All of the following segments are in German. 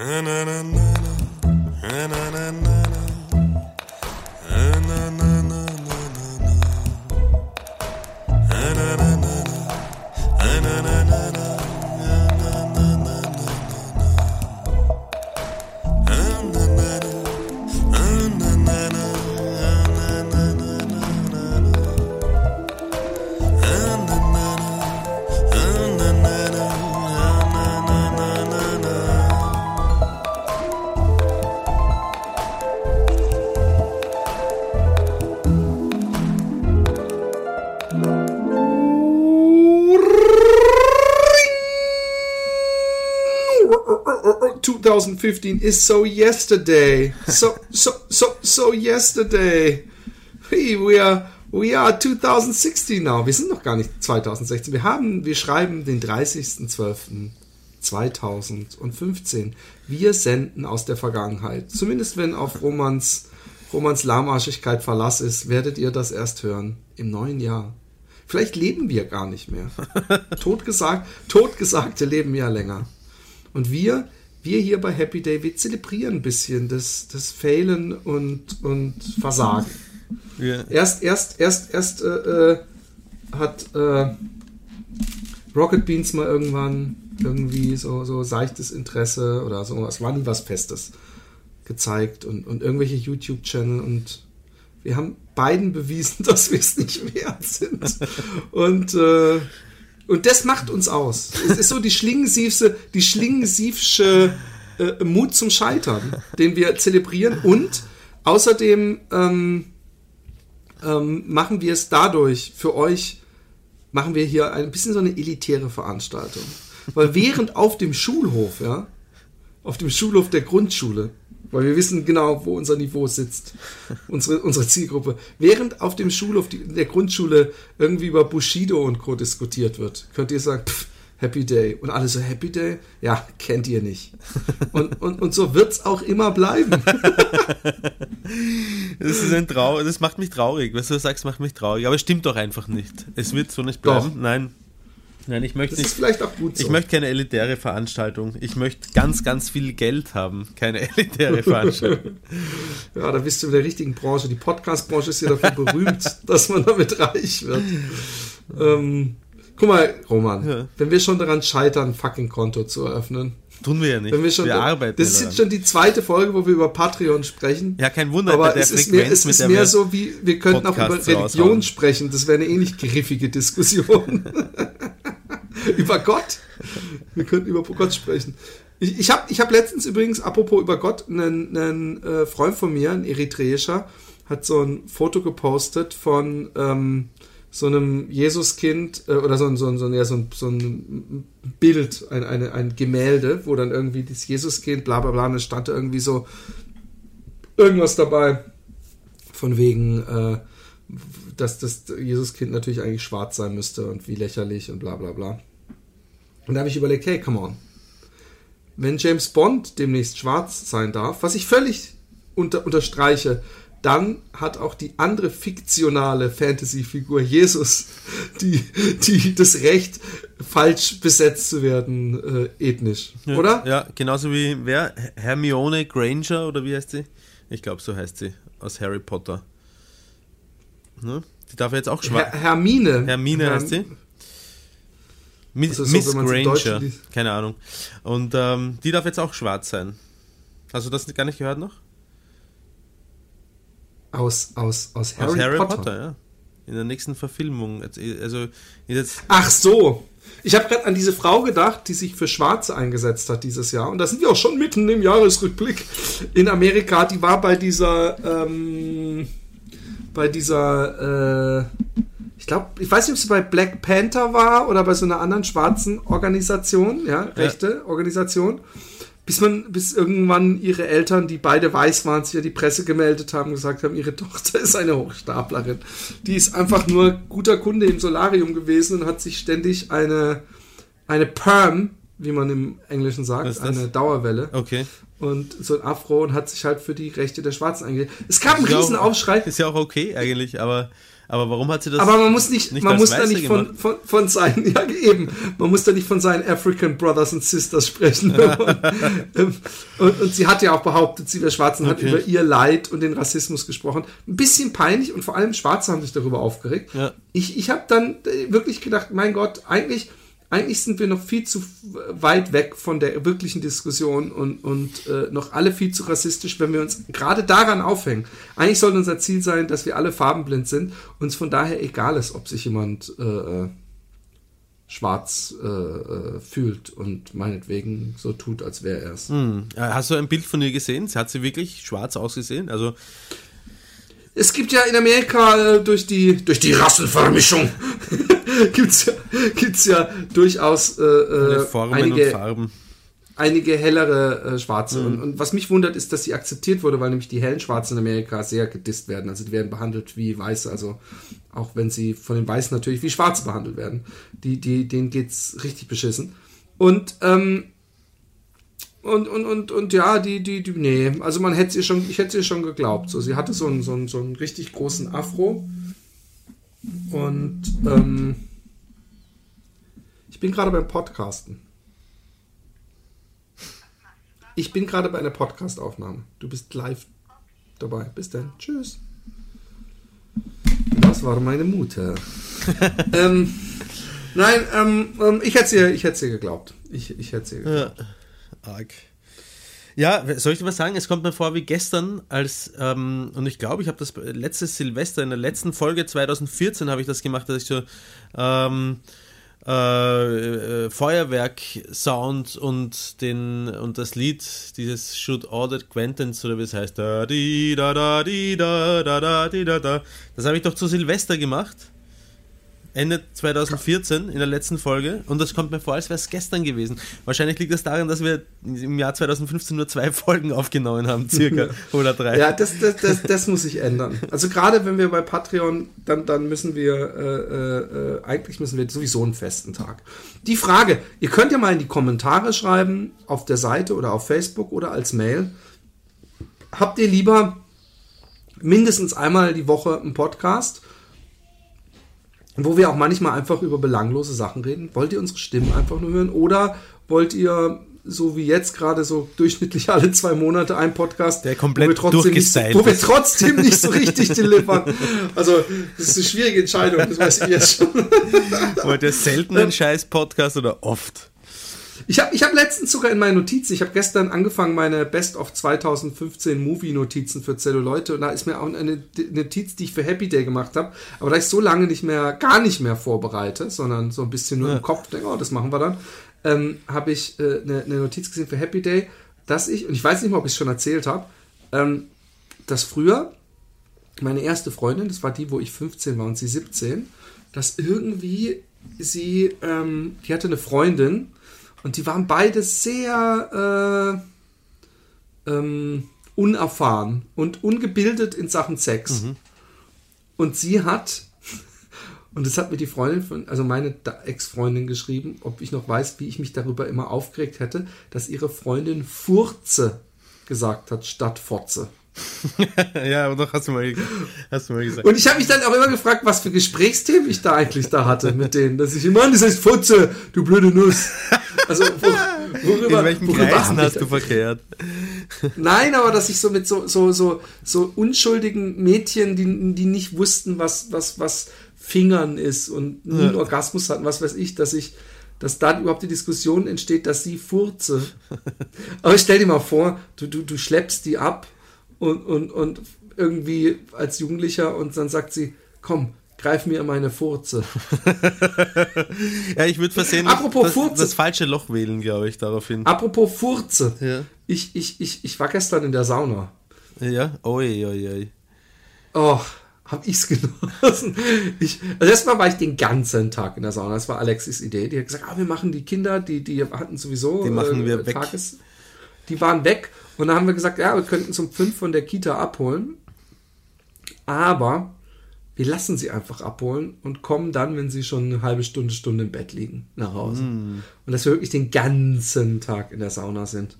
na na na 2015 is so yesterday. So so so so yesterday. Hey, we are we are 2016 now. Wir sind noch gar nicht 2016. Wir haben wir schreiben den 30.12.2015. Wir senden aus der Vergangenheit. Zumindest wenn auf Romans Romans Lahmarschigkeit Verlass ist, werdet ihr das erst hören im neuen Jahr. Vielleicht leben wir gar nicht mehr. Totgesagt, Totgesagte leben ja länger. Und wir wir hier bei Happy Day, wir zelebrieren ein bisschen das, das Failen und, und Versagen. Ja. Erst, erst, erst, erst äh, äh, hat äh, Rocket Beans mal irgendwann irgendwie so, so seichtes Interesse oder so, es war nie was Festes gezeigt und, und irgendwelche YouTube-Channel und wir haben beiden bewiesen, dass wir es nicht wert sind. Und äh, und das macht uns aus. Es ist so die schlingensiefste, die schlingensiefsche äh, Mut zum Scheitern, den wir zelebrieren. Und außerdem ähm, ähm, machen wir es dadurch für euch, machen wir hier ein bisschen so eine elitäre Veranstaltung. Weil während auf dem Schulhof, ja, auf dem Schulhof der Grundschule, weil wir wissen genau, wo unser Niveau sitzt, unsere, unsere Zielgruppe. Während auf dem Schulhof der Grundschule irgendwie über Bushido und Co. diskutiert wird, könnt ihr sagen, pff, Happy Day. Und alle so, Happy Day? Ja, kennt ihr nicht. Und, und, und so wird's auch immer bleiben. das ist ein Trau das macht mich traurig. Was du sagst, macht mich traurig. Aber es stimmt doch einfach nicht. Es wird so nicht bleiben. Doch. Nein. Nein, ich möchte das nicht. ist vielleicht auch gut so. Ich möchte keine elitäre Veranstaltung. Ich möchte ganz, ganz viel Geld haben. Keine elitäre Veranstaltung. ja, da bist du in der richtigen Branche. Die Podcast-Branche ist ja dafür berühmt, dass man damit reich wird. Ähm, guck mal, Roman, ja. wenn wir schon daran scheitern, ein fucking Konto zu eröffnen. Tun wir ja nicht. Wir, schon wir arbeiten. Das ist jetzt schon die zweite Folge, wo wir über Patreon sprechen. Ja, kein Wunder. Aber es ist mehr, es ist mehr so wie, wir könnten auch über Religion raushauen. sprechen. Das wäre eine ähnlich griffige Diskussion. über Gott. Wir könnten über Gott sprechen. Ich, ich habe ich hab letztens übrigens, apropos über Gott, einen, einen äh, Freund von mir, ein Eritreischer, hat so ein Foto gepostet von ähm, so einem Jesuskind äh, oder so ein, so ein, so ein, ja, so ein, so ein Bild, ein, eine, ein Gemälde, wo dann irgendwie das Jesuskind, bla bla bla, und dann stand da irgendwie so irgendwas dabei, von wegen, äh, dass das Jesuskind natürlich eigentlich schwarz sein müsste und wie lächerlich und bla bla bla. Und da habe ich überlegt, hey, come on. Wenn James Bond demnächst schwarz sein darf, was ich völlig unter, unterstreiche, dann hat auch die andere fiktionale Fantasy-Figur Jesus die, die das Recht, falsch besetzt zu werden, äh, ethnisch, ja, oder? Ja, genauso wie wer? Hermione Granger oder wie heißt sie? Ich glaube, so heißt sie aus Harry Potter. Ne? Die darf jetzt auch schwarz. Her Hermine. Hermine Herm heißt sie. Miss, also so, Miss Granger, keine Ahnung. Und ähm, die darf jetzt auch schwarz sein. Hast du das gar nicht gehört noch? Aus, aus, aus Harry, aus Harry Potter. Potter. ja. In der nächsten Verfilmung. Also, Ach so. Ich habe gerade an diese Frau gedacht, die sich für Schwarze eingesetzt hat dieses Jahr. Und da sind wir auch schon mitten im Jahresrückblick in Amerika. Die war bei dieser, ähm, bei dieser, äh, ich glaube, ich weiß nicht, ob sie bei Black Panther war oder bei so einer anderen schwarzen Organisation, ja, rechte ja. Organisation. Bis man, bis irgendwann ihre Eltern, die beide weiß waren, sich ja die Presse gemeldet haben, gesagt haben, ihre Tochter ist eine Hochstaplerin. Die ist einfach nur guter Kunde im Solarium gewesen und hat sich ständig eine, eine Perm, wie man im Englischen sagt, eine Dauerwelle. Okay. Und so ein Afro und hat sich halt für die Rechte der Schwarzen eingelegt. Es gab einen Riesenaufschrei. Ist ja auch okay eigentlich, aber Aber warum hat sie das Aber man muss nicht, nicht man muss da nicht von, von, von, seinen, ja eben, man muss da nicht von seinen African Brothers and Sisters sprechen. Ähm, und, und, sie hat ja auch behauptet, sie wäre schwarz und okay. hat über ihr Leid und den Rassismus gesprochen. Ein bisschen peinlich und vor allem Schwarze haben sich darüber aufgeregt. Ja. Ich, ich habe dann wirklich gedacht, mein Gott, eigentlich eigentlich sind wir noch viel zu weit weg von der wirklichen Diskussion und, und äh, noch alle viel zu rassistisch, wenn wir uns gerade daran aufhängen. Eigentlich sollte unser Ziel sein, dass wir alle farbenblind sind und es von daher egal ist, ob sich jemand äh, äh schwarz äh, äh, fühlt und meinetwegen so tut, als wäre er es. Hm. Äh, hast du ein Bild von ihr gesehen? Hat sie wirklich schwarz ausgesehen? Also es gibt ja in Amerika äh, durch die durch die Rassenvermischung gibt's ja, gibt's ja durchaus äh, äh einige, einige hellere äh, Schwarze. Mhm. Und, und, was mich wundert, ist, dass sie akzeptiert wurde, weil nämlich die hellen Schwarzen in Amerika sehr gedisst werden. Also die werden behandelt wie Weiße, also auch wenn sie von den Weißen natürlich wie Schwarze behandelt werden. Die, die, denen geht's richtig beschissen. Und ähm, und, und, und, und ja, die, die, die, nee, also man hätte sie schon, ich hätte sie schon geglaubt. So, sie hatte so einen, so einen, so einen richtig großen Afro. Und ähm, ich bin gerade beim Podcasten. Ich bin gerade bei einer Podcastaufnahme. Du bist live dabei. Bis dann. Tschüss. Das war meine Mutter. ähm, nein, ähm, ähm, ich hätte sie, ich hätte sie geglaubt. Ich, ich hätte sie geglaubt. Ja arg. Ja, soll ich dir was sagen? Es kommt mir vor wie gestern, als, ähm, und ich glaube, ich habe das letztes Silvester, in der letzten Folge 2014 habe ich das gemacht, dass ich so ähm, äh, äh, Feuerwerk-Sound und, den, und das Lied, dieses Should Order Quentins oder wie es heißt, da, di, da, da, di, da, da, da, da, da. Das habe ich doch zu Silvester gemacht. Ende 2014 in der letzten Folge und das kommt mir vor, als wäre es gestern gewesen. Wahrscheinlich liegt das daran, dass wir im Jahr 2015 nur zwei Folgen aufgenommen haben, circa oder drei. Ja, das, das, das, das muss sich ändern. Also gerade wenn wir bei Patreon, dann, dann müssen wir, äh, äh, eigentlich müssen wir sowieso einen festen Tag. Die Frage, ihr könnt ja mal in die Kommentare schreiben, auf der Seite oder auf Facebook oder als Mail. Habt ihr lieber mindestens einmal die Woche einen Podcast? Wo wir auch manchmal einfach über belanglose Sachen reden. Wollt ihr unsere Stimmen einfach nur hören oder wollt ihr so wie jetzt gerade so durchschnittlich alle zwei Monate ein Podcast, der komplett wo wir trotzdem, nicht, wo wir trotzdem nicht so richtig delivern. Also das ist eine schwierige Entscheidung, das weiß ich jetzt schon. Wollt ihr selten einen scheiß Podcast oder oft? Ich habe ich hab letztens sogar in meinen Notizen, ich habe gestern angefangen, meine Best of 2015 Movie-Notizen für Zelluleute und da ist mir auch eine Notiz, die ich für Happy Day gemacht habe, aber da ich so lange nicht mehr, gar nicht mehr vorbereite, sondern so ein bisschen nur ja. im Kopf denke, oh, das machen wir dann, ähm, habe ich äh, eine, eine, Notiz gesehen für Happy Day, dass ich, und ich weiß nicht mal, ob ich es schon erzählt habe, ähm, dass früher meine erste Freundin, das war die, wo ich 15 war und sie 17, dass irgendwie sie, ähm, die hatte eine Freundin, und die waren beide sehr äh, ähm, unerfahren und ungebildet in Sachen Sex. Mhm. Und sie hat, und das hat mir die Freundin von, also meine Ex-Freundin geschrieben, ob ich noch weiß, wie ich mich darüber immer aufgeregt hätte, dass ihre Freundin Furze gesagt hat statt Fotze. ja, aber doch hast du mal, hast du mal gesagt. Und ich habe mich dann auch immer gefragt, was für Gesprächsthemen ich da eigentlich da hatte mit denen. Dass ich immer, das heißt Futze, du blöde Nuss. Also, wo, worüber, In welchen worüber Kreisen hast du verkehrt? Nein, aber dass ich so mit so, so, so, so unschuldigen Mädchen, die, die nicht wussten, was, was, was Fingern ist und nie einen Orgasmus hatten, was weiß ich, dass ich, dass dann überhaupt die Diskussion entsteht, dass sie furze. Aber ich stell dir mal vor, du, du, du schleppst die ab und, und, und irgendwie als Jugendlicher und dann sagt sie, komm, greif mir meine Furze. ja, ich würde versehen Apropos das, Furze. das falsche Loch wählen, glaube ich, daraufhin. Apropos Furze. Ja. Ich, ich, ich, ich war gestern in der Sauna. Ja, oi, oi, oi. Oh, hab ich's genossen. Ich, also erstmal war ich den ganzen Tag in der Sauna. Das war Alexis Idee. Die hat gesagt, ah, wir machen die Kinder, die, die hatten sowieso die machen wir äh, weg. Tages, die waren weg. Und dann haben wir gesagt, ja, wir könnten zum fünf von der Kita abholen. Aber wir lassen sie einfach abholen und kommen dann, wenn sie schon eine halbe Stunde, Stunde im Bett liegen, nach Hause. Mm. Und dass wir wirklich den ganzen Tag in der Sauna sind.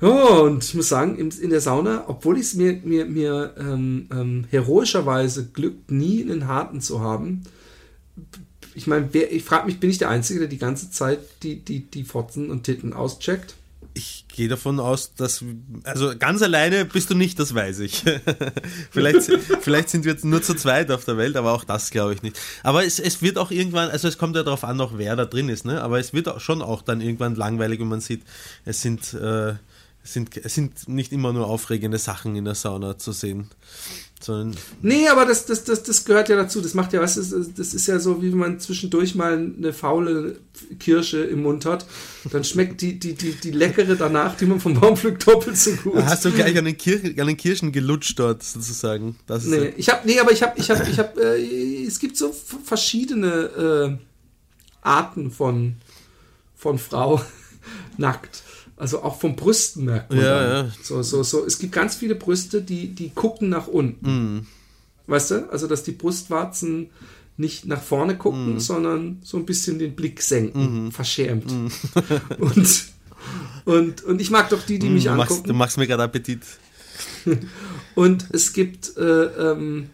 Oh, und ich muss sagen, in, der Sauna, obwohl es mir, mir, mir ähm, ähm, heroischerweise glückt, nie einen harten zu haben, ich meine, ich frage mich, bin ich der Einzige, der die ganze Zeit die, die, die Fotzen und Titten auscheckt? Ich gehe davon aus, dass, also ganz alleine bist du nicht, das weiß ich. vielleicht, vielleicht sind wir jetzt nur zu zweit auf der Welt, aber auch das glaube ich nicht. Aber es, es wird auch irgendwann, also es kommt ja darauf an, noch wer da drin ist, ne? aber es wird auch schon auch dann irgendwann langweilig, wenn man sieht, es sind, äh, sind, es sind nicht immer nur aufregende Sachen in der Sauna zu sehen. Sondern nee, aber das, das, das, das gehört ja dazu. Das macht ja, was das, das ist ja so, wie wenn man zwischendurch mal eine faule Kirsche im Mund hat. Dann schmeckt die, die, die, die leckere danach, die man vom Baum pflückt, doppelt so gut. Da hast du gleich an den, Kirchen, an den Kirschen gelutscht dort sozusagen. Das nee, ja ich hab, nee, aber ich habe, ich habe, ich habe, äh, es gibt so verschiedene äh, Arten von, von Frau nackt. Also auch vom Brüsten merkt man. Ja, dann. ja. So, so, so. Es gibt ganz viele Brüste, die, die gucken nach unten. Mm. Weißt du? Also, dass die Brustwarzen nicht nach vorne gucken, mm. sondern so ein bisschen den Blick senken, mm. verschämt. Mm. und, und, und ich mag doch die, die mm, mich du angucken. Machst, du machst mir gerade Appetit. und es gibt äh, ähm,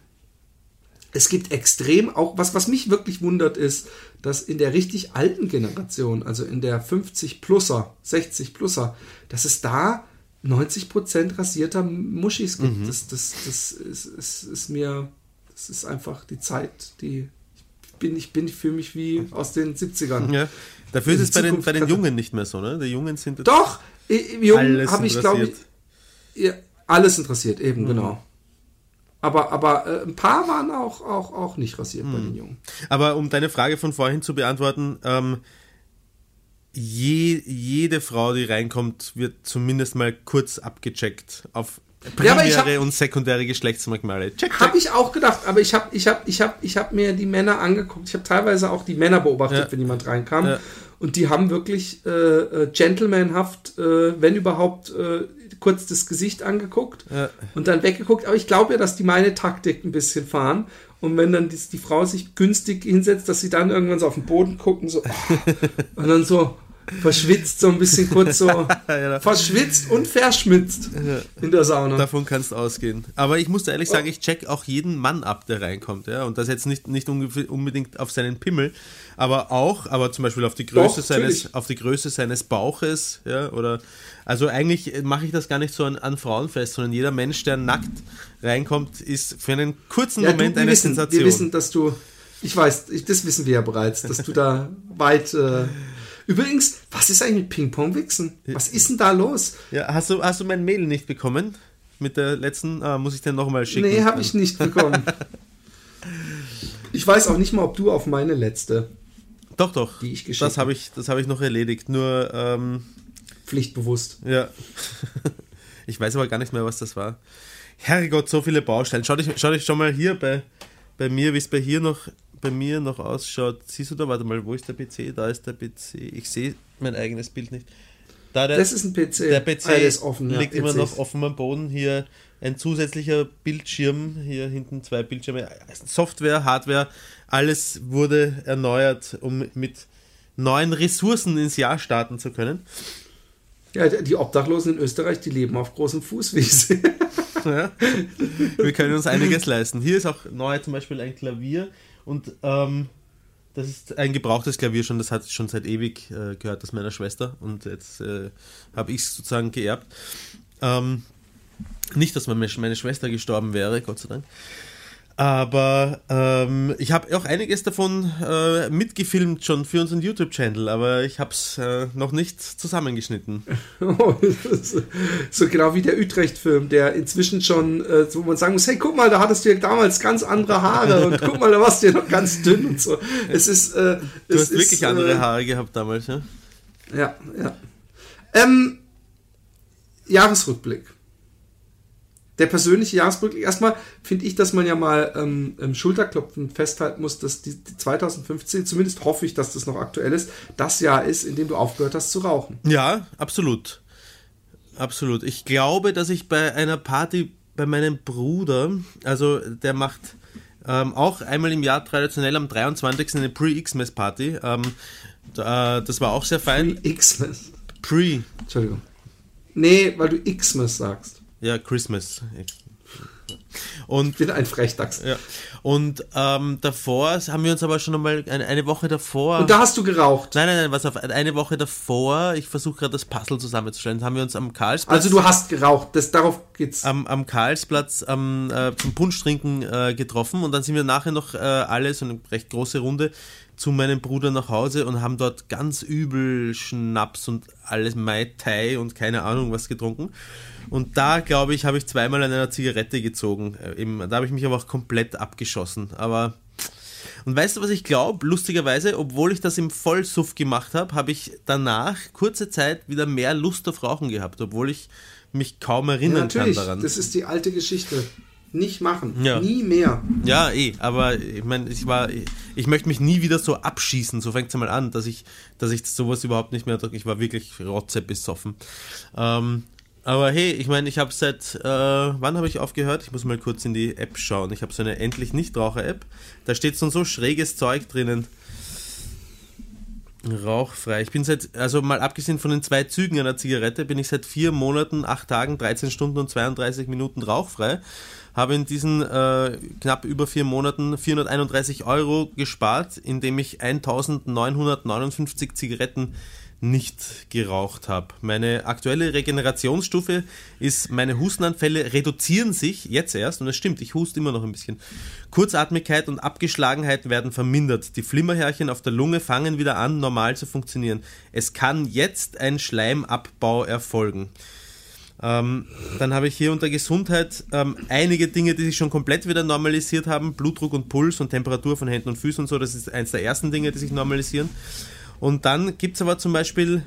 es gibt extrem auch, was, was mich wirklich wundert, ist, dass in der richtig alten Generation, also in der 50-Pluser, 60-Pluser, dass es da 90% rasierter Muschis gibt. Mhm. Das, das, das ist, ist, ist, mir, das ist einfach die Zeit, die ich bin, ich bin, ich fühle mich wie aus den 70ern. Ja. Dafür ist es bei den, bei den Jungen nicht mehr so, ne? Die Jungen sind Doch, im Jungen habe ich, glaube ich, ja, alles interessiert, eben, mhm. genau. Aber, aber äh, ein paar waren auch, auch, auch nicht rasiert hm. bei den Jungen. Aber um deine Frage von vorhin zu beantworten, ähm, je, jede Frau, die reinkommt, wird zumindest mal kurz abgecheckt auf primäre ja, hab, und sekundäre Geschlechtsmerkmale. Check, check. Habe ich auch gedacht, aber ich habe ich hab, ich hab, ich hab mir die Männer angeguckt. Ich habe teilweise auch die Männer beobachtet, ja. wenn jemand reinkam. Ja. Und die haben wirklich äh, äh, gentlemanhaft, äh, wenn überhaupt, äh, kurz das Gesicht angeguckt ja. und dann weggeguckt. Aber ich glaube ja, dass die meine Taktik ein bisschen fahren. Und wenn dann die, die Frau sich günstig hinsetzt, dass sie dann irgendwann so auf den Boden gucken, so, und dann so, verschwitzt, so ein bisschen kurz so ja, verschwitzt und verschmitzt in der Sauna. Davon kannst du ausgehen. Aber ich muss ehrlich sagen, ich check auch jeden Mann ab, der reinkommt. Ja? Und das jetzt nicht, nicht unbedingt auf seinen Pimmel, aber auch, aber zum Beispiel auf die Größe, Doch, seines, auf die Größe seines Bauches. Ja? Oder, also eigentlich mache ich das gar nicht so an, an Frauen fest, sondern jeder Mensch, der nackt reinkommt, ist für einen kurzen ja, Moment du, eine wissen, Sensation. Wir wissen, dass du, ich weiß, das wissen wir ja bereits, dass du da weit... Äh, Übrigens, was ist eigentlich mit Ping-Pong-Wichsen? Was ist denn da los? Ja, hast du, hast du mein Mail nicht bekommen? Mit der letzten, ah, muss ich dir nochmal schicken? Nee, habe ich nicht bekommen. ich weiß auch nicht mal, ob du auf meine letzte. Doch, doch. Die ich geschickt Das habe ich, hab ich noch erledigt. Nur. Ähm, Pflichtbewusst. Ja. ich weiß aber gar nicht mehr, was das war. Herrgott, so viele Baustellen. Schau dich, schau dich schon mal hier bei, bei mir, wie es bei hier noch bei mir noch ausschaut. Siehst du da, warte mal, wo ist der PC? Da ist der PC. Ich sehe mein eigenes Bild nicht. Da der, das ist ein PC. Der PC ah, ist offen, liegt ja, immer noch offen am Boden. Hier ein zusätzlicher Bildschirm, hier hinten zwei Bildschirme. Software, Hardware, alles wurde erneuert, um mit neuen Ressourcen ins Jahr starten zu können. Ja, die Obdachlosen in Österreich, die leben auf großem Fußwiese. ja. Wir können uns einiges leisten. Hier ist auch neu zum Beispiel ein Klavier und ähm, das ist ein gebrauchtes Klavier schon, das hat schon seit ewig äh, gehört, das meiner Schwester. Und jetzt äh, habe ich es sozusagen geerbt. Ähm, nicht, dass meine Schwester gestorben wäre, Gott sei Dank. Aber ähm, ich habe auch einiges davon äh, mitgefilmt schon für unseren YouTube-Channel, aber ich habe es äh, noch nicht zusammengeschnitten. Oh, so genau wie der Utrecht-Film, der inzwischen schon, äh, wo man sagen muss, hey, guck mal, da hattest du ja damals ganz andere Haare und guck mal, da warst du ja noch ganz dünn und so. Es ist, äh, du es hast wirklich andere äh, Haare gehabt damals, ja? Ja, ja. Ähm, Jahresrückblick der persönliche Jahresrückblick. Erstmal finde ich, dass man ja mal ähm, im Schulterklopfen festhalten muss, dass die, die 2015, zumindest hoffe ich, dass das noch aktuell ist, das Jahr ist, in dem du aufgehört hast zu rauchen. Ja, absolut. Absolut. Ich glaube, dass ich bei einer Party bei meinem Bruder, also der macht ähm, auch einmal im Jahr traditionell am 23. eine Pre-Xmas-Party. Ähm, äh, das war auch sehr fein. Pre-Xmas? Pre. Entschuldigung. Nee, weil du Xmas sagst. Ja, Christmas. Und Ich bin ein Frechdachs. Ja. Und ähm, davor haben wir uns aber schon einmal eine, eine Woche davor. Und da hast du geraucht. nein, nein, nein, was auf eine Woche davor, ich versuche gerade das Puzzle zusammenzustellen, haben wir uns am Karlsplatz. Also du hast geraucht. Das, darauf geht's. am, am Karlsplatz am, äh, zum Punschtrinken äh, getroffen und dann sind wir nachher noch äh, alle, so eine recht große Runde, zu meinem Bruder nach Hause und haben dort ganz übel Schnaps und alles Mai Tai und keine Ahnung was getrunken. Und da, glaube ich, habe ich zweimal an einer Zigarette gezogen. Äh, eben, da habe ich mich aber auch komplett abgeschossen. Aber. Und weißt du, was ich glaube? Lustigerweise, obwohl ich das im Vollsuff gemacht habe, habe ich danach kurze Zeit wieder mehr Lust auf Rauchen gehabt, obwohl ich mich kaum Ja, erinnern kann natürlich. daran. Das ist die alte Geschichte. Nicht machen. Ja. Nie mehr. Ja, eh, aber ich meine, ich war, ich möchte mich nie wieder so abschießen, so fängt es mal an, dass ich, dass ich sowas überhaupt nicht mehr, ich war wirklich rotze besoffen. Ähm, aber hey, ich meine, ich habe seit, äh, wann habe ich aufgehört? Ich muss mal kurz in die App schauen. Ich habe so eine endlich Nichtraucher-App. Da steht so, so schräges Zeug drinnen. Rauchfrei. Ich bin seit, also mal abgesehen von den zwei Zügen einer Zigarette, bin ich seit vier Monaten, acht Tagen, 13 Stunden und 32 Minuten rauchfrei. Habe in diesen äh, knapp über vier Monaten 431 Euro gespart, indem ich 1959 Zigaretten nicht geraucht habe. Meine aktuelle Regenerationsstufe ist, meine Hustenanfälle reduzieren sich jetzt erst, und es stimmt, ich huste immer noch ein bisschen. Kurzatmigkeit und Abgeschlagenheit werden vermindert. Die Flimmerhärchen auf der Lunge fangen wieder an, normal zu funktionieren. Es kann jetzt ein Schleimabbau erfolgen. Ähm, dann habe ich hier unter Gesundheit ähm, einige Dinge, die sich schon komplett wieder normalisiert haben. Blutdruck und Puls und Temperatur von Händen und Füßen und so. Das ist eins der ersten Dinge, die sich normalisieren. Und dann gibt es aber zum Beispiel,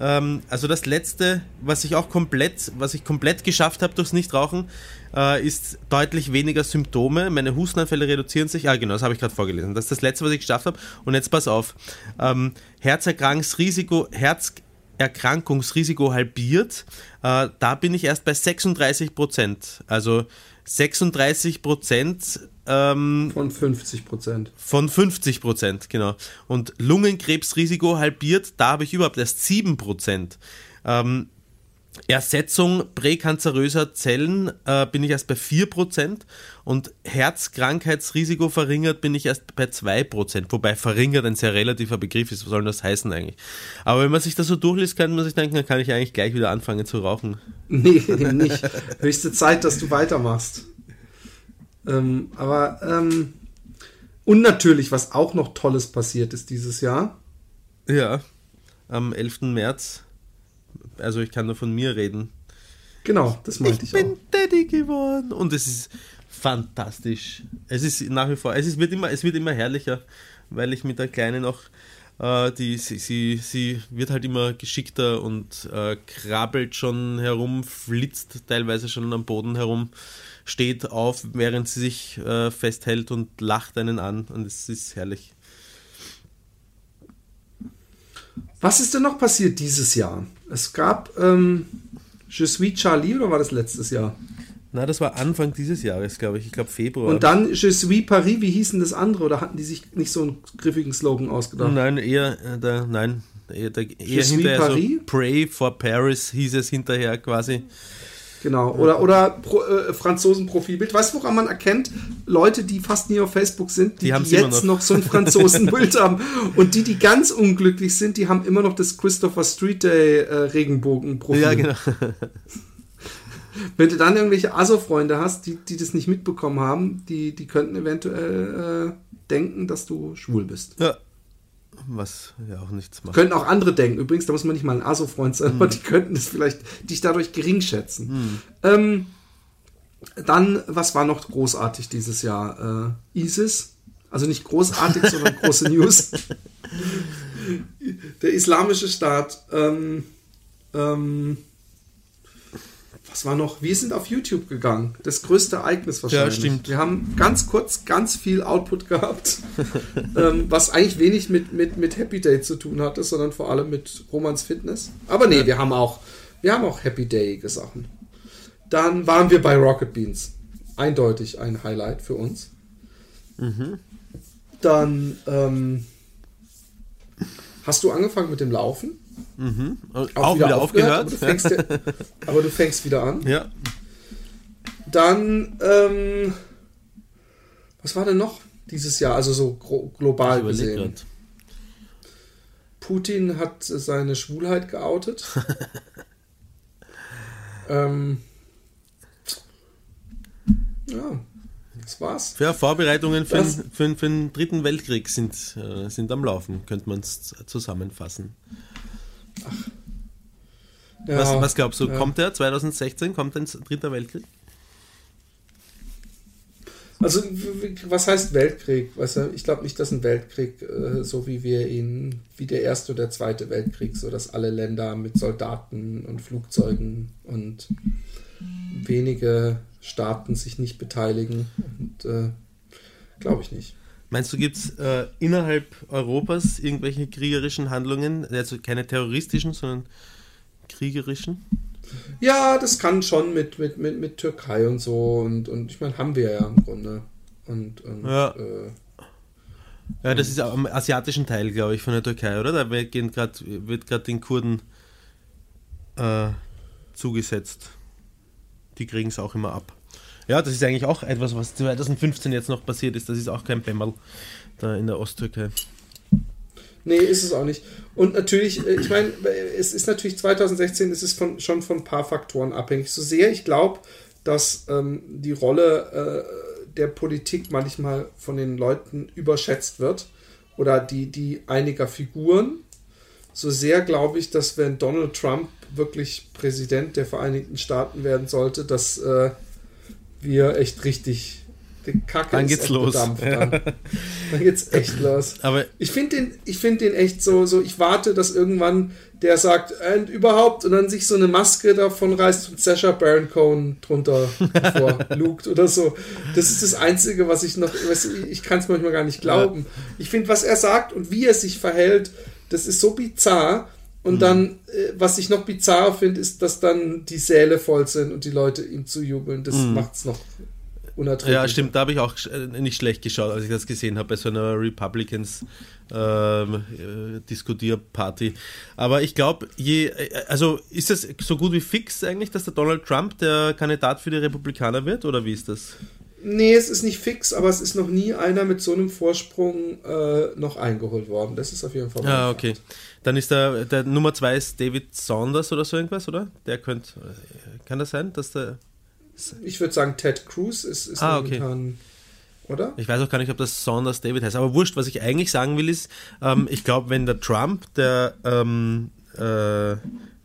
ähm, also das letzte, was ich auch komplett, was ich komplett geschafft habe durchs Nichtrauchen, äh, ist deutlich weniger Symptome. Meine Hustenanfälle reduzieren sich. Ah, genau, das habe ich gerade vorgelesen. Das ist das letzte, was ich geschafft habe. Und jetzt pass auf. Ähm, Herzerkrankungsrisiko, Herzerkrankungsrisiko halbiert. Äh, da bin ich erst bei 36 Prozent. Also 36 Prozent ähm, Von 50 Prozent. von 50 Prozent, genau. Und Lungenkrebsrisiko halbiert, da habe ich überhaupt erst 7 Prozent. Ähm, Ersetzung präkanzeröser Zellen äh, bin ich erst bei 4 Prozent und Herzkrankheitsrisiko verringert bin ich erst bei 2 Prozent. Wobei verringert ein sehr relativer Begriff ist, was soll das heißen eigentlich? Aber wenn man sich das so durchliest, kann man sich denken, dann kann ich eigentlich gleich wieder anfangen zu rauchen. Nee, eben nicht. Höchste Zeit, dass du weitermachst. Ähm, aber, ähm, und natürlich, was auch noch Tolles passiert ist dieses Jahr. Ja, am 11. März, also ich kann nur von mir reden, Genau, das meinte ich ich, bin auch. Daddy geworden und es ist fantastisch. Es ist nach wie vor, es ist, wird immer, es wird immer herrlicher, weil ich mit der Kleinen auch, äh, die, sie, sie, sie wird halt immer geschickter und äh, krabbelt schon herum, flitzt teilweise schon am Boden herum, steht auf, während sie sich äh, festhält und lacht einen an und es ist herrlich. Was ist denn noch passiert dieses Jahr? Es gab ähm, Je suis Charlie oder war das letztes Jahr? Na, das war Anfang dieses Jahres, glaube ich. Ich glaube Februar. Und dann Je suis Paris, wie hieß denn das andere? Oder hatten die sich nicht so einen griffigen Slogan ausgedacht? Nein, eher äh, der, nein, eher, der, eher suis hinterher Paris? so Pray for Paris hieß es hinterher quasi. Genau. Oder, oder Pro, äh, Franzosen-Profilbild. Weißt du, woran man erkennt? Leute, die fast nie auf Facebook sind, die, Die die jetzt noch. noch. so ein Franzosenbild haben. Und die, die ganz unglücklich sind, die haben immer noch das Christopher Street Day äh, Regenbogen-Profil. Ja, genau. Wenn du dann irgendwelche ASO-Freunde hast, die, die das nicht mitbekommen haben, die, die könnten eventuell äh, denken, dass du schwul bist. Ja. Was ja auch nichts macht. Könnten auch andere denken. Übrigens, da muss man nicht mal ein ASO-Freund sein, aber die könnten das vielleicht dich dadurch gering schätzen. Ähm, dann, was war noch großartig dieses Jahr? Äh, ISIS. Also nicht großartig, sondern große News. Der islamische Staat. Ähm, ähm, was war noch? Wir sind auf YouTube gegangen. Das größte Ereignis wahrscheinlich. stimmt. Wir haben ganz kurz ganz viel Output gehabt, ähm, was eigentlich wenig mit, mit, mit Happy Day zu tun hatte, sondern vor allem mit Romans Fitness. Aber nee, wir haben auch, wir haben auch Happy Day Sachen. Dann waren wir bei Rocket Beans. Eindeutig ein Highlight für uns. Dann ähm, hast du angefangen mit dem Laufen? Mhm. Auch, auch, wieder, wieder aufgehört. aufgehört. Aber, du ja, aber, du fängst wieder an. Ja. Dann, ähm, was war denn noch dieses Jahr? Also so global gesehen. Grad. Putin hat seine Schwulheit geoutet. ähm, ja, das war's. Ja, Vorbereitungen für, das, für, für, den dritten Weltkrieg sind, äh, sind am Laufen, könnte man es zusammenfassen. Ach. Ja, was, was, glaubst du, ja. kommt der 2016, kommt ein dritter Weltkrieg? Also, was heißt Weltkrieg? ich glaube nicht, dass ein Weltkrieg, äh, so wie wir ihn, wie der erste oder zweite Weltkrieg, so dass alle Länder mit Soldaten und Flugzeugen und wenige Staaten sich nicht beteiligen. Äh, glaube ich nicht. Meinst du, gibt es äh, innerhalb Europas irgendwelche kriegerischen Handlungen, also keine terroristischen, sondern kriegerischen? Ja, das kann schon mit, mit, mit, mit Türkei und so. Und, und ich meine, haben wir ja im Grunde. Und, und ja. Äh, ja, das ist am asiatischen Teil, glaube ich, von der Türkei, oder? Da wird gerade den Kurden äh, zugesetzt. Die kriegen es auch immer ab. Ja, das ist eigentlich auch etwas, was 2015 jetzt noch passiert ist. Das ist auch kein Bämmerl da in der Osttürkei. Nee, ist es auch nicht. Und natürlich, äh, ich meine, es ist natürlich 2016, es ist von, schon von ein paar Faktoren abhängig. So sehr ich glaube, dass ähm, die Rolle äh, der Politik manchmal von den Leuten überschätzt wird oder die, die einiger Figuren, so sehr glaube ich, dass wenn Donald Trump wirklich Präsident der Vereinigten Staaten werden sollte, dass äh, wir echt richtig die Kacke dann geht's los. Dann. dann geht's echt los. Aber ich finde den, ich finde den echt so, so. Ich warte, dass irgendwann der sagt und überhaupt und dann sich so eine Maske davon reißt und Sasha Baron Cohen drunter lugt oder so. Das ist das Einzige, was ich noch. Du, ich kann es manchmal gar nicht glauben. Ich finde, was er sagt und wie er sich verhält, das ist so bizarr. Und mhm. dann, äh, was ich noch bizarr finde, ist, dass dann die Säle voll sind und die Leute ihm zujubeln. Das mhm. macht es noch unerträglich. Ja, stimmt, da habe ich auch äh, nicht schlecht geschaut, als ich das gesehen habe bei so einer Republicans ähm, äh, Diskutierparty. Aber ich glaube, je, äh, also ist es so gut wie fix eigentlich, dass der Donald Trump der Kandidat für die Republikaner wird oder wie ist das? Nee, es ist nicht fix, aber es ist noch nie einer mit so einem Vorsprung äh, noch eingeholt worden. Das ist auf jeden Fall. Ah, okay. Dann ist der, der Nummer zwei ist David Saunders oder so irgendwas, oder? Der könnte, äh, kann das sein, dass der ich würde sagen, Ted Cruz ist, ist ah, momentan. Okay. Oder? Ich weiß auch gar nicht, ob das Saunders David heißt. Aber wurscht, was ich eigentlich sagen will, ist, ähm, ich glaube, wenn der Trump der, ähm, äh,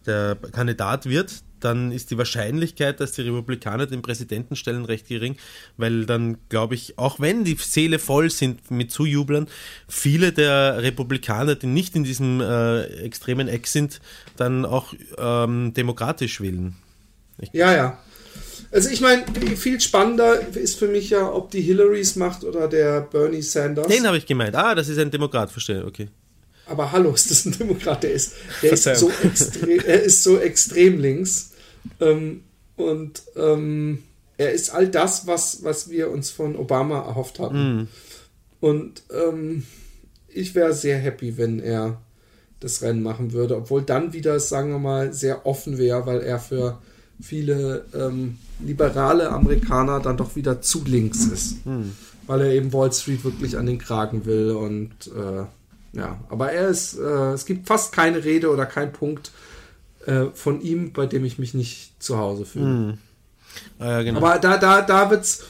der Kandidat wird, dann ist die Wahrscheinlichkeit, dass die Republikaner den Präsidenten stellen, recht gering, weil dann glaube ich, auch wenn die Seele voll sind mit Zujublern, viele der Republikaner, die nicht in diesem äh, extremen Eck sind, dann auch ähm, demokratisch wählen. Ich ja, ja. Also ich meine, viel spannender ist für mich ja, ob die Hillarys macht oder der Bernie Sanders. Den habe ich gemeint. Ah, das ist ein Demokrat, verstehe, okay. Aber hallo, ist das ein Demokrat? Der ist, der ist, so, extrem, er ist so extrem links. Ähm, und ähm, er ist all das, was, was wir uns von Obama erhofft hatten. Mm. Und ähm, ich wäre sehr happy, wenn er das Rennen machen würde, obwohl dann wieder, sagen wir mal, sehr offen wäre, weil er für viele ähm, liberale Amerikaner dann doch wieder zu links ist. Hm. Weil er eben Wall Street wirklich an den Kragen will und äh, ja, aber er ist, äh, es gibt fast keine Rede oder kein Punkt äh, von ihm, bei dem ich mich nicht zu Hause fühle. Hm. Ah, genau. Aber da, da, da wird's,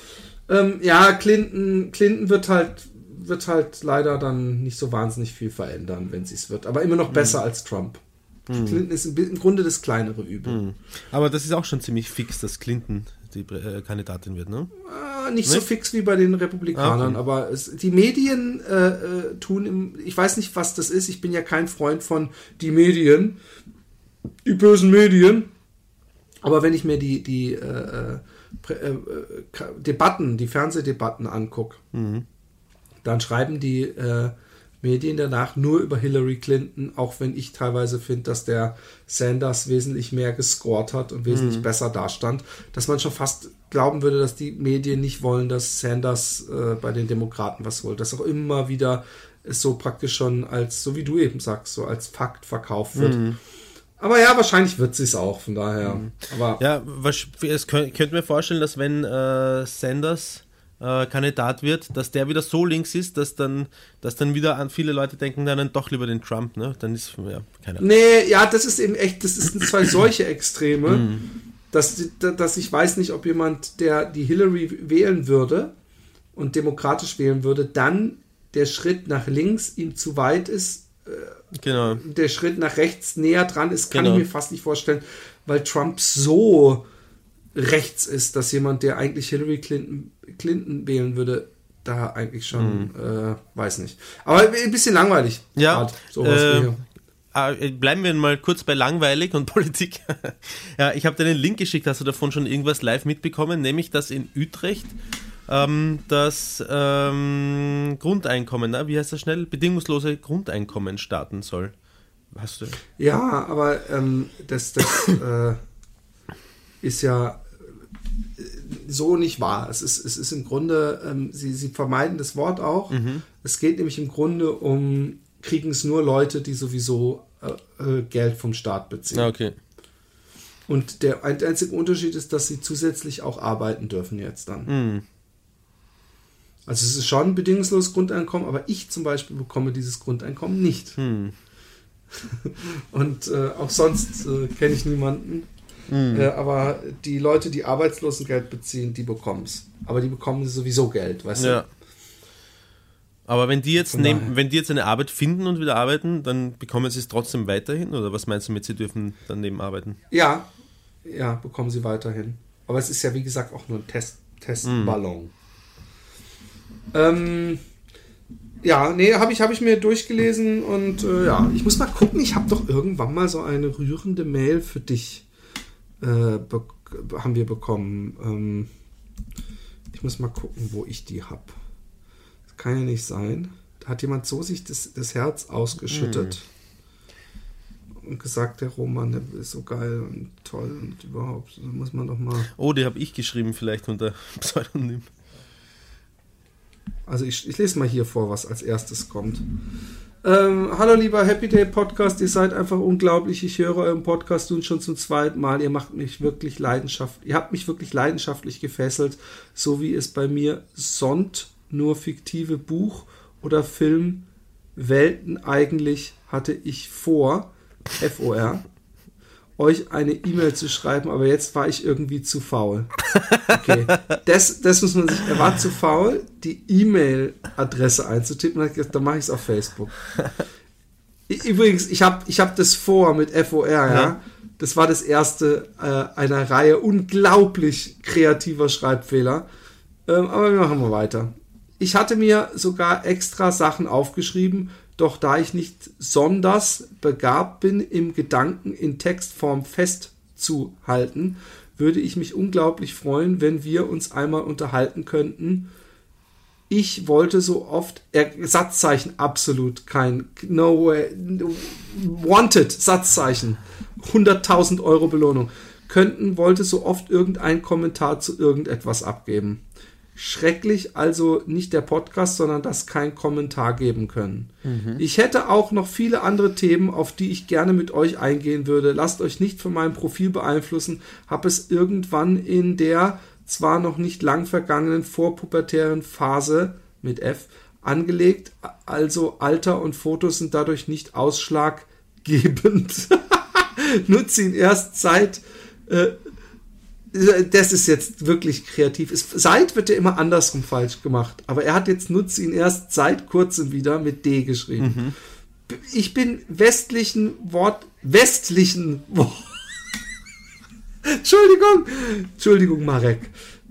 ähm, ja, Clinton, Clinton wird halt, wird halt leider dann nicht so wahnsinnig viel verändern, wenn sie es wird. Aber immer noch hm. besser hm. als Trump. Hm. Clinton ist im Grunde das kleinere Übel. Hm. Aber das ist auch schon ziemlich fix, dass Clinton die äh, Kandidatin wird, ne? Ah, nicht, nicht, so fix wie bei den Republikanern, ah, okay. aber es, die Medien äh, äh, tun im, ich weiß nicht, was das ist, ich bin ja kein Freund von die Medien, die bösen Medien, aber wenn ich mir die, die äh, äh, äh Debatten, die Fernsehdebatten angucke, mhm. dann schreiben die Medien danach nur über Hillary Clinton, auch wenn ich teilweise finde, dass der Sanders wesentlich mehr gescored hat und wesentlich mhm. besser dastand, dass man schon fast glauben würde, dass die Medien nicht wollen, dass Sanders äh, bei den Demokraten was holt. Dass auch immer wieder es so praktisch schon als, so wie du eben sagst, so als Fakt verkauft wird. Mhm. Aber ja, wahrscheinlich wird sie es auch, von daher. Mhm. Aber ja, was, es könnte mir vorstellen, dass wenn äh, Sanders äh, Kandidat wird, dass der wieder so links ist, dass dann, dass dann wieder an viele Leute denken, dann doch lieber den Trump, ne? Dann ist, ja, keine Ahnung. Nee, ja, das ist eben echt, das sind zwei solche Extreme, mhm. dass, dass ich weiß nicht, ob jemand, der die Hillary wählen würde und demokratisch wählen würde, dann der Schritt nach links ihm zu weit ist, genau. der Schritt nach rechts näher dran ist, kann genau. ich mir fast nicht vorstellen, weil Trump so rechts ist, dass jemand, der eigentlich Hillary Clinton, Clinton wählen würde, da eigentlich schon, mhm. äh, weiß nicht. Aber ein bisschen langweilig. Ja. Äh, ah, äh, bleiben wir mal kurz bei langweilig und Politik. ja, ich habe dir den Link geschickt. Hast du davon schon irgendwas live mitbekommen? Nämlich, dass in Utrecht ähm, das ähm, Grundeinkommen, na, wie heißt das schnell? Bedingungslose Grundeinkommen starten soll. Hast du? Ja, aber ähm, das, das äh, ist ja äh, so nicht wahr. Es ist, es ist im Grunde, ähm, sie, sie vermeiden das Wort auch. Mhm. Es geht nämlich im Grunde um, kriegen es nur Leute, die sowieso äh, äh Geld vom Staat beziehen. Ah, okay. Und der einzige Unterschied ist, dass sie zusätzlich auch arbeiten dürfen jetzt dann. Mhm. Also es ist schon ein bedingungsloses Grundeinkommen, aber ich zum Beispiel bekomme dieses Grundeinkommen nicht. Mhm. Und äh, auch sonst äh, kenne ich niemanden, Mhm. Äh, aber die Leute, die Arbeitslosengeld beziehen, die bekommen es. Aber die bekommen sowieso Geld, weißt ja. du? Aber wenn die, jetzt nehmen, wenn die jetzt eine Arbeit finden und wieder arbeiten, dann bekommen sie es trotzdem weiterhin? Oder was meinst du mit, sie dürfen daneben arbeiten? Ja, ja, bekommen sie weiterhin. Aber es ist ja, wie gesagt, auch nur ein Test, Testballon. Mhm. Ähm, ja, nee, habe ich, hab ich mir durchgelesen und äh, ja, ich muss mal gucken, ich habe doch irgendwann mal so eine rührende Mail für dich äh, haben wir bekommen. Ähm, ich muss mal gucken, wo ich die habe. Das kann ja nicht sein. Da hat jemand so sich das, das Herz ausgeschüttet. Hm. Und gesagt, der Roman der ist so geil und toll und überhaupt. Da muss man doch mal. Oh, die habe ich geschrieben, vielleicht unter Pseudonym. Also ich, ich lese mal hier vor, was als erstes kommt. Ähm, hallo lieber Happy Day Podcast, ihr seid einfach unglaublich. Ich höre euren Podcast nun schon zum zweiten Mal. Ihr macht mich wirklich leidenschaftlich, ihr habt mich wirklich leidenschaftlich gefesselt, so wie es bei mir sonst nur fiktive Buch oder Film Welten eigentlich hatte ich vor, FOR, euch eine E-Mail zu schreiben, aber jetzt war ich irgendwie zu faul. Okay, das, das muss man sich, er war zu faul, die E-Mail-Adresse einzutippen, und dann mache ich es auf Facebook. Übrigens, ich habe ich hab das vor mit FOR, ja. ja. Das war das erste äh, einer Reihe unglaublich kreativer Schreibfehler. Ähm, aber wir machen mal weiter. Ich hatte mir sogar extra Sachen aufgeschrieben, doch da ich nicht sonders begabt bin, im Gedanken in Textform festzuhalten, würde ich mich unglaublich freuen, wenn wir uns einmal unterhalten könnten. Ich wollte so oft, Satzzeichen absolut kein, no way, wanted, Satzzeichen, 100.000 Euro Belohnung, könnten, wollte so oft irgendein Kommentar zu irgendetwas abgeben. Schrecklich also nicht der Podcast, sondern das kein Kommentar geben können. Mhm. Ich hätte auch noch viele andere Themen, auf die ich gerne mit euch eingehen würde. Lasst euch nicht von meinem Profil beeinflussen. Hab es irgendwann in der zwar noch nicht lang vergangenen vorpubertären Phase mit F angelegt, also Alter und Fotos sind dadurch nicht ausschlaggebend. Nutze ihn erst seit äh, das ist jetzt wirklich kreativ. seit wird ja immer andersrum falsch gemacht. Aber er hat jetzt nutze ihn erst seit kurzem wieder mit D geschrieben. Mhm. Ich bin westlichen Wort, westlichen Wort. Entschuldigung, Entschuldigung, Marek.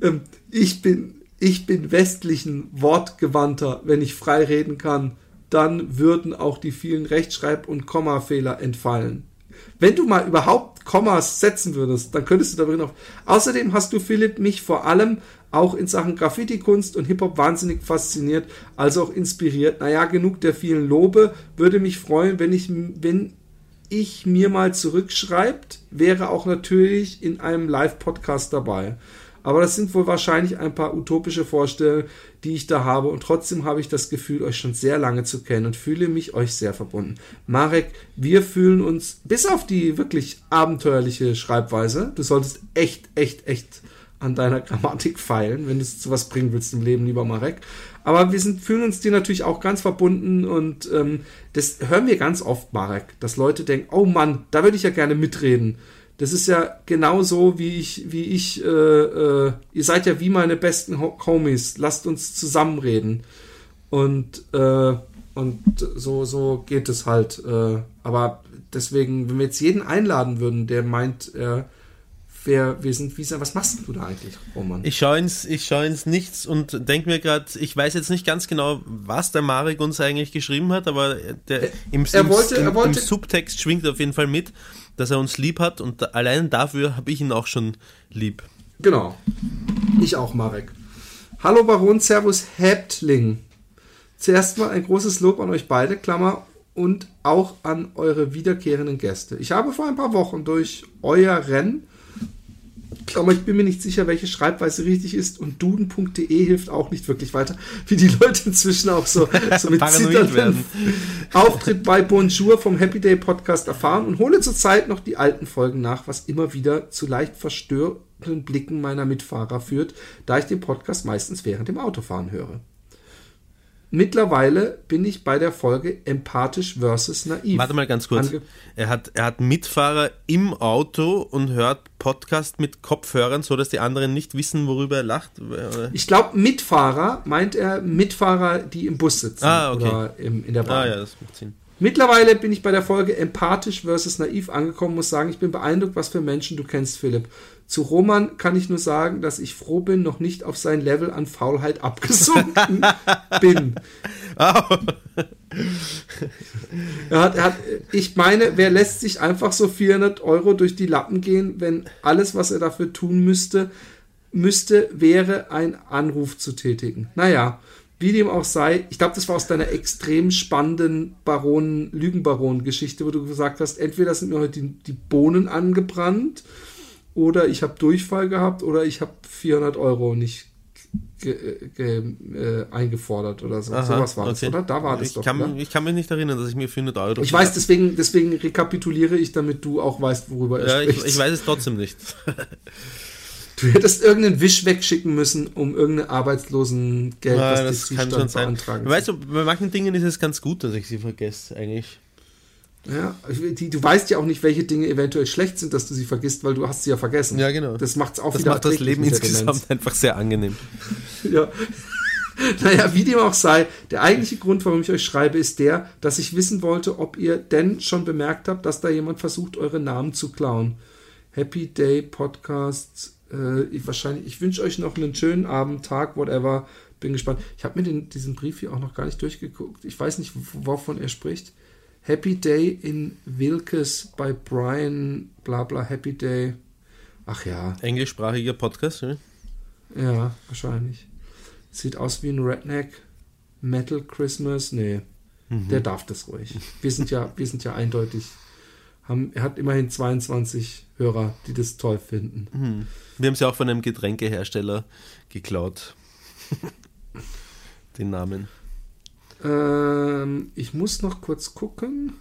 Ähm, ich bin, ich bin westlichen wortgewandter, wenn ich frei reden kann. Dann würden auch die vielen Rechtschreib- und Kommafehler entfallen. Wenn du mal überhaupt Kommas setzen würdest, dann könntest du darüber noch. Außerdem hast du, Philipp, mich vor allem auch in Sachen Graffiti-Kunst und Hip-Hop wahnsinnig fasziniert, also auch inspiriert. Naja, genug der vielen Lobe. Würde mich freuen, wenn ich, wenn ich mir mal zurückschreibt, wäre auch natürlich in einem Live-Podcast dabei. Aber das sind wohl wahrscheinlich ein paar utopische Vorstellungen, die ich da habe. Und trotzdem habe ich das Gefühl, euch schon sehr lange zu kennen und fühle mich euch sehr verbunden. Marek, wir fühlen uns bis auf die wirklich abenteuerliche Schreibweise. Du solltest echt, echt, echt an deiner Grammatik feilen, wenn du es zu was bringen willst im Leben, lieber Marek. Aber wir sind, fühlen uns dir natürlich auch ganz verbunden und ähm, das hören wir ganz oft, Marek, dass Leute denken, oh Mann, da würde ich ja gerne mitreden. Das ist ja genauso, wie ich, wie ich, äh, äh, ihr seid ja wie meine besten Homies, lasst uns zusammenreden. Und, äh, und so, so geht es halt. Äh, aber deswegen, wenn wir jetzt jeden einladen würden, der meint, er wer wir sind, wie was machst du da eigentlich, Roman? Ich schaue ins, ich schaue ins Nichts und denke mir gerade, ich weiß jetzt nicht ganz genau, was der Marek uns eigentlich geschrieben hat, aber der, im, er wollte, im, er wollte, im Subtext schwingt auf jeden Fall mit, dass er uns lieb hat und allein dafür habe ich ihn auch schon lieb. Genau. Ich auch, Marek. Hallo Baron, Servus Häptling. Zuerst mal ein großes Lob an euch beide, Klammer, und auch an eure wiederkehrenden Gäste. Ich habe vor ein paar Wochen durch euer Rennen aber ich bin mir nicht sicher, welche Schreibweise richtig ist und duden.de hilft auch nicht wirklich weiter, wie die Leute inzwischen auch so, so mit zitternden Auftritt bei Bonjour vom Happy Day Podcast erfahren und hole zurzeit noch die alten Folgen nach, was immer wieder zu leicht verstörenden Blicken meiner Mitfahrer führt, da ich den Podcast meistens während dem Autofahren höre. Mittlerweile bin ich bei der Folge empathisch versus naiv. Warte mal ganz kurz. Er hat, er hat Mitfahrer im Auto und hört Podcast mit Kopfhörern, so dass die anderen nicht wissen, worüber er lacht. Ich glaube, Mitfahrer meint er Mitfahrer, die im Bus sitzen ah, okay. oder im, in der Bahn. Ah, ja, das macht Sinn. Mittlerweile bin ich bei der Folge empathisch versus naiv angekommen, muss sagen, ich bin beeindruckt, was für Menschen du kennst, Philipp. Zu Roman kann ich nur sagen, dass ich froh bin, noch nicht auf sein Level an Faulheit abgesunken bin. Oh. er hat, er hat, ich meine, wer lässt sich einfach so 400 Euro durch die Lappen gehen, wenn alles, was er dafür tun müsste, müsste, wäre ein Anruf zu tätigen. Naja, wie dem auch sei, ich glaube, das war aus deiner extrem spannenden Baron, Lügenbaron-Geschichte, wo du gesagt hast, entweder sind mir heute die, die Bohnen angebrannt oder ich habe Durchfall gehabt oder ich habe 400 Euro nicht ge, ge, äh, eingefordert oder so. Aha, Sowas war okay. das, oder? Da war das ich doch. Kann, oder? Ich kann mich nicht erinnern, dass ich mir 400 Euro. Ich weiß, deswegen, deswegen rekapituliere ich, damit du auch weißt, worüber ja, ich, spricht. ich weiß es trotzdem nicht. Du hättest irgendeinen Wisch wegschicken müssen, um irgendeine Arbeitslosengeld, Ja, was das kann schon sein. beantragen. Weißt du, bei manchen Dingen ist es ganz gut, dass ich sie vergesse, eigentlich. Ja, die, du weißt ja auch nicht, welche Dinge eventuell schlecht sind, dass du sie vergisst, weil du hast sie ja vergessen. Ja, genau. Das macht es auch Das wieder macht das Leben insgesamt einfach sehr angenehm. Ja. Naja, wie dem auch sei, der eigentliche Grund, warum ich euch schreibe, ist der, dass ich wissen wollte, ob ihr denn schon bemerkt habt, dass da jemand versucht, eure Namen zu klauen. Happy Day Podcast. Äh, ich, wahrscheinlich, ich wünsche euch noch einen schönen Abend, Tag, whatever. Bin gespannt. Ich habe mir den, diesen Brief hier auch noch gar nicht durchgeguckt. Ich weiß nicht, wovon er spricht. Happy Day in Wilkes bei Brian, bla bla, Happy Day. Ach ja, Englischsprachiger Podcast, ne? ja, wahrscheinlich. Sieht aus wie ein Redneck. Metal Christmas. Nee, der darf das ruhig. Wir sind ja, wir sind ja eindeutig. Haben, er hat immerhin 22 Hörer, die das toll finden. Hm. Wir haben es ja auch von einem Getränkehersteller geklaut. Den Namen. Ähm, ich muss noch kurz gucken.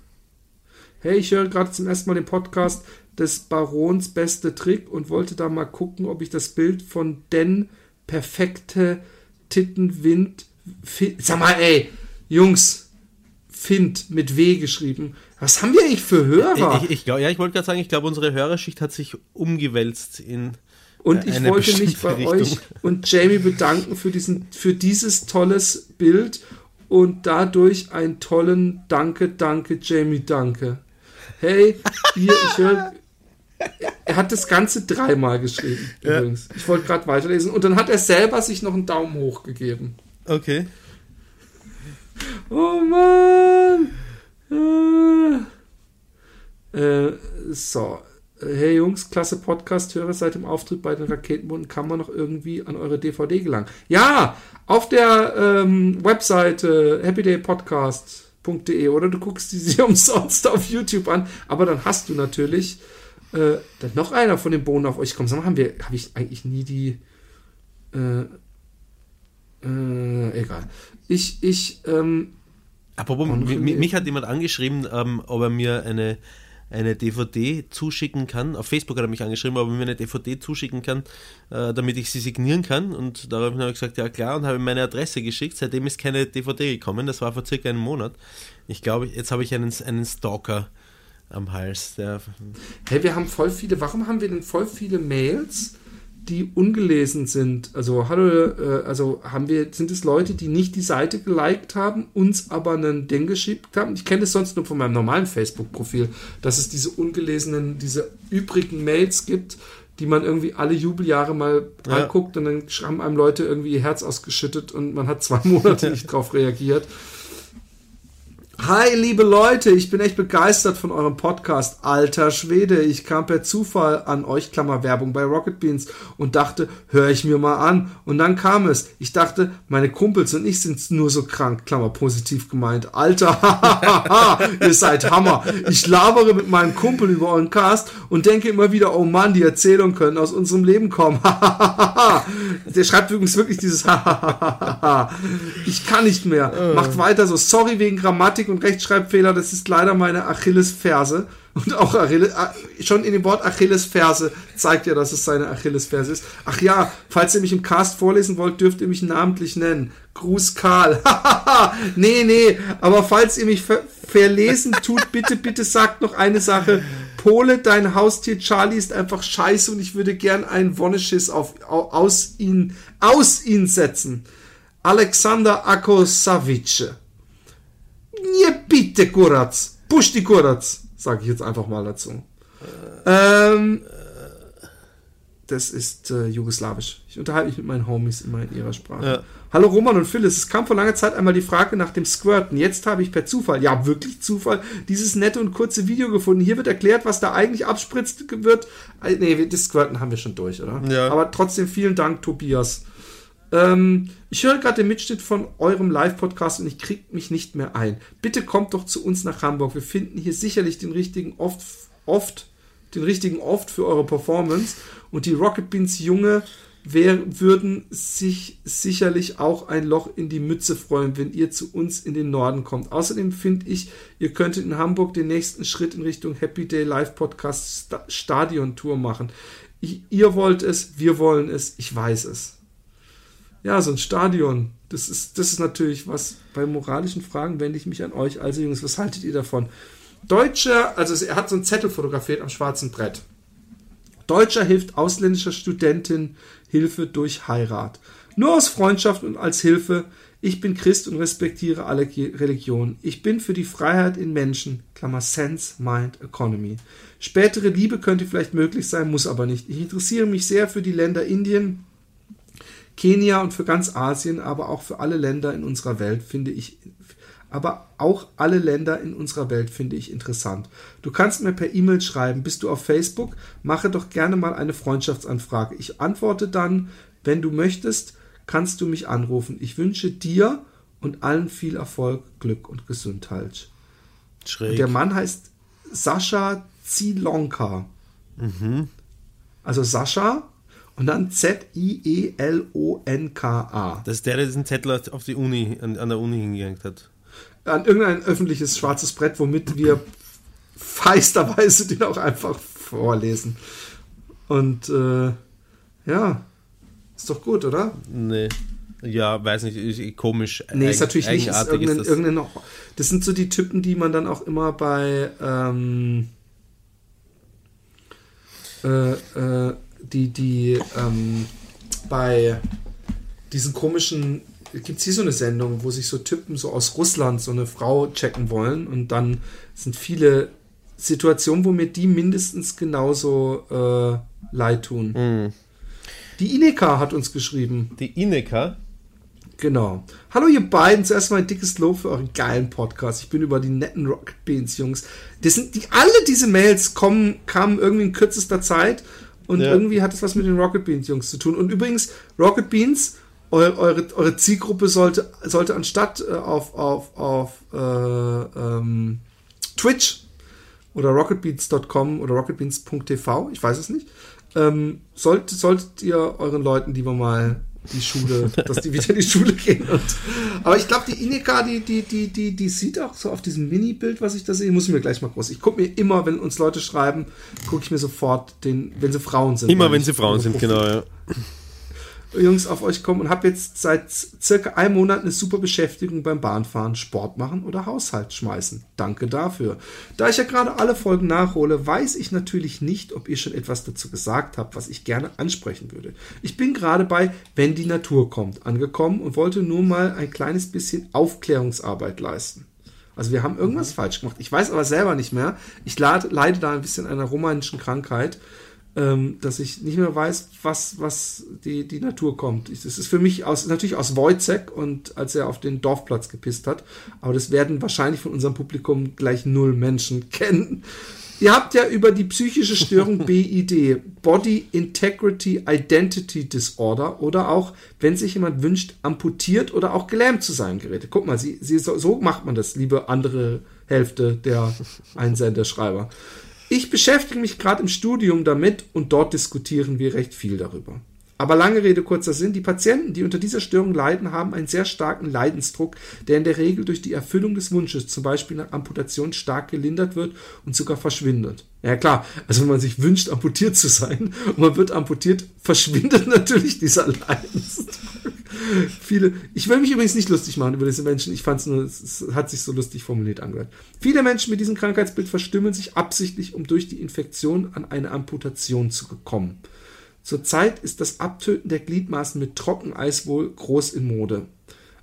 Hey, ich höre gerade zum ersten Mal den Podcast des Barons beste Trick und wollte da mal gucken, ob ich das Bild von Den perfekte Tittenwind. Sag mal, ey, Jungs, Find mit W geschrieben. Was haben wir eigentlich für Hörer? Ich, ich, ich glaub, ja, ich wollte gerade sagen, ich glaube, unsere Hörerschicht hat sich umgewälzt in. Und ich eine wollte mich bei Richtung. euch und Jamie bedanken für, diesen, für dieses tolles Bild und dadurch einen tollen Danke, danke, Jamie, danke. Hey, hier, ich höre. Er hat das Ganze dreimal geschrieben, Ja. übrigens. Ich wollte gerade weiterlesen. Und dann hat er selber sich noch einen Daumen hoch gegeben. Okay. Oh Mann! Äh, äh, so. Hey Jungs, klasse Podcast-Hörer. Seit dem Auftritt bei den Raketenbunden kann man noch irgendwie an eure DVD gelangen. Ja, auf der ähm, Webseite happydaypodcast.de oder du guckst die sie umsonst auf YouTube an. Aber dann hast du natürlich äh, dann noch einer von den Bohnen auf euch kommen. Sag mal, haben wir, habe ich eigentlich nie die Äh, äh, egal. Ich, ich, ähm, Apropos, mich, hat jemand angeschrieben, ähm, ob er mir eine, eine DVD zuschicken kann. Auf Facebook hat er mich angeschrieben, ob er mir eine DVD zuschicken kann, äh, damit ich sie signieren kann. Und daraufhin habe ich gesagt, ja klar, und habe ihm meine Adresse geschickt. Seitdem ist keine DVD gekommen. Das war vor circa einem Monat. Ich glaube, jetzt habe ich einen, einen Stalker am Hals. Hey, wir haben voll viele, warum haben wir denn voll viele Mails? Die ungelesen sind. Also, hallo, äh, also haben wir, sind es Leute, die nicht die Seite geliked haben, uns aber einen Ding geschickt haben? Ich kenne es sonst nur von meinem normalen Facebook-Profil, dass es diese ungelesenen, diese übrigen Mails gibt, die man irgendwie alle Jubeljahre mal ja. anguckt und dann haben einem Leute irgendwie ihr Herz ausgeschüttet und man hat zwei Monate nicht drauf reagiert. Hi, liebe Leute, ich bin echt begeistert von eurem Podcast. Alter Schwede, ich kam per Zufall an euch, Klammerwerbung bei Rocket Beans und dachte, höre ich mir mal an. Und dann kam es. Ich dachte, meine Kumpels und ich sind nur so krank, Klammer positiv gemeint. Alter, ihr seid Hammer. Ich labere mit meinem Kumpel über euren Cast und denke immer wieder, oh Mann, die Erzählungen können aus unserem Leben kommen. Der schreibt übrigens wirklich dieses Ich kann nicht mehr. Macht weiter so. Sorry wegen Grammatik Grammatik- und Rechtschreibfehler, das ist leider meine Achillesferse. Und auch Achilles, schon in dem Wort Achillesferse zeigt ja, dass es seine Achillesferse ist. Ach ja, falls ihr mich im Cast vorlesen wollt, dürft ihr mich namentlich nennen. Gruß Karl. nee, nee, aber falls ihr mich ver verlesen tut, bitte, bitte sagt noch eine Sache. Pole, dein Haustier Charlie ist einfach scheiße und ich würde gern einen Wonneschiss auf, aus ihn, aus ihn setzen. Alexander Akosavice. Nie bitte, Kuratz. Push Kuratz, sage ich jetzt einfach mal dazu. Ähm, das ist äh, jugoslawisch. Ich unterhalte mich mit meinen Homies immer in ihrer Sprache. Ja. Hallo Roman und Phyllis, es kam vor langer Zeit einmal die Frage nach dem Squirten. Jetzt habe ich per Zufall, ja wirklich Zufall, dieses nette und kurze Video gefunden. Hier wird erklärt, was da eigentlich abspritzt wird. Äh, nee, das Squirten haben wir schon durch, oder? Ja. Aber trotzdem vielen Dank, Tobias. Ähm, ich höre gerade den Mitschnitt von eurem Live-Podcast und ich kriege mich nicht mehr ein. Bitte kommt doch zu uns nach Hamburg. Wir finden hier sicherlich den richtigen oft, oft, den richtigen oft für eure Performance. Und die Rocket Beans Junge wär, würden sich sicherlich auch ein Loch in die Mütze freuen, wenn ihr zu uns in den Norden kommt. Außerdem finde ich, ihr könntet in Hamburg den nächsten Schritt in Richtung Happy Day Live Podcast Stadion Tour machen. Ich, ihr wollt es, wir wollen es, ich weiß es ja, so ein Stadion, das ist, das ist natürlich was, bei moralischen Fragen wende ich mich an euch, also Jungs, was haltet ihr davon? Deutscher, also er hat so einen Zettel fotografiert am schwarzen Brett. Deutscher hilft ausländischer Studentin Hilfe durch Heirat. Nur aus Freundschaft und als Hilfe. Ich bin Christ und respektiere alle Religionen. Ich bin für die Freiheit in Menschen, Klammer Sense, Mind, Economy. Spätere Liebe könnte vielleicht möglich sein, muss aber nicht. Ich interessiere mich sehr für die Länder Indien, Kenia und für ganz Asien, aber auch für alle Länder in unserer Welt finde ich, aber auch alle Länder in unserer Welt finde ich interessant. Du kannst mir per E-Mail schreiben, bist du auf Facebook? Mache doch gerne mal eine Freundschaftsanfrage. Ich antworte dann, wenn du möchtest, kannst du mich anrufen. Ich wünsche dir und allen viel Erfolg, Glück und Gesundheit. Schräg. Und der Mann heißt Sascha Zilonka. Mhm. Also Sascha und dann Z-I-E-L-O-N-K-A. Das ist der, der diesen Zettel auf die Uni, an, an der Uni hingehängt hat. An irgendein öffentliches schwarzes Brett, womit wir feisterweise den auch einfach vorlesen. Und äh, ja, ist doch gut, oder? Nee. Ja, weiß nicht, komisch. Nee, ist natürlich nicht. Ist irgendein, das. Irgendein, das sind so die Typen, die man dann auch immer bei ähm, äh, äh, die, die ähm, bei diesen komischen, gibt es hier so eine Sendung, wo sich so Typen so aus Russland so eine Frau checken wollen und dann sind viele Situationen, wo mir die mindestens genauso äh, leid tun. Mhm. Die Ineka hat uns geschrieben. Die Ineka? Genau. Hallo ihr beiden, zuerst mal ein dickes Lob für euren geilen Podcast. Ich bin über die netten Rocket Beans Jungs. Das sind die alle diese Mails kommen kamen irgendwie in kürzester Zeit und ja. irgendwie hat es was mit den Rocket Beans Jungs zu tun. Und übrigens, Rocket Beans, eure, eure, eure Zielgruppe sollte, sollte anstatt äh, auf, auf, auf äh, ähm, Twitch oder rocketbeans.com oder rocketbeans.tv, ich weiß es nicht, ähm, sollt, solltet ihr euren Leuten lieber mal die Schule, dass die wieder in die Schule gehen. Und, aber ich glaube, die Inika, die, die, die, die, die sieht auch so auf diesem Mini-Bild, was ich da sehe, muss ich mir gleich mal groß. Ich gucke mir immer, wenn uns Leute schreiben, gucke ich mir sofort den, wenn sie Frauen sind. Immer wenn sie Frauen sind, genau, ja. Jungs auf euch kommen und habe jetzt seit circa einem Monat eine super Beschäftigung beim Bahnfahren, Sport machen oder Haushalt schmeißen. Danke dafür. Da ich ja gerade alle Folgen nachhole, weiß ich natürlich nicht, ob ihr schon etwas dazu gesagt habt, was ich gerne ansprechen würde. Ich bin gerade bei Wenn die Natur kommt angekommen und wollte nur mal ein kleines bisschen Aufklärungsarbeit leisten. Also wir haben irgendwas mhm. falsch gemacht. Ich weiß aber selber nicht mehr. Ich leide da ein bisschen einer romanischen Krankheit ähm, dass ich nicht mehr weiß, was, was die, die Natur kommt. Das ist für mich aus, natürlich aus Wojcek und als er auf den Dorfplatz gepisst hat, aber das werden wahrscheinlich von unserem Publikum gleich null Menschen kennen. Ihr habt ja über die psychische Störung BID, Body Integrity Identity Disorder, oder auch, wenn sich jemand wünscht, amputiert oder auch gelähmt zu sein, geredet. Guck mal, sie, sie, so, so macht man das, liebe andere Hälfte der Einsenderschreiber. Ich beschäftige mich gerade im Studium damit und dort diskutieren wir recht viel darüber. Aber lange Rede, kurzer Sinn, die Patienten, die unter dieser Störung leiden, haben einen sehr starken Leidensdruck, der in der Regel durch die Erfüllung des Wunsches, zum Beispiel nach Amputation, stark gelindert wird und sogar verschwindet. Ja klar, also wenn man sich wünscht, amputiert zu sein und man wird amputiert, verschwindet natürlich dieser Leidensdruck. Viele, ich will mich übrigens nicht lustig machen über diese Menschen, ich fand es nur, es hat sich so lustig formuliert angehört. Viele Menschen mit diesem Krankheitsbild verstümmeln sich absichtlich, um durch die Infektion an eine Amputation zu kommen. Zurzeit ist das Abtöten der Gliedmaßen mit Trockeneis wohl groß in Mode.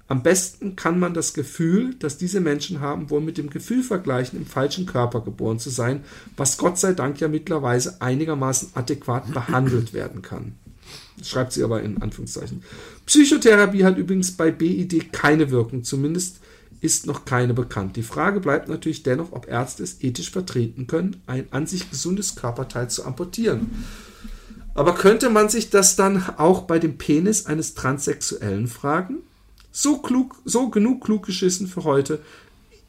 Am besten kann man das Gefühl, das diese Menschen haben, wohl mit dem Gefühl vergleichen, im falschen Körper geboren zu sein, was Gott sei Dank ja mittlerweile einigermaßen adäquat behandelt werden kann. Das schreibt sie aber in Anführungszeichen. Psychotherapie hat übrigens bei BID keine Wirkung, zumindest ist noch keine bekannt. Die Frage bleibt natürlich dennoch, ob Ärzte es ethisch vertreten können, ein an sich gesundes Körperteil zu amputieren. Aber könnte man sich das dann auch bei dem Penis eines Transsexuellen fragen? So klug, so genug klug geschissen für heute.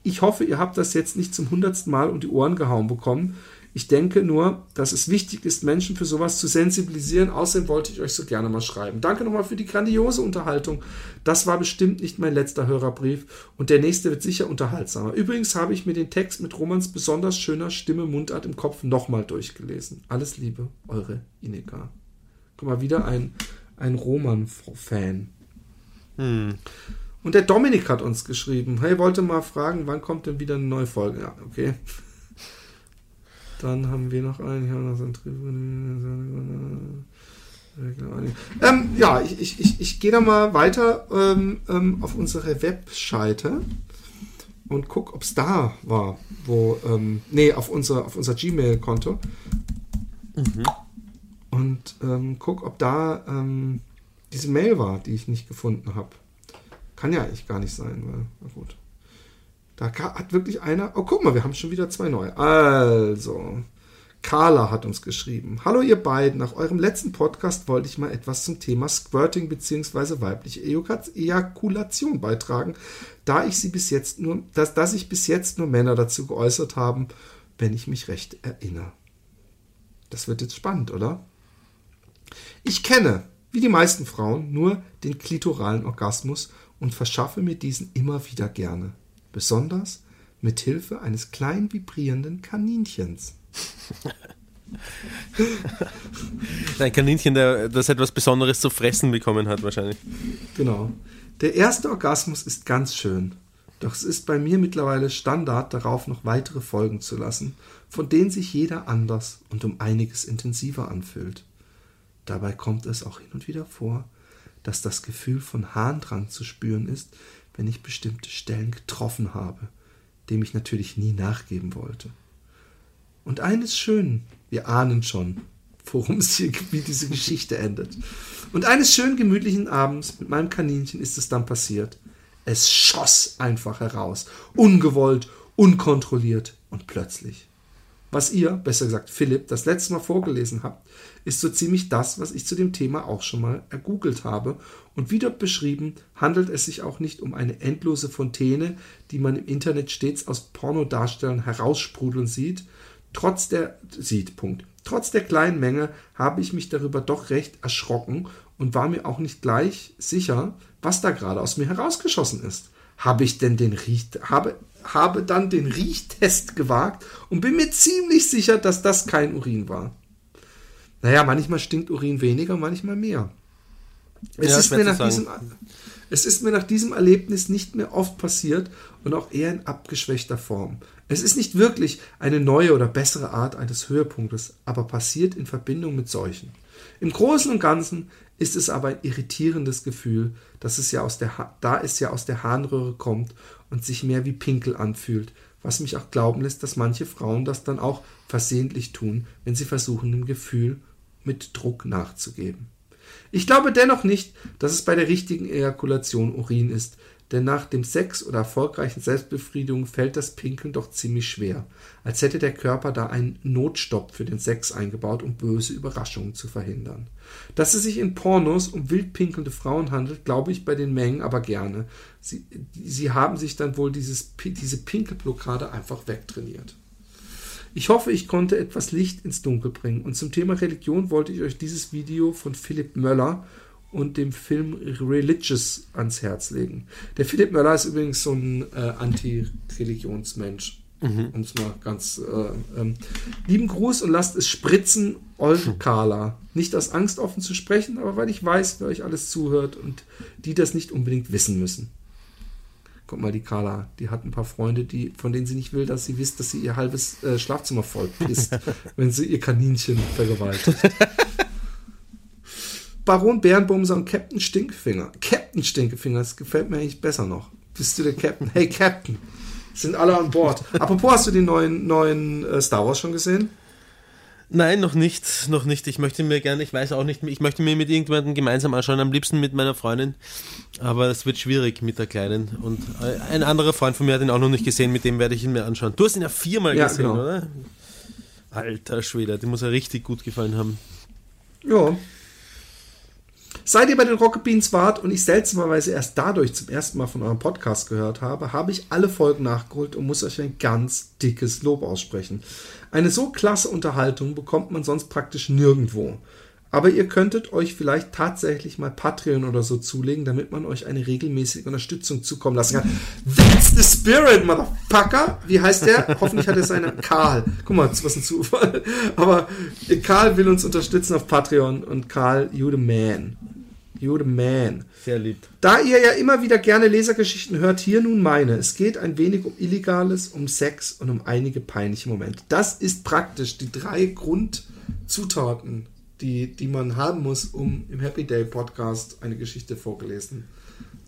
Ich hoffe, ihr habt das jetzt nicht zum hundertsten Mal um die Ohren gehauen bekommen. Ich denke nur, dass es wichtig ist, Menschen für sowas zu sensibilisieren. Außerdem wollte ich euch so gerne mal schreiben. Danke nochmal für die grandiose Unterhaltung. Das war bestimmt nicht mein letzter Hörerbrief und der nächste wird sicher unterhaltsamer. Übrigens habe ich mir den Text mit Romans besonders schöner Stimme Mundart im Kopf nochmal durchgelesen. Alles Liebe, eure Ineka. Guck mal, wieder ein, ein Roman-Fan. Hm. Und der Dominik hat uns geschrieben, hey, wollte mal fragen, wann kommt denn wieder eine neue Folge? Ja, okay. Dann haben wir noch einen. Hier noch so ein ähm, ja, ich, ich, ich, ich gehe da mal weiter ähm, ähm, auf unsere Webseite und guck, ob es da war, wo, ähm, nee, auf unser, auf unser Gmail-Konto. Mhm. Und ähm, guck, ob da ähm, diese Mail war, die ich nicht gefunden habe. Kann ja eigentlich gar nicht sein, weil, na gut. Da hat wirklich einer. Oh, guck mal, wir haben schon wieder zwei neue. Also, Carla hat uns geschrieben. Hallo ihr beiden, nach eurem letzten Podcast wollte ich mal etwas zum Thema Squirting bzw. weibliche Ejakulation beitragen, da ich sie bis jetzt nur, dass, dass sich bis jetzt nur Männer dazu geäußert haben, wenn ich mich recht erinnere. Das wird jetzt spannend, oder? Ich kenne, wie die meisten Frauen, nur den klitoralen Orgasmus und verschaffe mir diesen immer wieder gerne besonders mit Hilfe eines klein vibrierenden Kaninchens. Ein Kaninchen, der, das etwas Besonderes zu fressen bekommen hat, wahrscheinlich. Genau. Der erste Orgasmus ist ganz schön. Doch es ist bei mir mittlerweile Standard, darauf noch weitere Folgen zu lassen, von denen sich jeder anders und um einiges intensiver anfühlt. Dabei kommt es auch hin und wieder vor, dass das Gefühl von Harndrang zu spüren ist, wenn ich bestimmte Stellen getroffen habe, dem ich natürlich nie nachgeben wollte. Und eines schön, wir ahnen schon, worum es hier, wie diese Geschichte endet. Und eines schönen gemütlichen Abends mit meinem Kaninchen ist es dann passiert. Es schoss einfach heraus, ungewollt, unkontrolliert und plötzlich. Was ihr, besser gesagt Philipp, das letzte Mal vorgelesen habt, ist so ziemlich das, was ich zu dem Thema auch schon mal ergoogelt habe. Und wie dort beschrieben, handelt es sich auch nicht um eine endlose Fontäne, die man im Internet stets aus Pornodarstellern heraussprudeln sieht, trotz der sieht, Punkt. Trotz der kleinen Menge habe ich mich darüber doch recht erschrocken und war mir auch nicht gleich sicher, was da gerade aus mir herausgeschossen ist. Habe ich denn den Riech, habe, habe dann den Riechtest gewagt und bin mir ziemlich sicher, dass das kein Urin war. Naja, manchmal stinkt Urin weniger, manchmal mehr. Es, ja, ist mir nach diesem, es ist mir nach diesem Erlebnis nicht mehr oft passiert und auch eher in abgeschwächter Form. Es ist nicht wirklich eine neue oder bessere Art eines Höhepunktes, aber passiert in Verbindung mit solchen. Im Großen und Ganzen ist es aber ein irritierendes Gefühl, dass es ja aus der ha da es ja aus der Harnröhre kommt und sich mehr wie Pinkel anfühlt, was mich auch glauben lässt, dass manche Frauen das dann auch versehentlich tun, wenn sie versuchen, dem Gefühl mit Druck nachzugeben. Ich glaube dennoch nicht, dass es bei der richtigen Ejakulation Urin ist, denn nach dem Sex oder erfolgreichen Selbstbefriedigung fällt das Pinkeln doch ziemlich schwer, als hätte der Körper da einen Notstopp für den Sex eingebaut, um böse Überraschungen zu verhindern. Dass es sich in Pornos um wild pinkelnde Frauen handelt, glaube ich bei den Mengen aber gerne. Sie, sie haben sich dann wohl dieses, diese Pinkelblockade einfach wegtrainiert. Ich hoffe, ich konnte etwas Licht ins Dunkel bringen. Und zum Thema Religion wollte ich euch dieses Video von Philipp Möller und dem Film Religious ans Herz legen. Der Philipp Möller ist übrigens so ein äh, Anti-Religionsmensch. Mhm. Um es mal ganz. Äh, ähm, lieben Gruß und lasst es spritzen, Olden Carla. Nicht aus Angst offen zu sprechen, aber weil ich weiß, wer euch alles zuhört und die das nicht unbedingt wissen müssen. Guck mal, die Carla, die hat ein paar Freunde, die, von denen sie nicht will, dass sie wisst, dass sie ihr halbes äh, Schlafzimmer voll ist, wenn sie ihr Kaninchen vergewaltigt. Baron Bärenbumser und Captain Stinkfinger. Captain Stinkfinger, das gefällt mir eigentlich besser noch. Bist du der Captain? Hey Captain. Sind alle an Bord. Apropos, hast du den neuen, neuen äh, Star Wars schon gesehen? Nein, noch nicht, noch nicht. Ich möchte mir gerne, ich weiß auch nicht, ich möchte mir mit irgendjemandem gemeinsam anschauen, am liebsten mit meiner Freundin. Aber es wird schwierig mit der Kleinen. Und ein anderer Freund von mir hat ihn auch noch nicht gesehen, mit dem werde ich ihn mir anschauen. Du hast ihn ja viermal ja, gesehen, genau. oder? Alter Schwede, dem muss er richtig gut gefallen haben. Ja. Seit ihr bei den Rocket Beans wart und ich seltsamerweise erst dadurch zum ersten Mal von eurem Podcast gehört habe, habe ich alle Folgen nachgeholt und muss euch ein ganz dickes Lob aussprechen. Eine so klasse Unterhaltung bekommt man sonst praktisch nirgendwo. Aber ihr könntet euch vielleicht tatsächlich mal Patreon oder so zulegen, damit man euch eine regelmäßige Unterstützung zukommen lassen kann. That's the spirit, motherfucker! Wie heißt der? Hoffentlich hat er seinen Karl. Guck mal, was ein Zufall. Aber Karl will uns unterstützen auf Patreon und Karl, you the man. You the man. Sehr lieb. Da ihr ja immer wieder gerne Lesergeschichten hört, hier nun meine. Es geht ein wenig um Illegales, um Sex und um einige peinliche Momente. Das ist praktisch die drei Grundzutaten, die, die man haben muss, um im Happy Day Podcast eine Geschichte vorgelesen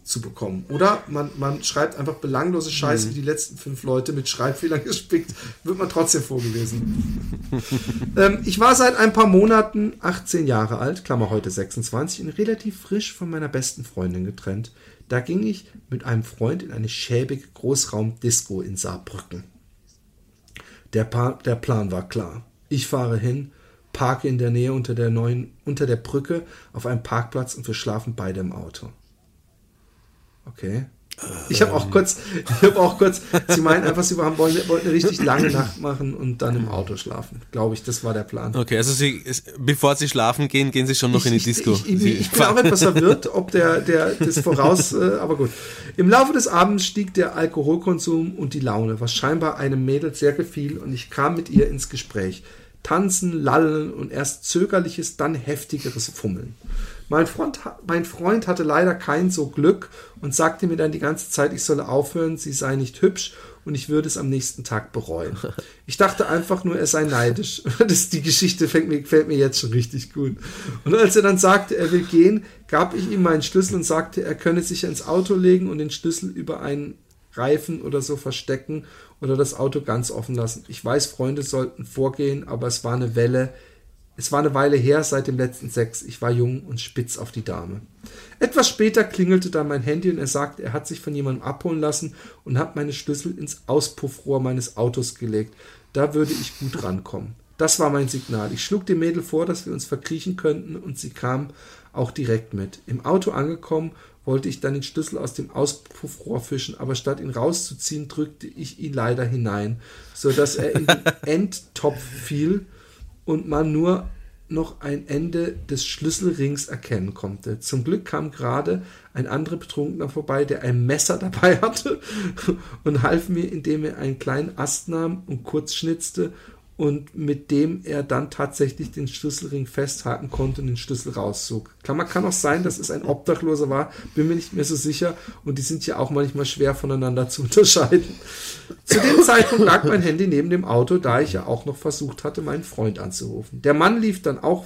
zu bekommen. Oder man, man schreibt einfach belanglose Scheiße mhm. wie die letzten fünf Leute mit Schreibfehlern gespickt, wird man trotzdem vorgelesen. ähm, ich war seit ein paar Monaten 18 Jahre alt, Klammer heute 26, und relativ frisch von meiner besten Freundin getrennt. Da ging ich mit einem Freund in eine schäbige Großraumdisco in Saarbrücken. Der, pa der Plan war klar. Ich fahre hin, parke in der Nähe unter der neuen, unter der Brücke auf einem Parkplatz und wir schlafen beide im Auto. Okay. Ich habe auch kurz, ich habe auch kurz, sie meinen einfach, sie wollten, wollten eine richtig lange Nacht machen und dann im Auto schlafen. Glaube ich, das war der Plan. Okay, also sie, bevor sie schlafen gehen, gehen sie schon noch ich, in die Disco. Ich, ich, ich bin auch etwas verwirrt, ob der, der, das voraus, äh, aber gut. Im Laufe des Abends stieg der Alkoholkonsum und die Laune, was scheinbar einem Mädel sehr gefiel und ich kam mit ihr ins Gespräch. Tanzen, Lallen und erst zögerliches, dann heftigeres Fummeln. Mein Freund, mein Freund hatte leider kein so Glück und sagte mir dann die ganze Zeit, ich solle aufhören, sie sei nicht hübsch und ich würde es am nächsten Tag bereuen. Ich dachte einfach nur, er sei neidisch. Das, die Geschichte fängt mir, gefällt mir jetzt schon richtig gut. Und als er dann sagte, er will gehen, gab ich ihm meinen Schlüssel und sagte, er könne sich ins Auto legen und den Schlüssel über einen Reifen oder so verstecken oder das Auto ganz offen lassen. Ich weiß, Freunde sollten vorgehen, aber es war eine Welle, es war eine Weile her seit dem letzten Sex. Ich war jung und spitz auf die Dame. Etwas später klingelte dann mein Handy und er sagte, er hat sich von jemandem abholen lassen und hat meine Schlüssel ins Auspuffrohr meines Autos gelegt. Da würde ich gut rankommen. Das war mein Signal. Ich schlug dem Mädel vor, dass wir uns verkriechen könnten und sie kam auch direkt mit. Im Auto angekommen, wollte ich dann den Schlüssel aus dem Auspuffrohr fischen, aber statt ihn rauszuziehen, drückte ich ihn leider hinein, so dass er in den Endtopf fiel und man nur noch ein Ende des Schlüsselrings erkennen konnte. Zum Glück kam gerade ein anderer Betrunkener vorbei, der ein Messer dabei hatte und half mir, indem er einen kleinen Ast nahm und kurz schnitzte und mit dem er dann tatsächlich den Schlüsselring festhalten konnte und den Schlüssel rauszog. Klammer kann auch sein, dass es ein Obdachloser war, bin mir nicht mehr so sicher und die sind ja auch manchmal schwer voneinander zu unterscheiden. Zu dem Zeitpunkt lag mein Handy neben dem Auto, da ich ja auch noch versucht hatte, meinen Freund anzurufen. Der Mann lief dann auch,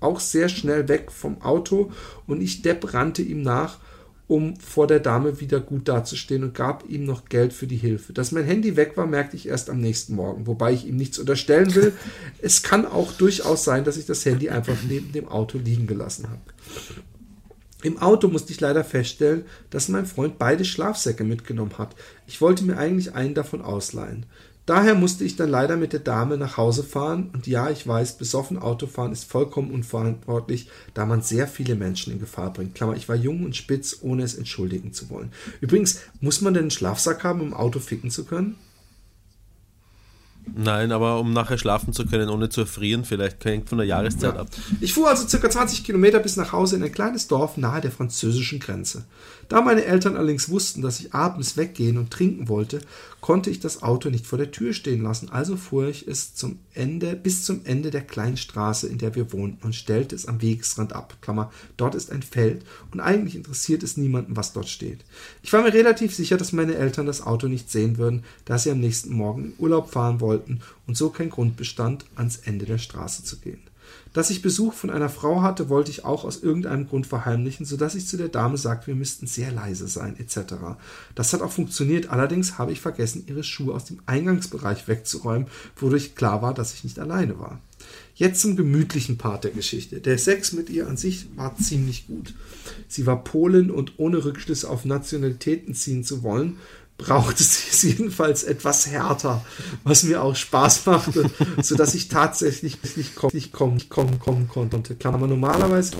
auch sehr schnell weg vom Auto und ich Depp rannte ihm nach um vor der Dame wieder gut dazustehen und gab ihm noch Geld für die Hilfe. Dass mein Handy weg war, merkte ich erst am nächsten Morgen, wobei ich ihm nichts unterstellen will. es kann auch durchaus sein, dass ich das Handy einfach neben dem Auto liegen gelassen habe. Im Auto musste ich leider feststellen, dass mein Freund beide Schlafsäcke mitgenommen hat. Ich wollte mir eigentlich einen davon ausleihen. Daher musste ich dann leider mit der Dame nach Hause fahren und ja, ich weiß, besoffen Autofahren ist vollkommen unverantwortlich, da man sehr viele Menschen in Gefahr bringt. Klammer, ich war jung und spitz, ohne es entschuldigen zu wollen. Übrigens, muss man denn einen Schlafsack haben, um Auto ficken zu können? Nein, aber um nachher schlafen zu können, ohne zu erfrieren, vielleicht hängt von der Jahreszeit ja. ab. Ich fuhr also circa 20 Kilometer bis nach Hause in ein kleines Dorf nahe der französischen Grenze. Da meine Eltern allerdings wussten, dass ich abends weggehen und trinken wollte, konnte ich das Auto nicht vor der Tür stehen lassen, also fuhr ich es zum Ende, bis zum Ende der kleinen Straße, in der wir wohnten, und stellte es am Wegesrand ab. Klammer, dort ist ein Feld, und eigentlich interessiert es niemanden, was dort steht. Ich war mir relativ sicher, dass meine Eltern das Auto nicht sehen würden, da sie am nächsten Morgen in Urlaub fahren wollten und so kein Grund bestand, ans Ende der Straße zu gehen. Dass ich Besuch von einer Frau hatte, wollte ich auch aus irgendeinem Grund verheimlichen, so dass ich zu der Dame sagte, wir müssten sehr leise sein, etc. Das hat auch funktioniert, allerdings habe ich vergessen, ihre Schuhe aus dem Eingangsbereich wegzuräumen, wodurch klar war, dass ich nicht alleine war. Jetzt zum gemütlichen Part der Geschichte. Der Sex mit ihr an sich war ziemlich gut. Sie war Polin und ohne Rückschlüsse auf Nationalitäten ziehen zu wollen, brauchte sie es jedenfalls etwas härter, was mir auch Spaß machte, sodass ich tatsächlich nicht kommen, nicht kommen, nicht kommen, kommen konnte. Klammer, normalerweise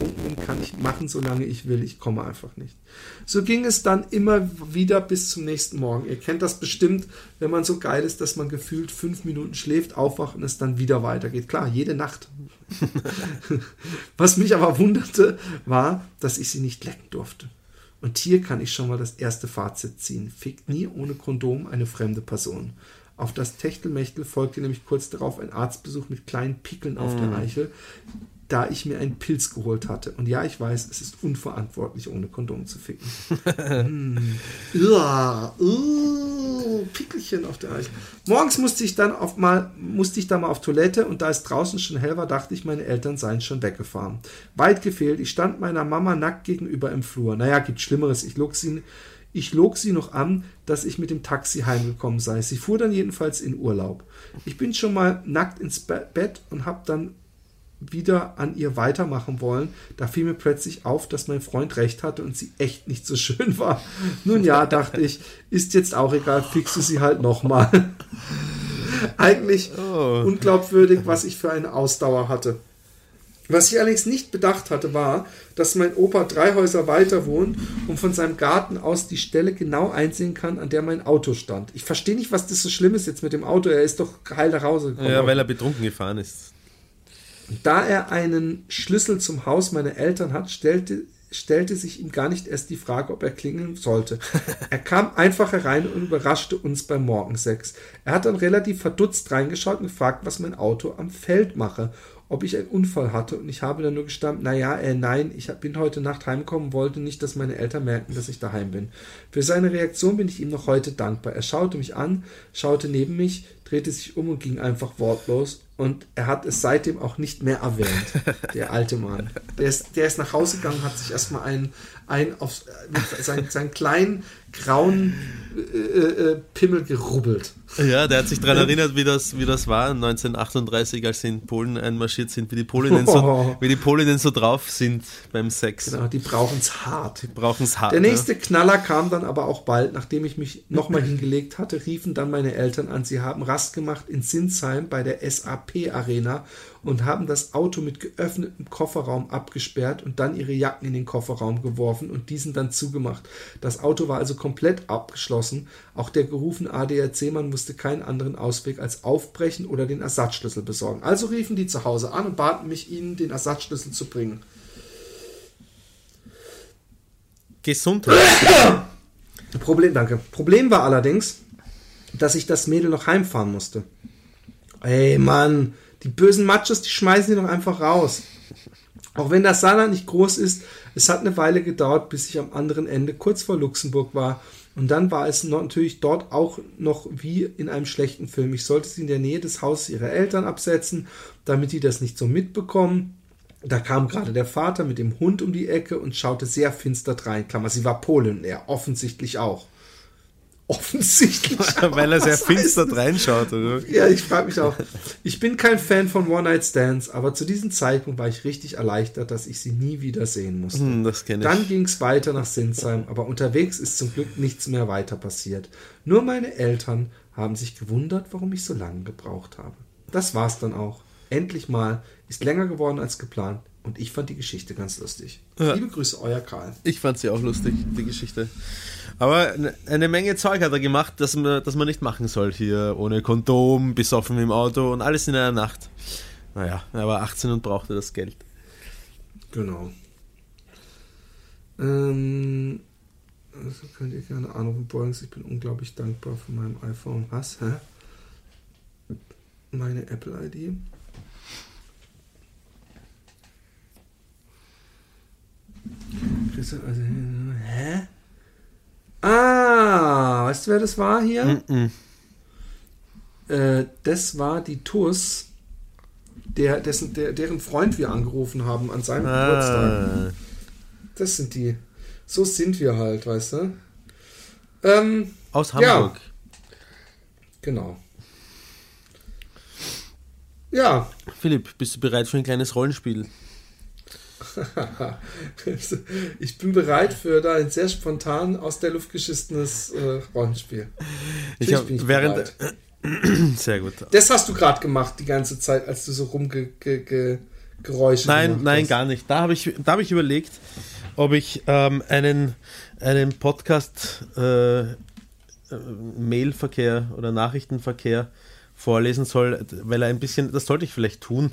kann ich machen, solange ich will, ich komme einfach nicht. So ging es dann immer wieder bis zum nächsten Morgen. Ihr kennt das bestimmt, wenn man so geil ist, dass man gefühlt fünf Minuten schläft, aufwacht und es dann wieder weitergeht. Klar, jede Nacht. was mich aber wunderte, war, dass ich sie nicht lecken durfte. Und hier kann ich schon mal das erste Fazit ziehen. Fickt nie ohne Kondom eine fremde Person. Auf das Techtelmechtel folgte nämlich kurz darauf ein Arztbesuch mit kleinen Pickeln auf mm. der Eichel da ich mir einen Pilz geholt hatte. Und ja, ich weiß, es ist unverantwortlich, ohne Kondom zu ficken. mm. Uah, uh, Pickelchen auf der Eichel. Morgens musste ich dann auf mal, musste ich da mal auf Toilette und da es draußen schon hell war, dachte ich, meine Eltern seien schon weggefahren. Weit gefehlt, ich stand meiner Mama nackt gegenüber im Flur. Naja, gibt Schlimmeres. Ich log sie, ich log sie noch an, dass ich mit dem Taxi heimgekommen sei. Sie fuhr dann jedenfalls in Urlaub. Ich bin schon mal nackt ins Bett und habe dann wieder an ihr weitermachen wollen. Da fiel mir plötzlich auf, dass mein Freund recht hatte und sie echt nicht so schön war. Nun ja, dachte ich, ist jetzt auch egal, fixe sie halt nochmal. Eigentlich oh. unglaubwürdig, was ich für eine Ausdauer hatte. Was ich allerdings nicht bedacht hatte, war, dass mein Opa drei Häuser weiter wohnt und von seinem Garten aus die Stelle genau einsehen kann, an der mein Auto stand. Ich verstehe nicht, was das so schlimm ist jetzt mit dem Auto. Er ist doch heil nach Hause gekommen. Ja, weil er betrunken gefahren ist. Da er einen Schlüssel zum Haus meiner Eltern hat, stellte, stellte sich ihm gar nicht erst die Frage, ob er klingeln sollte. Er kam einfach herein und überraschte uns beim Morgensex. Er hat dann relativ verdutzt reingeschaut und gefragt, was mein Auto am Feld mache, ob ich einen Unfall hatte und ich habe dann nur gestanden, naja, äh, nein, ich bin heute Nacht heimgekommen, wollte nicht, dass meine Eltern merken, dass ich daheim bin. Für seine Reaktion bin ich ihm noch heute dankbar. Er schaute mich an, schaute neben mich, drehte sich um und ging einfach wortlos und er hat es seitdem auch nicht mehr erwähnt, der alte Mann. Der ist, der ist nach Hause gegangen, hat sich erstmal einen, einen auf seinen, seinen kleinen grauen äh, äh, Pimmel gerubbelt. Ja, der hat sich daran erinnert, wie das, wie das war 1938, als sie in Polen einmarschiert sind, wie die Polinnen so, oh. wie die Polinnen so drauf sind beim Sex. Genau, die brauchen es hart. Die brauchen es hart. Der nächste ja. Knaller kam dann aber auch bald, nachdem ich mich nochmal hingelegt hatte, riefen dann meine Eltern an, sie haben Rast gemacht in Sinsheim bei der SAP Arena und haben das Auto mit geöffnetem Kofferraum abgesperrt und dann ihre Jacken in den Kofferraum geworfen und diesen dann zugemacht. Das Auto war also komplett abgeschlossen. Auch der gerufene ADAC-Mann wusste keinen anderen Ausweg als aufbrechen oder den Ersatzschlüssel besorgen. Also riefen die zu Hause an und baten mich, ihnen den Ersatzschlüssel zu bringen. Gesundheit. Problem, danke. Problem war allerdings, dass ich das Mädel noch heimfahren musste. Ey, Mann, die bösen Machos, die schmeißen die doch einfach raus. Auch wenn das Saarland nicht groß ist, es hat eine Weile gedauert, bis ich am anderen Ende kurz vor Luxemburg war. Und dann war es natürlich dort auch noch wie in einem schlechten Film. Ich sollte sie in der Nähe des Hauses ihrer Eltern absetzen, damit die das nicht so mitbekommen. Da kam gerade der Vater mit dem Hund um die Ecke und schaute sehr finster drein. Klammer, sie war Polin, er offensichtlich auch. Offensichtlich. Weil er sehr finster reinschaut, oder? Ja, ich frage mich auch. Ich bin kein Fan von One-Night-Stands, aber zu diesem Zeitpunkt war ich richtig erleichtert, dass ich sie nie wieder sehen musste. Hm, das kenne ich. Dann ging es weiter nach Sinsheim, aber unterwegs ist zum Glück nichts mehr weiter passiert. Nur meine Eltern haben sich gewundert, warum ich so lange gebraucht habe. Das war's dann auch. Endlich mal. Ist länger geworden als geplant. Und ich fand die Geschichte ganz lustig. Ja. Liebe Grüße, euer Karl. Ich fand sie auch lustig, die Geschichte. Aber ne- eine Menge Zeug hat er gemacht, das man, das man nicht machen soll hier. Ohne Kondom, besoffen im Auto und alles in einer Nacht. Naja, er war 18 und brauchte das Geld. Genau. Ähm, also könnt ihr gerne anrufen, Boings. Ich bin unglaublich dankbar für mein iPhone. Was? Hä? Meine Apple-ID. Christian, also, hä? Ah, weißt du, wer das war hier? Mm-mm. Äh, das war die TUS, der, dessen, der, deren Freund wir angerufen haben an seinem Geburtstag. Ah, Das sind die. So sind wir halt, weißt du? Ähm, aus Ja. Hamburg. genau. Ja. Philipp, bist du bereit für ein kleines Rollenspiel? ich bin bereit für da ein sehr spontan aus der Luft geschissenes äh, Rollenspiel. Ich Natürlich hab bin ich während bereit. sehr gut. Das hast du gerade gemacht die ganze Zeit, als du so rumge ge, ge, Geräusche Nein, nein, hast. gar nicht. Da habe ich, da habe ich überlegt, ob ich ähm, einen, einen Podcast äh, äh, Mailverkehr oder Nachrichtenverkehr vorlesen soll, weil er ein bisschen, das sollte ich vielleicht tun.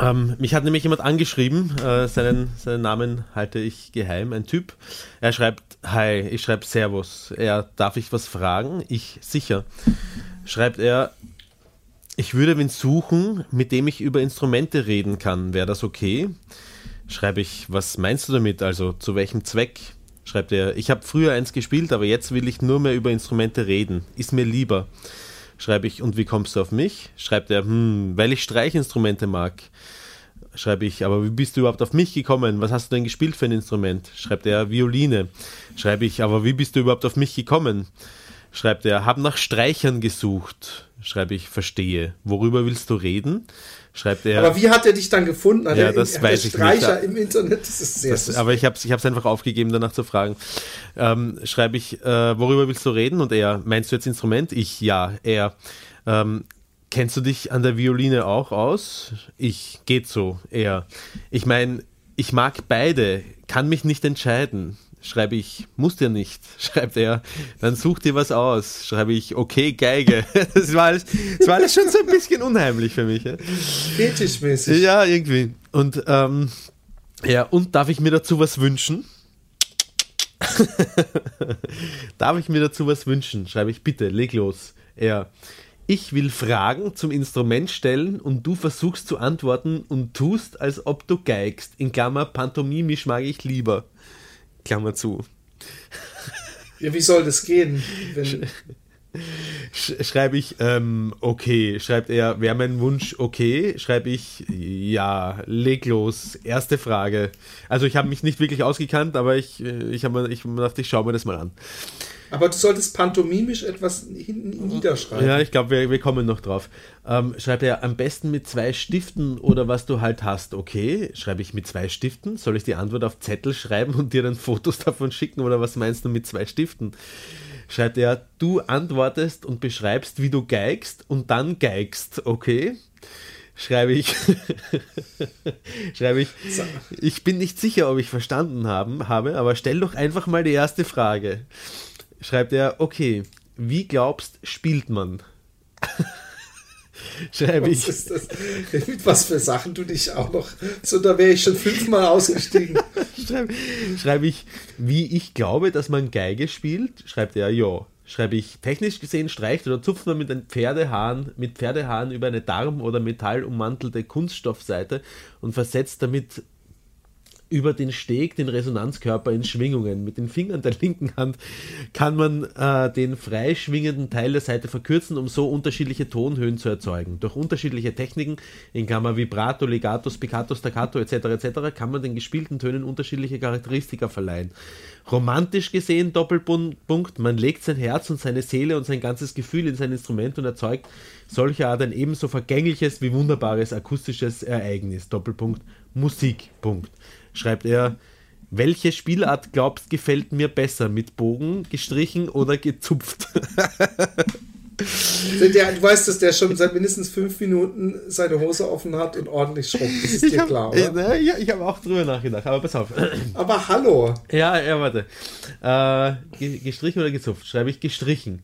Ähm, mich hat nämlich jemand angeschrieben, äh, seinen, seinen Namen halte ich geheim, ein Typ. Er schreibt, hi, ich schreibe Servus. Er, darf ich was fragen? Ich, sicher. Schreibt er, ich würde wen suchen, mit dem ich über Instrumente reden kann. Wäre das okay? Schreibe ich, was meinst du damit? Also zu welchem Zweck? Schreibt er, ich habe früher eins gespielt, aber jetzt will ich nur mehr über Instrumente reden. Ist mir lieber. Schreibe ich, und wie kommst du auf mich? Schreibt er, hm, weil ich Streichinstrumente mag. Schreibe ich, aber wie bist du überhaupt auf mich gekommen? Was hast du denn gespielt für ein Instrument? Schreibt er, Violine. Schreibe ich, aber wie bist du überhaupt auf mich gekommen? Schreibt er, hab nach Streichern gesucht. Schreibe ich, verstehe. Worüber willst du reden? Schreibt er. Aber wie hat er dich dann gefunden? Hat Ja, er, das weiß ich Streicher nicht. im Internet? Das ist sehr Das, aber ich habe es ich hab's einfach aufgegeben, danach zu fragen. Ähm, schreibe ich, äh, worüber willst du reden? Und er, meinst du jetzt Instrument? Ich, ja. Er, ähm, kennst du dich an der Violine auch aus? Ich, geht so. Er, ich meine, ich mag beide, kann mich nicht entscheiden. Schreibe ich, muss dir nicht. Schreibt er, dann such dir was aus. Schreibe ich, okay, Geige. Das war alles, das war alles schon so ein bisschen unheimlich für mich. Ja? fetischmäßig. Ja, irgendwie. Und ähm, ja, und darf ich mir dazu was wünschen? darf ich mir dazu was wünschen? Schreibe ich bitte, leg los. Er. Ich will Fragen zum Instrument stellen und du versuchst zu antworten und tust, als ob du geigst. In Klammer, pantomimisch mag ich lieber. Klammer zu. Ja, wie soll das gehen? Sch schreibe ich, ähm, okay. Schreibt er, wäre mein Wunsch okay? Schreibe ich, ja, leg los. Erste Frage. Also ich habe mich nicht wirklich ausgekannt, aber ich, äh, ich habe mir, ich dachte, ich schaue mir das mal an. Aber du solltest pantomimisch etwas hinten niederschreiben. Ja, ich glaube, wir, wir kommen noch drauf. Ähm, schreibt er, am besten mit zwei Stiften oder was du halt hast, okay? Schreibe ich mit zwei Stiften? Soll ich die Antwort auf Zettel schreiben und dir dann Fotos davon schicken oder was meinst du mit zwei Stiften? Schreibt er, du antwortest und beschreibst, wie du geigst und dann geigst, okay? Schreibe ich, schreibe ich, ich bin nicht sicher, ob ich verstanden haben, habe, aber stell doch einfach mal die erste Frage. Schreibt er, okay, wie glaubst, spielt man? schreibe ich. Was ist das? Mit was für Sachen du dich auch noch. So, da wäre ich schon fünfmal ausgestiegen. schreibe, schreibe ich, wie ich glaube, dass man Geige spielt, schreibt er ja. Schreibe ich, technisch gesehen streicht oder zupft man mit den Pferdehaaren, mit Pferdehaaren über eine Darm- oder metallummantelte Kunststoffseite und versetzt damit über den Steg den Resonanzkörper in Schwingungen. Mit den Fingern der linken Hand kann man äh, den freischwingenden Teil der Seite verkürzen, um so unterschiedliche Tonhöhen zu erzeugen. Durch unterschiedliche Techniken, in Klammer Vibrato, Legato, Spiccato, Staccato etc. etc. kann man den gespielten Tönen unterschiedliche Charakteristika verleihen. Romantisch gesehen, Doppelpunkt, man legt sein Herz und seine Seele und sein ganzes Gefühl in sein Instrument und erzeugt solcher Art ein ebenso vergängliches wie wunderbares akustisches Ereignis. Doppelpunkt, Musik. Punkt schreibt er, welche Spielart glaubst gefällt mir besser? Mit Bogen, gestrichen oder gezupft? Der, du weißt, dass der schon seit mindestens fünf Minuten seine Hose offen hat und ordentlich schrubbt. Das ist dir hab, klar, oder? Äh, ja, ich habe auch drüber nachgedacht, aber pass auf. Aber hallo. Ja, ja, warte. Äh, gestrichen oder gezupft? Schreibe ich gestrichen.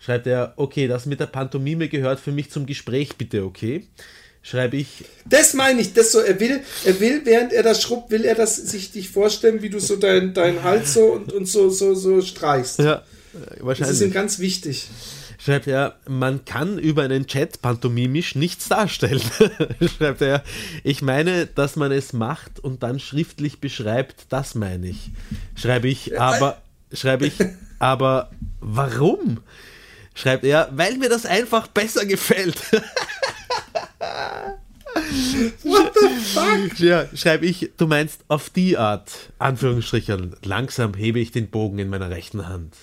Schreibt er, okay, das mit der Pantomime gehört für mich zum Gespräch, bitte, okay? Schreibe ich. Das meine ich, das so, er will, er will, während er das schrubbt, will er das sich dich vorstellen, wie du so deinen dein Hals so und, und so, so, so streichst. Ja, wahrscheinlich. Das ist ihm ganz wichtig. Schreibt er, man kann über einen Chat pantomimisch nichts darstellen. Schreibt er, ich meine, dass man es macht und dann schriftlich beschreibt, das meine ich. Schreibe ich, aber, schreibe ich, aber warum? Schreibt er, weil mir das einfach besser gefällt. What the fuck? Ja, schreibe ich, du meinst auf die Art, Anführungsstrichen, langsam hebe ich den Bogen in meiner rechten Hand.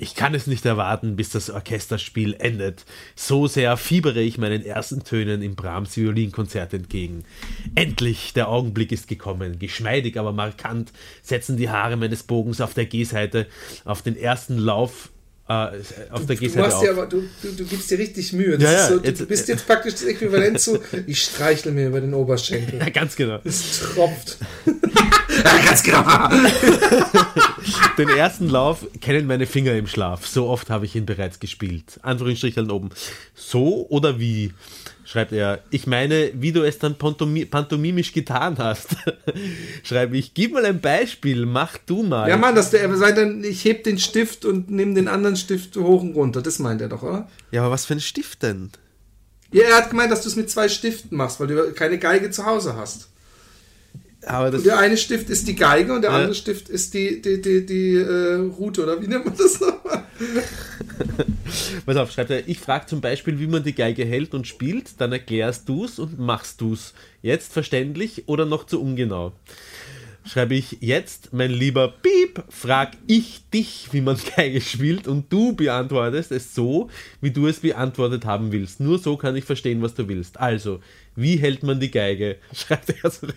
Ich kann es nicht erwarten, bis das Orchesterspiel endet. So sehr fiebere ich meinen ersten Tönen im Brahms Violinkonzert entgegen. Endlich, der Augenblick ist gekommen. Geschmeidig, aber markant setzen die Haare meines Bogens auf der G-Seite auf den ersten Lauf Uh, auf der du, du, machst dir aber, du, du, du, gibst dir richtig Mühe. Ja, ja, so, jetzt, du bist jetzt praktisch das Äquivalent zu, ich streichle mir über den Oberschenkel. Ja, ganz genau. Es tropft. ja, ganz genau. den ersten Lauf kennen meine Finger im Schlaf. So oft habe ich ihn bereits gespielt. Anführungsstrichen oben. So oder wie? Schreibt er, ich meine, wie du es dann pantomimisch getan hast. Schreibe ich, gib mal ein Beispiel, mach du mal. Ja, Mann, dass der, dann, ich heb den Stift und nehme den anderen Stift hoch und runter. Das meint er doch, oder? Ja, aber was für ein Stift denn? Ja, er hat gemeint, dass du es mit zwei Stiften machst, weil du keine Geige zu Hause hast. Aber das der eine Stift ist die Geige und der ja. andere Stift ist die, die, die, die äh, Route, oder wie nennt man das nochmal? Pass auf, schreibt er, ich frage zum Beispiel, wie man die Geige hält und spielt, dann erklärst du es und machst du es. Jetzt verständlich oder noch zu ungenau? Schreibe ich jetzt, mein lieber Piep, frag ich dich, wie man Geige spielt und du beantwortest es so, wie du es beantwortet haben willst. Nur so kann ich verstehen, was du willst. Also, wie hält man die Geige? Schreibt er zurück.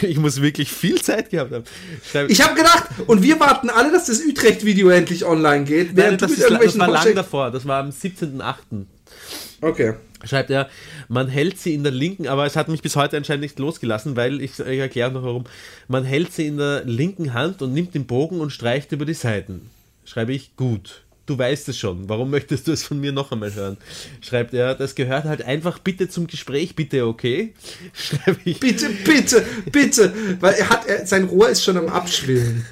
Ich muss wirklich viel Zeit gehabt haben. Schreibt, ich habe gedacht, und wir warten alle, dass das Utrecht-Video endlich online geht. Nein, das, ist, das war lang davor, das war am 17.8. Okay schreibt er, man hält sie in der linken, aber es hat mich bis heute anscheinend nicht losgelassen, weil ich, ich erkläre noch warum. Man hält sie in der linken Hand und nimmt den Bogen und streicht über die Seiten. Schreibe ich gut. Du weißt es schon. Warum möchtest du es von mir noch einmal hören? Schreibt er, das gehört halt einfach bitte zum Gespräch, bitte, okay? Schreibe ich. Bitte, bitte, bitte, weil er hat, er, sein Rohr ist schon am Abschwillen.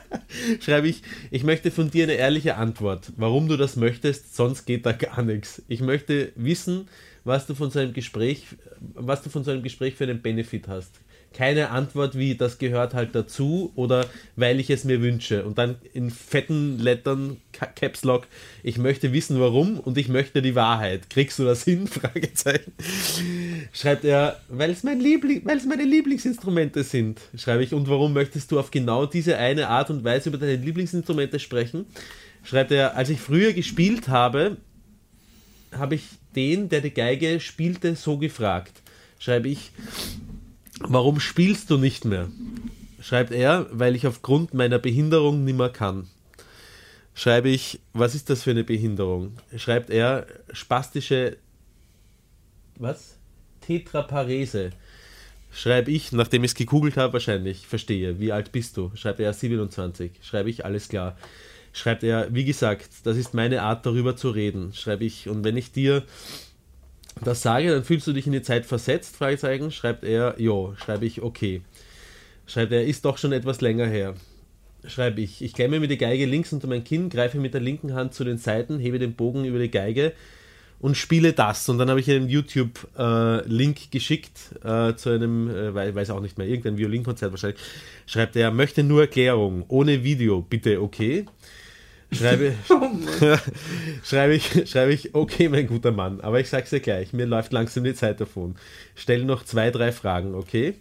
schreibe ich, ich möchte von dir eine ehrliche Antwort, warum du das möchtest, sonst geht da gar nichts. Ich möchte wissen, was du von so einem Gespräch, was du von so einem Gespräch für einen Benefit hast. Keine Antwort wie, das gehört halt dazu oder weil ich es mir wünsche. Und dann in fetten Lettern, Caps Lock, ich möchte wissen warum und ich möchte die Wahrheit. Kriegst du das hin? Fragezeichen. Schreibt er, weil es mein Liebling, weil es meine Lieblingsinstrumente sind. Schreibe ich, und warum möchtest du auf genau diese eine Art und Weise über deine Lieblingsinstrumente sprechen? Schreibt er, als ich früher gespielt habe, habe ich den, der die Geige spielte, so gefragt. Schreibe ich, Warum spielst du nicht mehr? Schreibt er, weil ich aufgrund meiner Behinderung nimmer kann. schreibe ich, was ist das für eine Behinderung? Schreibt er, spastische, was? Tetraparese. Schreibe ich, nachdem ich es gegoogelt habe, wahrscheinlich, verstehe, wie alt bist du? Schreibt er 27. Schreibe ich, alles klar. Schreibt er, wie gesagt, das ist meine Art, darüber zu reden. Schreibe ich, und wenn ich dir das sage, dann fühlst du dich in die Zeit versetzt, Fragezeichen. Schreibt er, jo. Schreibe ich, okay. Schreibt er, ist doch schon etwas länger her. Schreibe ich, ich klemme mir die Geige links unter mein Kinn, greife mit der linken Hand zu den Seiten, hebe den Bogen über die Geige und spiele das. Und dann habe ich einen YouTube-Link äh, geschickt äh, zu einem, äh, weiß auch nicht mehr, irgendein Violinkonzert wahrscheinlich. Schreibt er, möchte nur Erklärung, ohne Video, bitte, okay. Schreibe, oh schreibe, ich, schreibe ich, okay, mein guter Mann, aber ich sag's dir gleich, mir läuft langsam die Zeit davon. Stell noch zwei, drei Fragen, okay?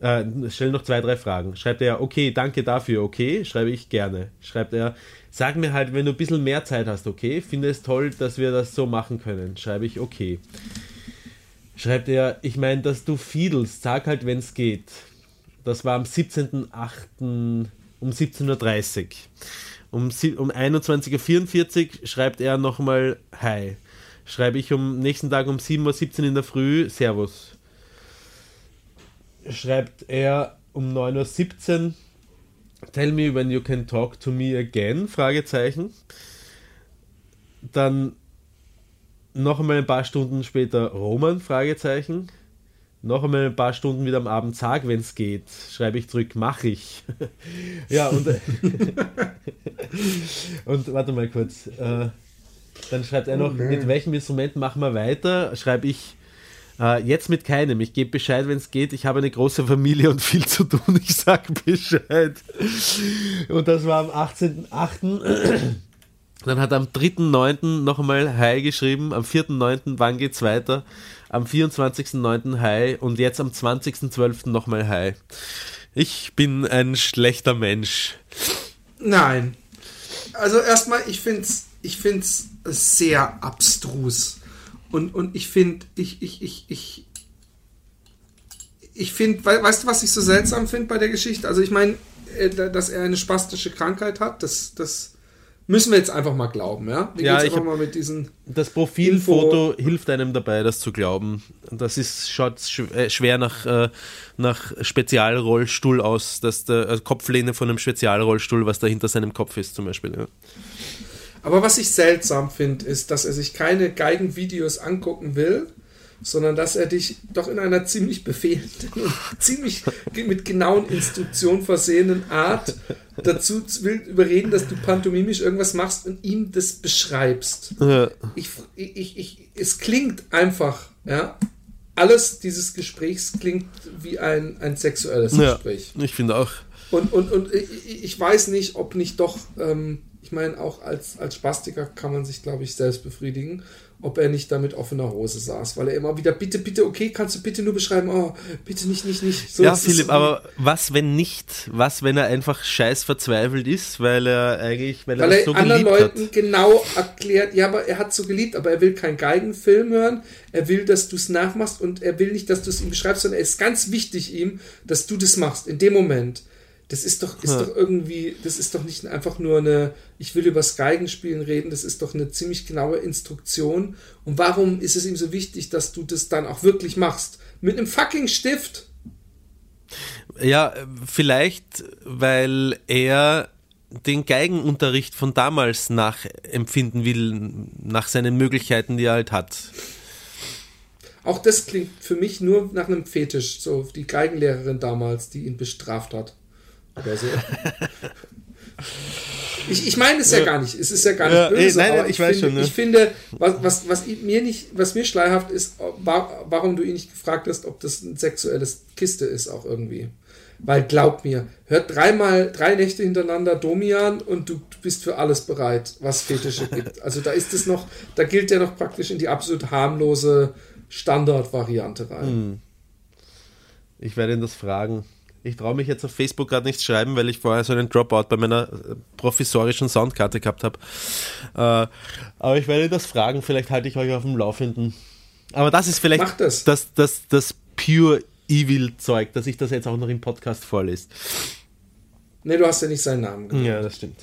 Äh, stell noch zwei, drei Fragen. Schreibt er, okay, danke dafür, okay? Schreibe ich gerne. Schreibt er, sag mir halt, wenn du ein bisschen mehr Zeit hast, okay? Finde es toll, dass wir das so machen können. Schreibe ich, okay. Schreibt er, ich meine, dass du fiedelst, sag halt, wenn es geht. Das war am 17.08. um 17.30 Uhr. Um, um 21.44 Uhr schreibt er nochmal Hi. Schreibe ich am nächsten Tag um 7.17 Uhr in der Früh Servus. Schreibt er um 9.17 Uhr Tell me when you can talk to me again? Fragezeichen. Dann noch einmal ein paar Stunden später Roman? Fragezeichen. Noch einmal ein paar Stunden wieder am Abend sag, wenn es geht. Schreibe ich zurück, mach ich. ja, und, und warte mal kurz. Äh, dann schreibt er noch, okay. mit welchem Instrument machen wir weiter? Schreibe ich, äh, jetzt mit keinem. Ich gebe Bescheid, wenn es geht. Ich habe eine große Familie und viel zu tun. Ich sage Bescheid. Und das war am 18.8. Dann hat er am 3.9. noch einmal Hi geschrieben. Am 4.9. wann geht's weiter? Am 24.9. Hi. Und jetzt am 20.12. nochmal Hi. Ich bin ein schlechter Mensch. Nein. Also erstmal, ich finde es ich find's sehr abstrus. Und, und ich finde, ich, ich, ich, ich, ich finde, weißt du, was ich so seltsam finde bei der Geschichte? Also ich meine, äh, dass er eine spastische Krankheit hat, das, das müssen wir jetzt einfach mal glauben, ja? Wie ja, ich mal mit diesen das Profilfoto Info hilft einem dabei, das zu glauben. Das ist schaut äh, schwer nach, äh, nach Spezialrollstuhl aus, dass der also Kopflehne von einem Spezialrollstuhl, was da hinter seinem Kopf ist, zum Beispiel. Ja. Aber was ich seltsam finde, ist, dass er sich keine Geigenvideos angucken will, sondern dass er dich doch in einer ziemlich befehlenden und ziemlich mit genauen Instruktionen versehenen Art dazu will überreden, dass du pantomimisch irgendwas machst und ihm das beschreibst. Ja. Ich, ich, ich, es klingt einfach, ja. Alles dieses Gesprächs klingt wie ein, ein sexuelles ja, Gespräch. Ich finde auch. Und, und, und ich, ich weiß nicht, ob nicht doch ähm, ich meine, auch als, als Spastiker kann man sich, glaube ich, selbst befriedigen, ob er nicht da mit offener Hose saß, weil er immer wieder, bitte, bitte, okay, kannst du bitte nur beschreiben, oh, bitte nicht, nicht, nicht. So, ja, Philipp, so aber was, wenn nicht? Was, wenn er einfach scheiß verzweifelt ist, weil er eigentlich, weil, weil er, er so anderen Leuten hat. genau erklärt, ja, aber er hat so geliebt, aber er will keinen Geigenfilm hören, er will, dass du es nachmachst und er will nicht, dass du es ihm beschreibst, sondern es ist ganz wichtig ihm, dass du das machst, in dem Moment. Das ist doch, ist ja. doch irgendwie, das ist doch nicht einfach nur eine, ich will über Geigenspielen reden, das ist doch eine ziemlich genaue Instruktion. Und warum ist es ihm so wichtig, dass du das dann auch wirklich machst? Mit einem fucking Stift. Ja, vielleicht, weil er den Geigenunterricht von damals nachempfinden will, nach seinen Möglichkeiten, die er halt hat. Auch das klingt für mich nur nach einem Fetisch, so die Geigenlehrerin damals, die ihn bestraft hat so. Ich, ich meine es ja, ja, gar nicht. Es ist ja gar nicht ja, böse. Ey, nein, ich, ich, weiß finde, schon. Ne? Ich finde, was, was, was mir nicht, was mir schleierhaft ist, warum du ihn nicht gefragt hast, ob das ein sexuelles Kiste ist, auch irgendwie. Weil glaub mir, hört dreimal, drei Nächte hintereinander Domian und du bist für alles bereit, was Fetische gibt. Also da ist es noch, da gilt der noch praktisch in die absolut harmlose Standardvariante rein. Hm. Ich werde ihn das fragen. Ich traue mich jetzt auf Facebook gerade nicht schreiben, weil ich vorher so einen Dropout bei meiner äh, professorischen Soundkarte gehabt habe. Äh, aber ich werde das fragen, vielleicht halte ich euch auf dem Laufenden. Aber das ist vielleicht das. Das, das, das pure Evil-Zeug, dass ich das jetzt auch noch im Podcast vorlese. Ne, du hast ja nicht seinen Namen genannt. Ja, das stimmt.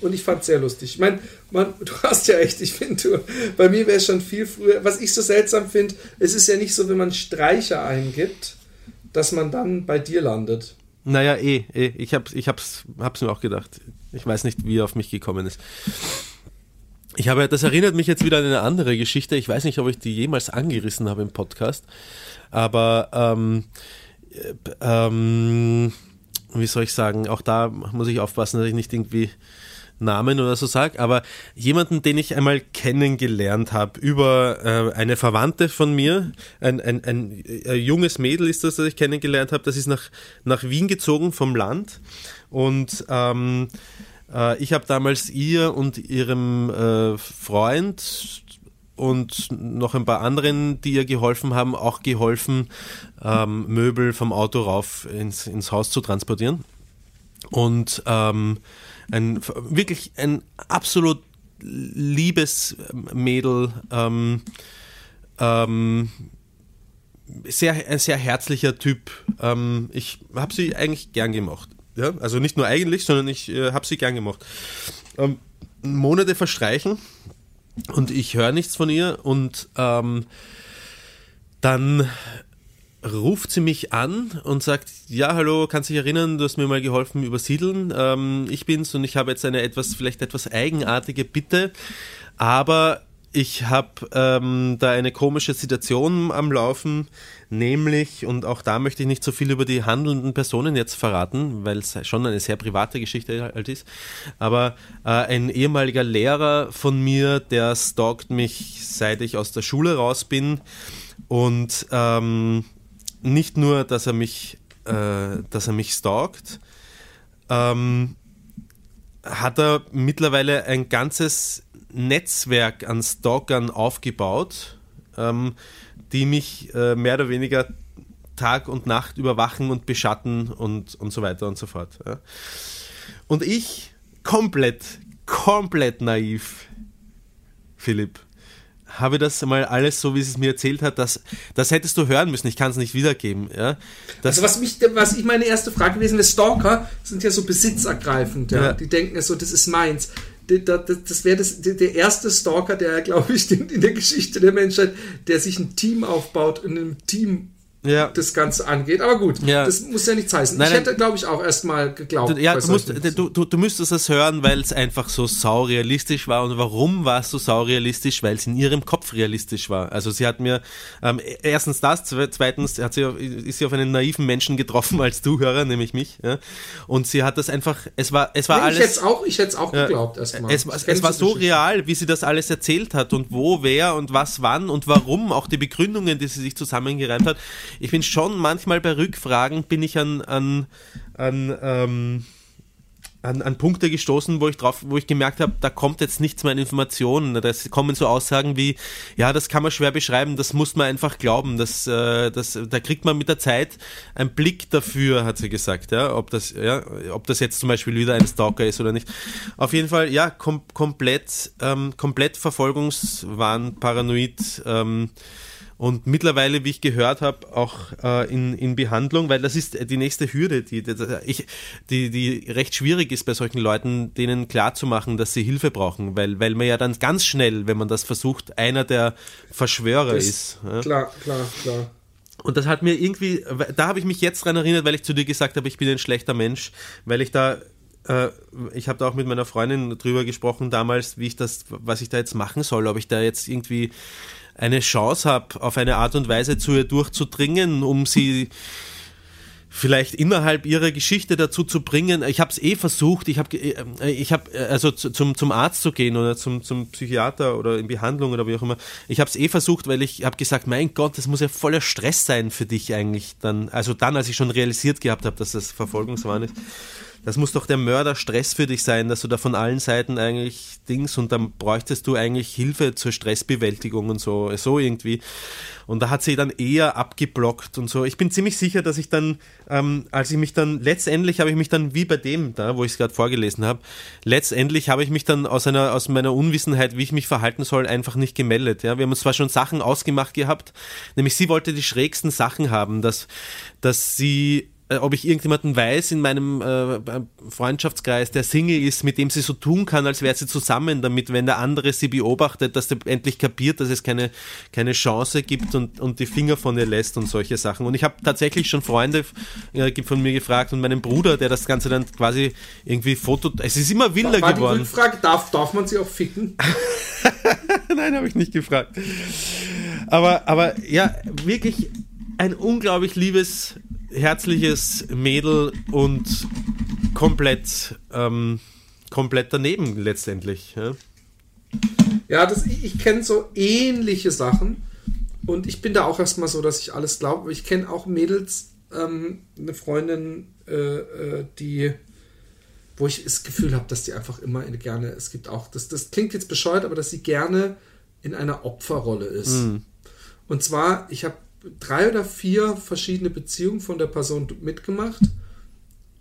und ich fand es sehr lustig. Ich meine, man, du hast ja echt, ich finde, bei mir wäre es schon viel früher. Was ich so seltsam finde, es ist ja nicht so, wenn man Streicher eingibt, dass man dann bei dir landet. Naja, eh, eh. Ich, hab, ich hab's, hab's mir auch gedacht. Ich weiß nicht, wie er auf mich gekommen ist. Ich habe, das erinnert mich jetzt wieder an eine andere Geschichte. Ich weiß nicht, ob ich die jemals angerissen habe im Podcast. Aber ähm, äh, ähm, wie soll ich sagen, auch da muss ich aufpassen, dass ich nicht irgendwie Namen oder so sage, aber jemanden, den ich einmal kennengelernt habe über äh, eine Verwandte von mir, ein, ein, ein, ein, junges Mädel ist das, das ich kennengelernt habe, das ist nach, nach Wien gezogen vom Land und ähm, äh, ich habe damals ihr und ihrem äh, Freund und noch ein paar anderen, die ihr geholfen haben, auch geholfen, ähm, Möbel vom Auto rauf ins, ins Haus zu transportieren. Und ähm, ein wirklich ein absolut liebes Mädel, ähm, ähm, sehr, ein sehr herzlicher Typ. Ähm, ich habe sie eigentlich gern gemacht. Ja? Also nicht nur eigentlich, sondern ich äh, habe sie gern gemacht. Ähm, Monate verstreichen und ich höre nichts von ihr und ähm, dann ruft sie mich an und sagt, ja, hallo, kannst dich erinnern, du hast mir mal geholfen übersiedeln. Ähm, ich bin's und ich habe jetzt eine etwas, vielleicht etwas eigenartige Bitte, aber ich habe ähm, da eine komische Situation am Laufen, nämlich, und auch da möchte ich nicht so viel über die handelnden Personen jetzt verraten, weil es schon eine sehr private Geschichte halt ist, aber äh, ein ehemaliger Lehrer von mir, der stalkt mich, seit ich aus der Schule raus bin und ähm, nicht nur, dass er mich, äh, dass er mich stalkt, ähm, hat er mittlerweile ein ganzes Netzwerk an Stalkern aufgebaut, ähm, die mich äh, mehr oder weniger Tag und Nacht überwachen und beschatten und, und so weiter und so fort. Ja. Und ich komplett, komplett naiv, Philipp, habe das mal alles so, wie sie es mir erzählt hat, das, das hättest du hören müssen. Ich kann es nicht wiedergeben. Ja? Das also was mich, was ich meine erste Frage gewesen wäre, Stalker sind ja so besitzergreifend. Ja? ja. Die denken ja so, das ist meins. Das wäre das, der erste Stalker, der, glaube ich, in der Geschichte der Menschheit, der sich ein Team aufbaut, in einem Team ja. das Ganze angeht. Aber gut, ja. das muss ja nichts heißen. Nein, ich hätte, glaube ich, auch erstmal geglaubt. Ja, du, musst, du, du, du, müsstest es hören, weil es einfach so saurealistisch war. Und warum war es so saurealistisch? Weil es in ihrem Kopf realistisch war. Also sie hat mir ähm, erstens das, zweitens hat sie, ist sie auf einen naiven Menschen getroffen als Zuhörer, nämlich mich. Ja? Und sie hat das einfach, es war, es war nee, alles. Ich hätte es auch, ich hätte es auch geglaubt erstmal. Es, es, es war so real, wie sie das alles erzählt hat und wo, wer und was, wann und warum, auch die Begründungen, die sie sich zusammengereimt hat ich bin schon manchmal bei Rückfragen, bin ich an, an, an, ähm, an, an Punkte gestoßen, wo ich drauf, wo ich gemerkt habe, da kommt jetzt nichts mehr an Informationen. Da kommen so Aussagen wie, ja, das kann man schwer beschreiben, das muss man einfach glauben. Das, äh, das, da kriegt man mit der Zeit einen Blick dafür, hat sie gesagt, ja, ob das, ja, ob das jetzt zum Beispiel wieder ein Stalker ist oder nicht. Auf jeden Fall, ja, kom komplett, ähm, komplett Verfolgungswahn, paranoid, ähm, und mittlerweile, wie ich gehört habe, auch äh, in, in Behandlung, weil das ist die nächste Hürde, die, die, die, die recht schwierig ist bei solchen Leuten, denen klarzumachen, dass sie Hilfe brauchen, weil, weil man ja dann ganz schnell, wenn man das versucht, einer der Verschwörer das, ist. Ja? Klar, klar, klar. Und das hat mir irgendwie, da habe ich mich jetzt dran erinnert, weil ich zu dir gesagt habe, ich bin ein schlechter Mensch, weil ich da äh, ich habe da auch mit meiner Freundin drüber gesprochen damals, wie ich das, was ich da jetzt machen soll, ob ich da jetzt irgendwie eine Chance habe, auf eine Art und Weise zu ihr durchzudringen, um sie vielleicht innerhalb ihrer Geschichte dazu zu bringen. Ich habe es eh versucht, ich habe äh, ich habe äh, also zum, zum Arzt zu gehen oder zum, zum Psychiater oder in Behandlung oder wie auch immer. Ich habe es eh versucht, weil ich habe gesagt, mein Gott, das muss ja voller Stress sein für dich eigentlich dann. Also dann, als ich schon realisiert gehabt habe, dass das Verfolgungswahn ist das muss doch der Mörderstress für dich sein, dass du da von allen Seiten eigentlich Dings und dann bräuchtest du eigentlich Hilfe zur Stressbewältigung und so, so irgendwie. Und da hat sie dann eher abgeblockt und so. Ich bin ziemlich sicher, dass ich dann, ähm, als ich mich dann, letztendlich habe ich mich dann, wie bei dem da, wo ich es gerade vorgelesen habe, letztendlich habe ich mich dann aus einer, aus meiner Unwissenheit, wie ich mich verhalten soll, einfach nicht gemeldet. Ja, wir haben uns zwar schon Sachen ausgemacht gehabt, nämlich sie wollte die schrägsten Sachen haben, dass, dass sie ob ich irgendjemanden weiß in meinem äh, Freundschaftskreis, der Single ist, mit dem sie so tun kann, als wäre sie zusammen, damit, wenn der andere sie beobachtet, dass der endlich kapiert, dass es keine, keine Chance gibt und, und die Finger von ihr lässt und solche Sachen. Und ich habe tatsächlich schon Freunde äh, von mir gefragt und meinen Bruder, der das Ganze dann quasi irgendwie Foto. Es ist immer wilder war geworden. Die Rückfrage, darf, darf man sie auch ficken? Nein, habe ich nicht gefragt. Aber, aber ja, wirklich ein unglaublich liebes herzliches Mädel und komplett, ähm, komplett daneben letztendlich. Ja, ja das, ich, ich kenne so ähnliche Sachen und ich bin da auch erstmal so, dass ich alles glaube. Ich kenne auch Mädels, ähm, eine Freundin, äh, äh, die wo ich das Gefühl habe, dass die einfach immer gerne, es gibt auch, das, das klingt jetzt bescheuert, aber dass sie gerne in einer Opferrolle ist. Mm. Und zwar, ich habe drei oder vier verschiedene Beziehungen von der Person mitgemacht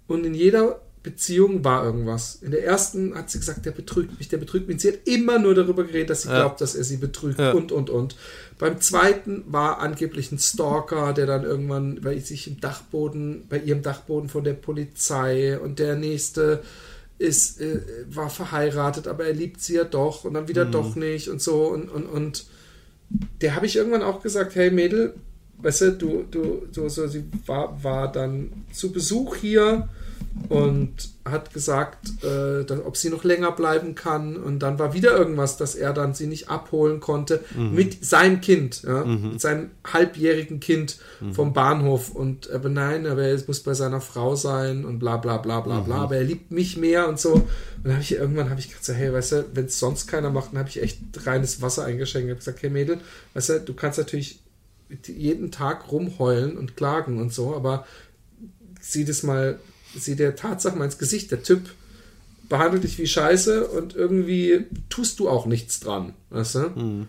und in jeder Beziehung war irgendwas. In der ersten hat sie gesagt, der betrügt mich, der betrügt mich. Sie hat immer nur darüber geredet, dass sie ja. glaubt, dass er sie betrügt ja. und, und, und. Beim zweiten war angeblich ein Stalker, der dann irgendwann bei sich im Dachboden, bei ihrem Dachboden von der Polizei und der nächste ist, äh, war verheiratet, aber er liebt sie ja doch und dann wieder mhm. doch nicht und so und, und, und der habe ich irgendwann auch gesagt, hey Mädel, weißt du, du, du, du so, sie war, war dann zu Besuch hier und hat gesagt, äh, dass, ob sie noch länger bleiben kann. Und dann war wieder irgendwas, dass er dann sie nicht abholen konnte mhm. mit seinem Kind, ja, mhm. mit seinem halbjährigen Kind mhm. vom Bahnhof. Und aber nein, aber er muss bei seiner Frau sein und bla bla bla bla bla. Mhm. Aber er liebt mich mehr und so. Und dann habe ich irgendwann habe ich gesagt, so, hey, weißt du, wenn es sonst keiner macht, dann habe ich echt reines Wasser eingeschenkt. Ich habe gesagt, hey Mädel, weißt du, du kannst natürlich jeden Tag rumheulen und klagen und so, aber sieh das mal, sieh der Tatsache mal ins Gesicht. Der Typ behandelt dich wie Scheiße und irgendwie tust du auch nichts dran, weißt du? Mhm.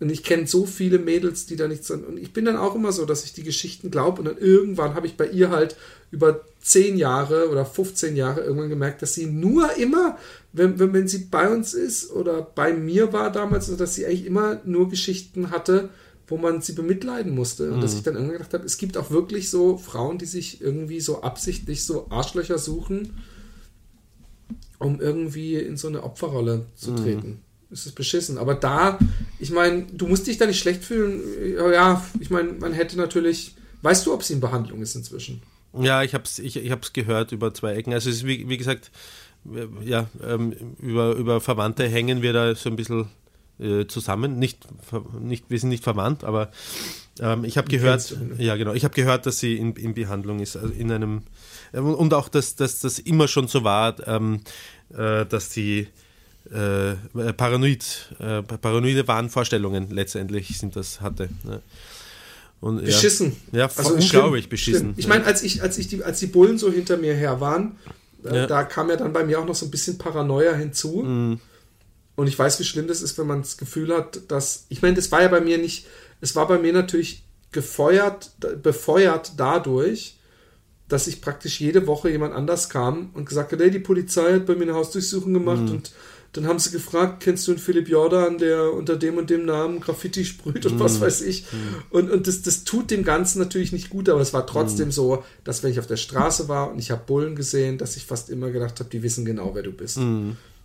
Und ich kenne so viele Mädels, die da nichts dran. Und ich bin dann auch immer so, dass ich die Geschichten glaube und dann irgendwann habe ich bei ihr halt über 10 Jahre oder 15 Jahre irgendwann gemerkt, dass sie nur immer, wenn, wenn, wenn sie bei uns ist oder bei mir war damals, also dass sie eigentlich immer nur Geschichten hatte, wo man sie bemitleiden musste. Und mhm. dass ich dann irgendwann gedacht habe, es gibt auch wirklich so Frauen, die sich irgendwie so absichtlich so Arschlöcher suchen, um irgendwie in so eine Opferrolle zu mhm. treten. Es ist beschissen. Aber da, ich meine, du musst dich da nicht schlecht fühlen. Ja, ich meine, man hätte natürlich. Weißt du, ob sie in Behandlung ist inzwischen? Ja, ich habe es ich, ich gehört über zwei Ecken. Also, es ist wie, wie gesagt, ja, ähm, über, über Verwandte hängen wir da so ein bisschen äh, zusammen. Nicht, nicht, wir sind nicht verwandt, aber ähm, ich habe gehört, ja genau, ich habe gehört, dass sie in, in Behandlung ist, also in einem äh, und auch, dass, dass das immer schon so war, ähm, äh, dass sie äh, paranoid, äh, paranoide Wahnvorstellungen letztendlich sind das hatte. Ne? Und, beschissen. Ja, ja also unglaublich beschissen. Stimmt. Ich meine, als ich, als ich die, als die Bullen so hinter mir her waren, äh, ja. da kam ja dann bei mir auch noch so ein bisschen Paranoia hinzu. Mhm. Und ich weiß, wie schlimm das ist, wenn man das Gefühl hat, dass. Ich meine, das war ja bei mir nicht. Es war bei mir natürlich gefeuert, befeuert dadurch, dass ich praktisch jede Woche jemand anders kam und gesagt hat, hey, die Polizei hat bei mir eine Hausdurchsuchung gemacht mhm. und dann haben sie gefragt, kennst du einen Philipp Jordan, der unter dem und dem Namen Graffiti sprüht und mm. was weiß ich. Mm. Und, und das, das tut dem Ganzen natürlich nicht gut, aber es war trotzdem mm. so, dass wenn ich auf der Straße war und ich habe Bullen gesehen, dass ich fast immer gedacht habe, die wissen genau, wer du bist.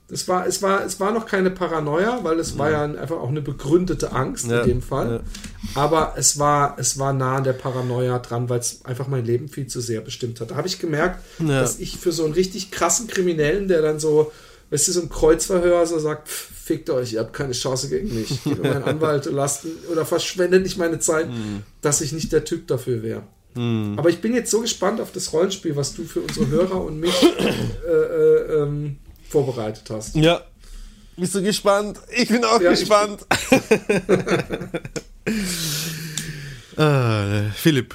Es war, es, war, es war noch keine Paranoia, weil es ja. war ja einfach auch eine begründete Angst ja. in dem Fall. Ja. Aber es war, es war nah an der Paranoia dran, weil es einfach mein Leben viel zu sehr bestimmt hat. Da habe ich gemerkt, dass ich für so einen richtig krassen Kriminellen, der dann so, weißt du, so ein Kreuzverhör so sagt, fickt euch, ihr habt keine Chance gegen mich. Ich gebe meinen Anwalt lasten oder verschwendet nicht meine Zeit, mhm. dass ich nicht der Typ dafür wäre. Mhm. Aber ich bin jetzt so gespannt auf das Rollenspiel, was du für unsere Hörer und mich äh, äh, ähm, vorbereitet hast. Ja. Bist du gespannt? Ich bin auch ja, gespannt. ah, Philipp.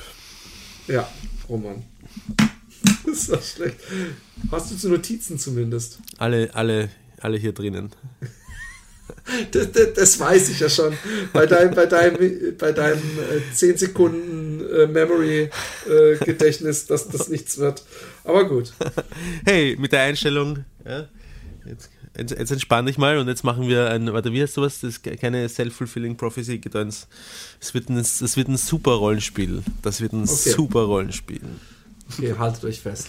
Ja, Roman. Das ist doch schlecht. Hast du zu Notizen zumindest? Alle, alle, alle hier drinnen. Das, das, das, weiß ich ja schon. Bei deinem, bei deinem, bei deinem äh, 10 Sekunden äh, Memory-Gedächtnis, äh, dass das nichts wird. Aber gut. Hey, mit der Einstellung, ja, Jetzt, jetzt, jetzt entspann dich mal und jetzt machen wir ein, warte, wie heißt sowas? Das ist keine self-fulfilling prophecy gedöns. Es wird ein, das wird ein super Rollenspiel. Das wird ein okay. super Rollenspiel. Okay, haltet euch fest.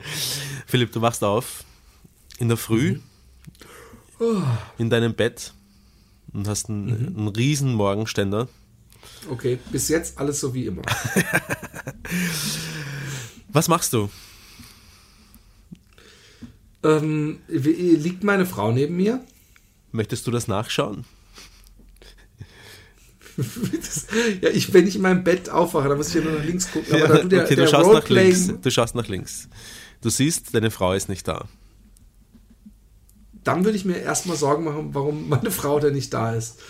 Philipp, du wachst auf in der Früh Oh, in deinem Bett und hast einen, einen riesen Morgenständer. Okay, bis jetzt alles so wie immer. Was machst du? Ähm, liegt meine Frau neben mir? Möchtest du das nachschauen? Das, ja, ich, wenn ich in meinem Bett aufwache, dann muss ich ja nur nach links gucken. Da du der, okay, du schaust nach links. Du schaust nach links. Du siehst, deine Frau ist nicht da. dann würde ich mir erstmal Sorgen machen, warum meine Frau denn nicht da ist.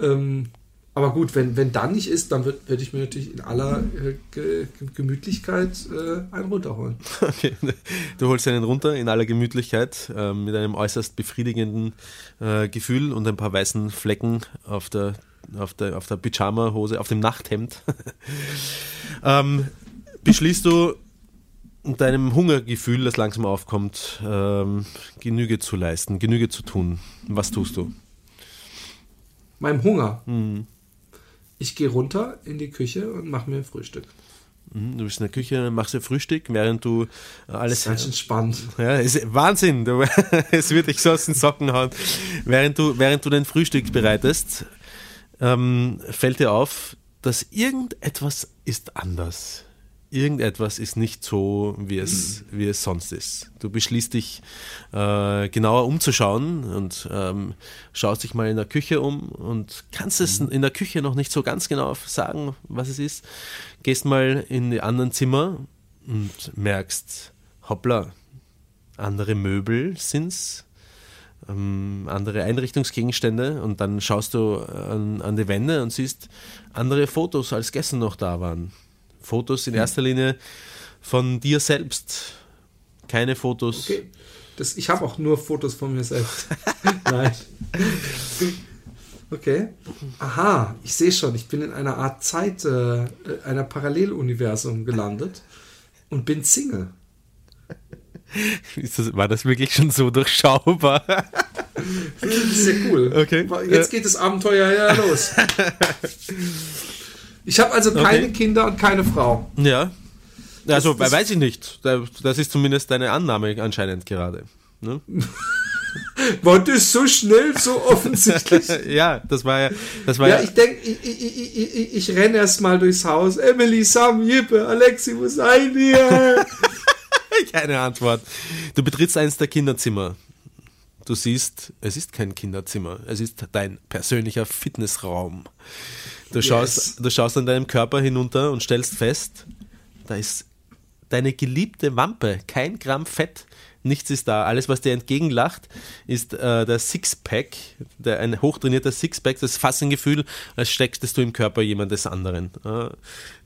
Ähm, aber gut, wenn, wenn dann nicht ist, dann würde würd ich mir natürlich in aller äh, Ge Gemütlichkeit äh, einen runterholen. Okay. Du holst einen runter in aller Gemütlichkeit äh, mit einem äußerst befriedigenden äh, Gefühl und ein paar weißen Flecken auf der, auf der, auf der Pyjama-Hose, auf dem Nachthemd. ähm, beschließt du deinem Hungergefühl, das langsam aufkommt, ähm, Genüge zu leisten, Genüge zu tun. Was tust du? Meinem Hunger. Mhm. Ich gehe runter in die Küche und mache mir ein Frühstück. Mhm, Du bist in der Küche, machst dir Frühstück, während du äh, Das alles ist ganz spannend. Ja, ist Wahnsinn. Du, es wird dich so aus den Socken hauen. Während du, während du dein Frühstück bereitest, ähm, fällt dir auf, dass irgendetwas ist anders. Irgendetwas ist nicht so, wie es, wie es sonst ist. Du beschließt dich äh, genauer umzuschauen und ähm, schaust dich mal in der Küche um und kannst es in der Küche noch nicht so ganz genau sagen, was es ist. Gehst mal in die anderen Zimmer und merkst, hoppla, andere Möbel sind's, ähm, andere Einrichtungsgegenstände und dann schaust du an, an die Wände und siehst andere Fotos, als gestern noch da waren. Fotos in erster Linie von dir selbst. Keine Fotos. Okay. Das, ich habe auch nur Fotos von mir selbst. Nein. Okay. Aha, ich sehe schon, ich bin in einer Art Zeit, äh, einer Paralleluniversum gelandet und bin Single. Ist das, war das wirklich schon so durchschaubar? Sehr cool. Okay. Jetzt geht das Abenteuer ja los. Ich habe also keine Okay. Kinder und keine Frau. ja. Also, Das- das- weiß ich nicht. Da- Das ist zumindest deine Annahme anscheinend gerade. Ne? War das so schnell, so offensichtlich? Ja, das war ja, das war Ja, ja, ich denke, ich, ich, ich, ich, renne erst mal durchs Haus. Emily, Sam, Jippe, Alexi, wo seid ihr? keine Antwort. Du betrittst eines der Kinderzimmer. Du siehst, es ist kein Kinderzimmer, es ist dein persönlicher Fitnessraum. Du schaust, Yes. du schaust an deinem Körper hinunter und stellst fest, da ist deine geliebte Wampe, kein Gramm Fett, nichts ist da. Alles, was dir entgegenlacht, ist äh, der Sixpack, der, ein hochtrainierter Sixpack, das Fassengefühl, als steckst du im Körper jemandes anderen. Äh,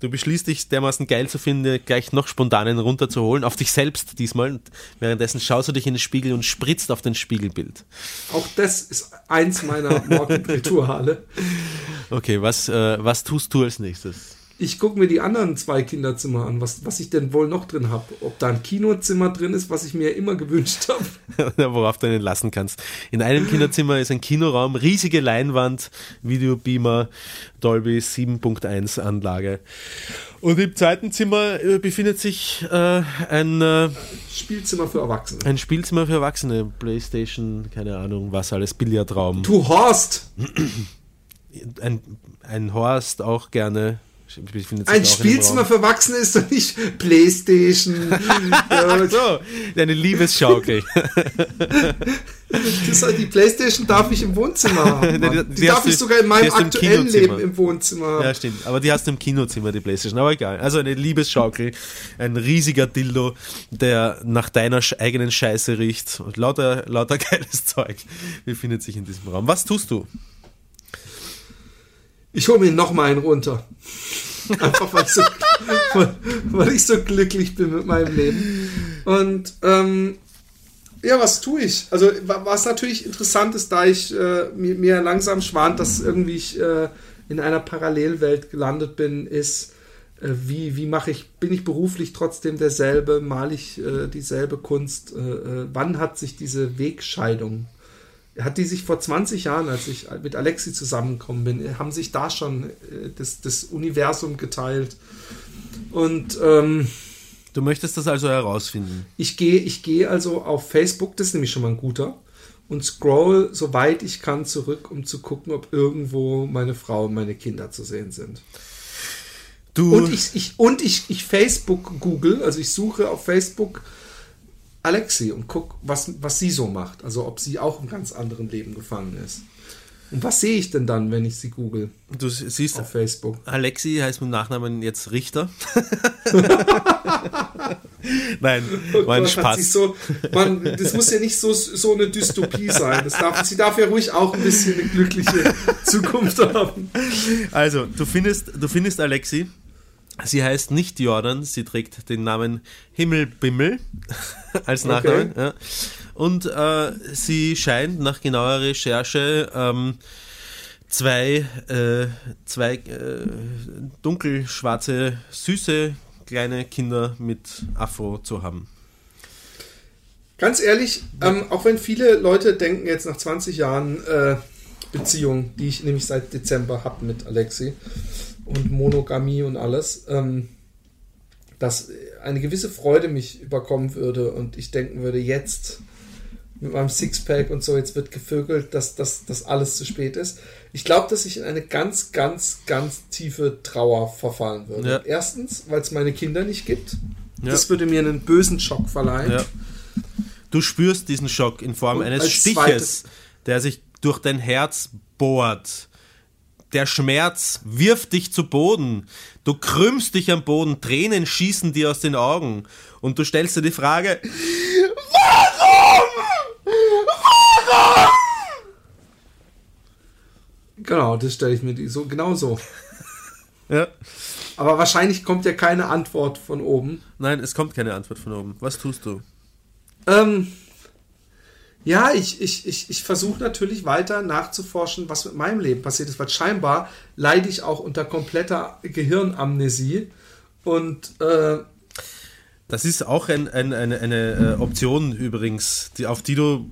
du beschließt dich dermaßen geil zu finden, gleich noch spontan einen runterzuholen, auf dich selbst diesmal. Und währenddessen schaust du dich in den Spiegel und spritzt auf dein Spiegelbild. Auch das ist eins meiner Morgenrituale. Okay, was, äh, was tust du als nächstes? Ich gucke mir die anderen zwei Kinderzimmer an, was, was ich denn wohl noch drin habe. Ob da ein Kinozimmer drin ist, was ich mir immer gewünscht habe. worauf du einen lassen kannst. In einem Kinderzimmer ist ein Kinoraum, riesige Leinwand, Videobeamer, Dolby 7.1 Anlage. Und im zweiten Zimmer äh, befindet sich äh, ein, äh, Spielzimmer für Erwachsene. ein Spielzimmer für Erwachsene, Playstation, keine Ahnung, was alles, Billardraum. Du Horst! Ein, ein Horst auch gerne. Befindet sich Ein Spielzimmer für Erwachsene ist doch nicht Playstation. So, eine Liebesschaukel. das, die Playstation darf ich im Wohnzimmer haben. Die- die darf du- ich sogar in meinem im aktuellen. Leben im Wohnzimmer haben. Ja, stimmt. Aber die hast du im Kinozimmer, die Playstation. Aber egal. Also eine Liebesschaukel, ein riesiger Dildo, der nach deiner eigenen Scheiße riecht. Und lauter, lauter geiles Zeug befindet sich in diesem Raum. Was tust du? Ich hole mir noch mal einen runter. Einfach weil ich, so, weil, weil ich so glücklich bin mit meinem Leben. Und ähm, ja, was tue ich? Also wa- was natürlich interessant ist, da ich äh, mir, mir langsam schwant, dass irgendwie ich äh, in einer Parallelwelt gelandet bin, ist, äh, wie, wie mache ich, bin ich beruflich trotzdem derselbe, male ich äh, dieselbe Kunst? Äh, äh, wann hat sich diese Wegscheidung hat die sich vor 20 Jahren, als ich mit Alexi zusammengekommen bin, haben sich da schon äh, das, das Universum geteilt. Und ähm, Du möchtest das also herausfinden. Ich gehe ich gehe also auf Facebook, das ist nämlich schon mal ein guter, und scroll so weit ich kann zurück, um zu gucken, ob irgendwo meine Frau und meine Kinder zu sehen sind. Du, Und ich, ich, und ich, ich Facebook google, also ich suche auf Facebook Alexi und guck, was, was sie so macht. Also ob sie auch im ganz anderen Leben gefangen ist. Und was sehe ich denn dann, wenn ich sie google du siehst, auf Facebook? Alexi heißt mit Nachnamen jetzt Richter. Nein, war ein Gott, Spaß. So, man, das muss ja nicht so, so eine Dystopie sein. Darf, sie darf ja ruhig auch ein bisschen eine glückliche Zukunft haben. Also, du findest, du findest Alexi. Sie heißt nicht Jordan, sie trägt den Namen Himmelbimmel als Nachnamen. Okay. Ja. Und äh, sie scheint nach genauer Recherche ähm, zwei, äh, zwei äh, dunkelschwarze, süße kleine Kinder mit Afro zu haben. Ganz ehrlich, ähm, auch wenn viele Leute denken jetzt nach 20 Jahren äh, Beziehung, die ich nämlich seit Dezember habe mit Alexi und Monogamie und alles, ähm, dass eine gewisse Freude mich überkommen würde und ich denken würde, jetzt mit meinem Sixpack und so, jetzt wird gevögelt, dass das alles zu spät ist. Ich glaube, dass ich in eine ganz, ganz, ganz tiefe Trauer verfallen würde. Ja. Erstens, weil es meine Kinder nicht gibt. Ja. Das würde mir einen bösen Schock verleihen. Ja. Du spürst diesen Schock in Form Und eines Stiches, zweites- der sich durch dein Herz bohrt. Der Schmerz wirft dich zu Boden. Du krümmst dich am Boden, Tränen schießen dir aus den Augen. Und du stellst dir die Frage, Genau, das stelle ich mir so genau so. ja, Aber wahrscheinlich kommt ja keine Antwort von oben. nein, es kommt keine Antwort von oben. Was tust du? Ähm, ja, ich, ich, ich, ich versuche natürlich weiter nachzuforschen, was mit meinem Leben passiert ist, weil scheinbar leide ich auch unter kompletter Gehirnamnesie. Und äh, Das ist auch ein, ein, eine, eine äh, Option übrigens, die, auf die du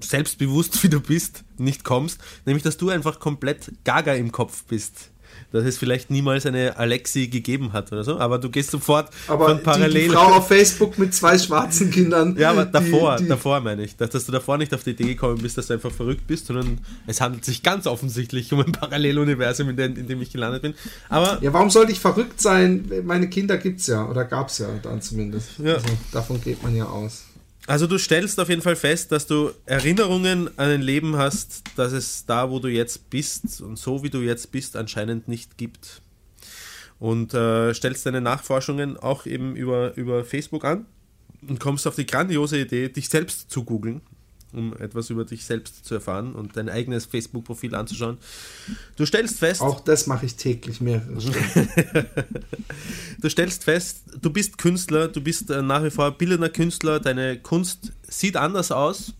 selbstbewusst, wie du bist, nicht kommst. Nämlich, dass du einfach komplett gaga im Kopf bist. Dass es vielleicht niemals eine Alexi gegeben hat oder so, aber du gehst sofort aber von die, parallel. die Frau auf Facebook mit zwei schwarzen Kindern. ja, aber die- davor, die, davor meine ich, dass, dass du davor nicht auf die Idee gekommen bist, dass du einfach verrückt bist, sondern es handelt sich ganz offensichtlich um ein Paralleluniversum, in dem, in dem ich gelandet bin. Aber Ja, warum sollte ich verrückt sein? Meine Kinder gibt's ja, oder gab's ja dann zumindest. Ja. Also, davon geht man ja aus. Also du stellst auf jeden Fall fest, dass du Erinnerungen an ein Leben hast, das es da, wo du jetzt bist und so wie du jetzt bist, anscheinend nicht gibt. Und äh, stellst deine Nachforschungen auch eben über, über Facebook an und kommst auf die grandiose Idee, dich selbst zu googeln, um etwas über dich selbst zu erfahren und dein eigenes Facebook-Profil anzuschauen. Du stellst fest, Auch das mache ich täglich mehrere Stunden. Du stellst fest, du bist Künstler, du bist äh, nach wie vor bildender Künstler, deine Kunst sieht anders aus.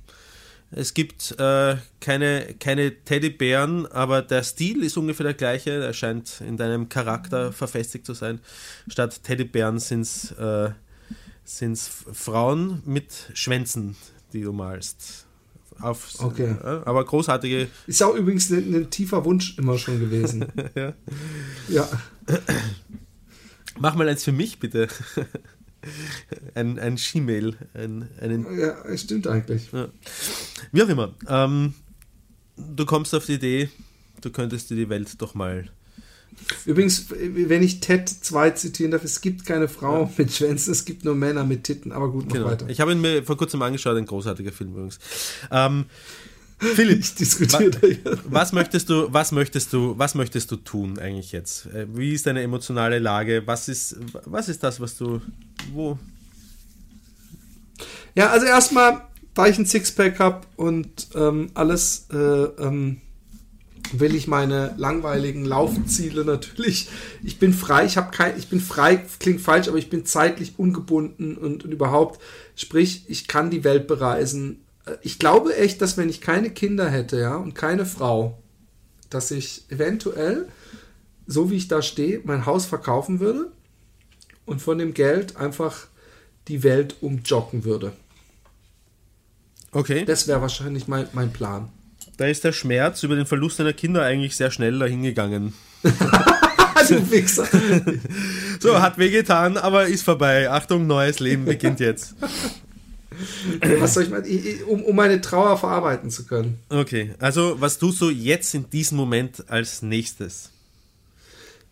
Es gibt äh, keine, keine Teddybären, aber der Stil ist ungefähr der gleiche. Er scheint in deinem Charakter verfestigt zu sein. Statt Teddybären sind es äh, sind's Frauen mit Schwänzen, die du malst. Auf, Okay. äh, aber großartige. Ist auch übrigens ein, ein tiefer Wunsch immer schon gewesen. Ja. ja. Mach mal eins für mich, bitte. ein ein Gmail, ein, einen Ja, stimmt eigentlich. Wie auch immer. Ähm, du kommst auf die Idee, du könntest dir die Welt doch mal. Übrigens, wenn ich Ted 2 zitieren darf, es gibt keine Frau mit Schwänzen, es gibt nur Männer mit Titten. Aber gut, noch Genau. weiter. Ich habe ihn mir vor kurzem angeschaut, ein großartiger Film übrigens. Ähm, Philipp, Ich diskutiere jetzt. was möchtest du, was möchtest du, was möchtest du tun eigentlich jetzt? Äh, Wie ist deine emotionale Lage? Was ist, was ist das, was du, wo? Ja, also erstmal, da ich ein Sixpack habe und ähm, alles, äh, ähm, will ich meine langweiligen Laufziele natürlich. Ich bin frei, ich habe kein, ich bin frei, klingt falsch, aber ich bin zeitlich ungebunden und, und überhaupt, sprich, ich kann die Welt bereisen. Ich glaube echt, dass wenn ich keine Kinder hätte, ja, und keine Frau, dass ich eventuell, so wie ich da stehe, mein Haus verkaufen würde und von dem Geld einfach die Welt umjoggen würde. Okay, Das wäre wahrscheinlich mein, mein Plan. Da ist der Schmerz über den Verlust deiner Kinder eigentlich sehr schnell dahingegangen. du Wichser. So, hat wehgetan, aber ist vorbei. Achtung, neues Leben beginnt jetzt. Was soll ich mal, um, um meine Trauer verarbeiten zu können. Okay, also was tust du jetzt in diesem Moment als nächstes?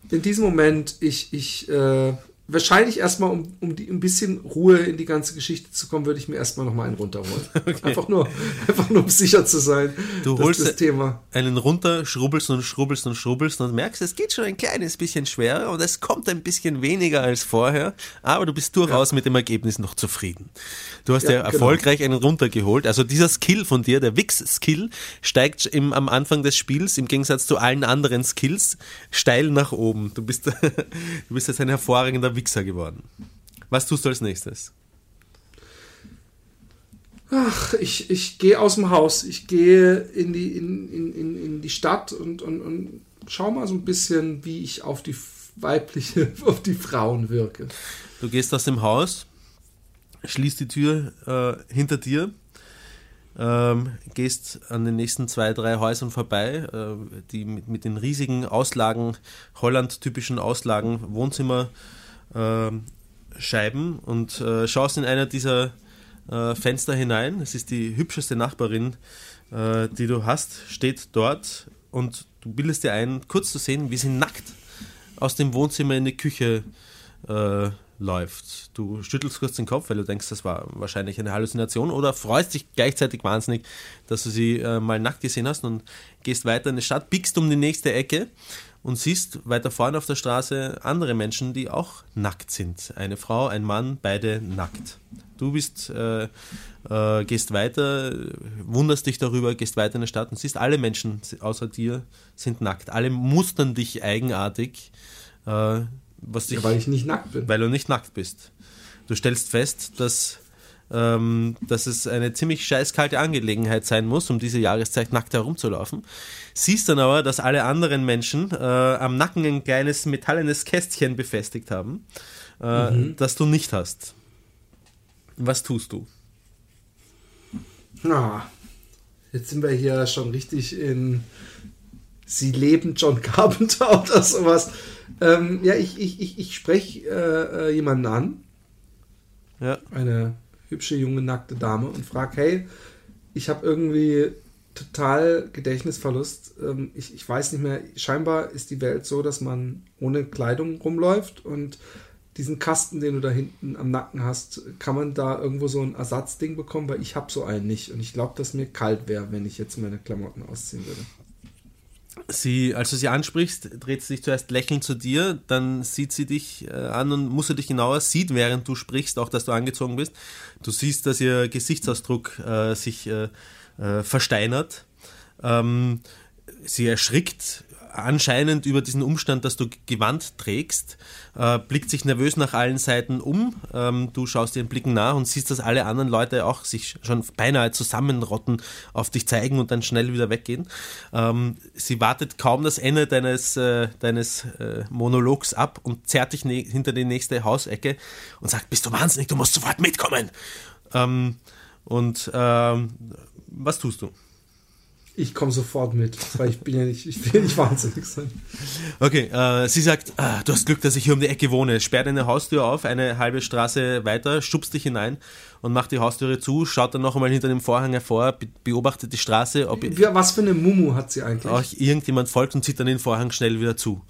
In diesem Moment, ich, ich äh, wahrscheinlich erstmal, um, um die, ein bisschen Ruhe in die ganze Geschichte zu kommen, würde ich mir erstmal noch mal einen runterholen. Okay. Einfach, nur, einfach nur, um sicher zu sein. Du holst das Thema. einen runter, schrubbelst und schrubbelst und schrubbelst und merkst, es geht schon ein kleines bisschen schwerer und es kommt ein bisschen weniger als vorher, aber du bist durchaus ja. mit dem Ergebnis noch zufrieden. Du hast ja, ja genau. erfolgreich genau. einen runtergeholt. Also dieser Skill von dir, der Wix-Skill, steigt im, am Anfang des Spiels im Gegensatz zu allen anderen Skills steil nach oben. Du bist, du bist jetzt ein hervorragender Wichser geworden. Was tust du als nächstes? Ach, ich, ich gehe aus dem Haus. Ich gehe in die, in, in, in die Stadt und, und, und schau mal so ein bisschen, wie ich auf die weibliche, auf die Frauen wirke. Du gehst aus dem Haus, schließt die Tür äh, hinter dir, ähm, gehst an den nächsten zwei, drei Häusern vorbei, äh, die mit, mit, den riesigen Auslagen, Holland-typischen Auslagen, Wohnzimmer ähm, Scheiben und äh, schaust in einer dieser äh, Fenster hinein. Es ist die hübscheste Nachbarin, äh, die du hast, steht dort und du bildest dir ein, kurz zu sehen, wie sie nackt aus dem Wohnzimmer in die Küche äh, läuft. Du schüttelst kurz den Kopf, weil du denkst, das war wahrscheinlich eine Halluzination oder freust dich gleichzeitig wahnsinnig, dass du sie äh, mal nackt gesehen hast und gehst weiter in die Stadt, biegst um die nächste Ecke und siehst weiter vorne auf der Straße andere Menschen, die auch nackt sind. Eine Frau, ein Mann, beide nackt. Du bist, äh, äh, gehst weiter, wunderst dich darüber, gehst weiter in die Stadt und siehst, alle Menschen außer dir sind nackt. Alle mustern dich eigenartig. Äh, was dich, ja, weil ich nicht nackt bin. Weil du nicht nackt bist. Du stellst fest, dass ähm, dass es eine ziemlich scheißkalte Angelegenheit sein muss, um diese Jahreszeit nackt herumzulaufen. Siehst dann aber, dass alle anderen Menschen äh, am Nacken ein kleines metallenes Kästchen befestigt haben, äh, mhm. das du nicht hast. Was tust du? Na, jetzt sind wir hier schon richtig in Sie leben John Carpenter oder sowas. Ähm, ja, ich, ich, ich, ich spreche äh, äh, jemanden an. Ja. Eine hübsche junge nackte Dame und frage, hey, ich habe irgendwie total Gedächtnisverlust. Ähm, ich, ich weiß nicht mehr, scheinbar ist die Welt so, dass man ohne Kleidung rumläuft und diesen Kasten, den du da hinten am Nacken hast, kann man da irgendwo so ein Ersatzding bekommen, weil ich habe so einen nicht und ich glaube, dass mir kalt wäre, wenn ich jetzt meine Klamotten ausziehen würde. Sie, als du sie ansprichst, dreht sie sich zuerst lächelnd zu dir, dann sieht sie dich äh, an und muss sie dich genauer, sieht, während du sprichst, auch dass du angezogen bist. Du siehst, dass ihr Gesichtsausdruck äh, sich äh, äh versteinert. Ähm, sie erschrickt, anscheinend über diesen Umstand, dass du Gewand trägst, äh, blickt sich nervös nach allen Seiten um. Ähm, du schaust ihren Blicken nach und siehst, dass alle anderen Leute auch sich schon beinahe zusammenrotten, auf dich zeigen und dann schnell wieder weggehen. Ähm, sie wartet kaum das Ende deines, äh, deines äh, Monologs ab und zerrt dich hinter die nächste Hausecke und sagt, bist du wahnsinnig, du musst sofort mitkommen. Ähm, und ähm, was tust du? Ich komme sofort mit, weil ich bin ja nicht, ich will nicht wahnsinnig sein. Okay, äh, sie sagt, ah, du hast Glück, dass ich hier um die Ecke wohne. Sperrt eine Haustür auf, eine halbe Straße weiter, schubst dich hinein und macht die Haustüre zu, schaut dann noch einmal hinter dem Vorhang hervor, beobachtet die Straße. Ob Was für eine Mumu hat sie eigentlich? Auch irgendjemand folgt und zieht dann den Vorhang schnell wieder zu.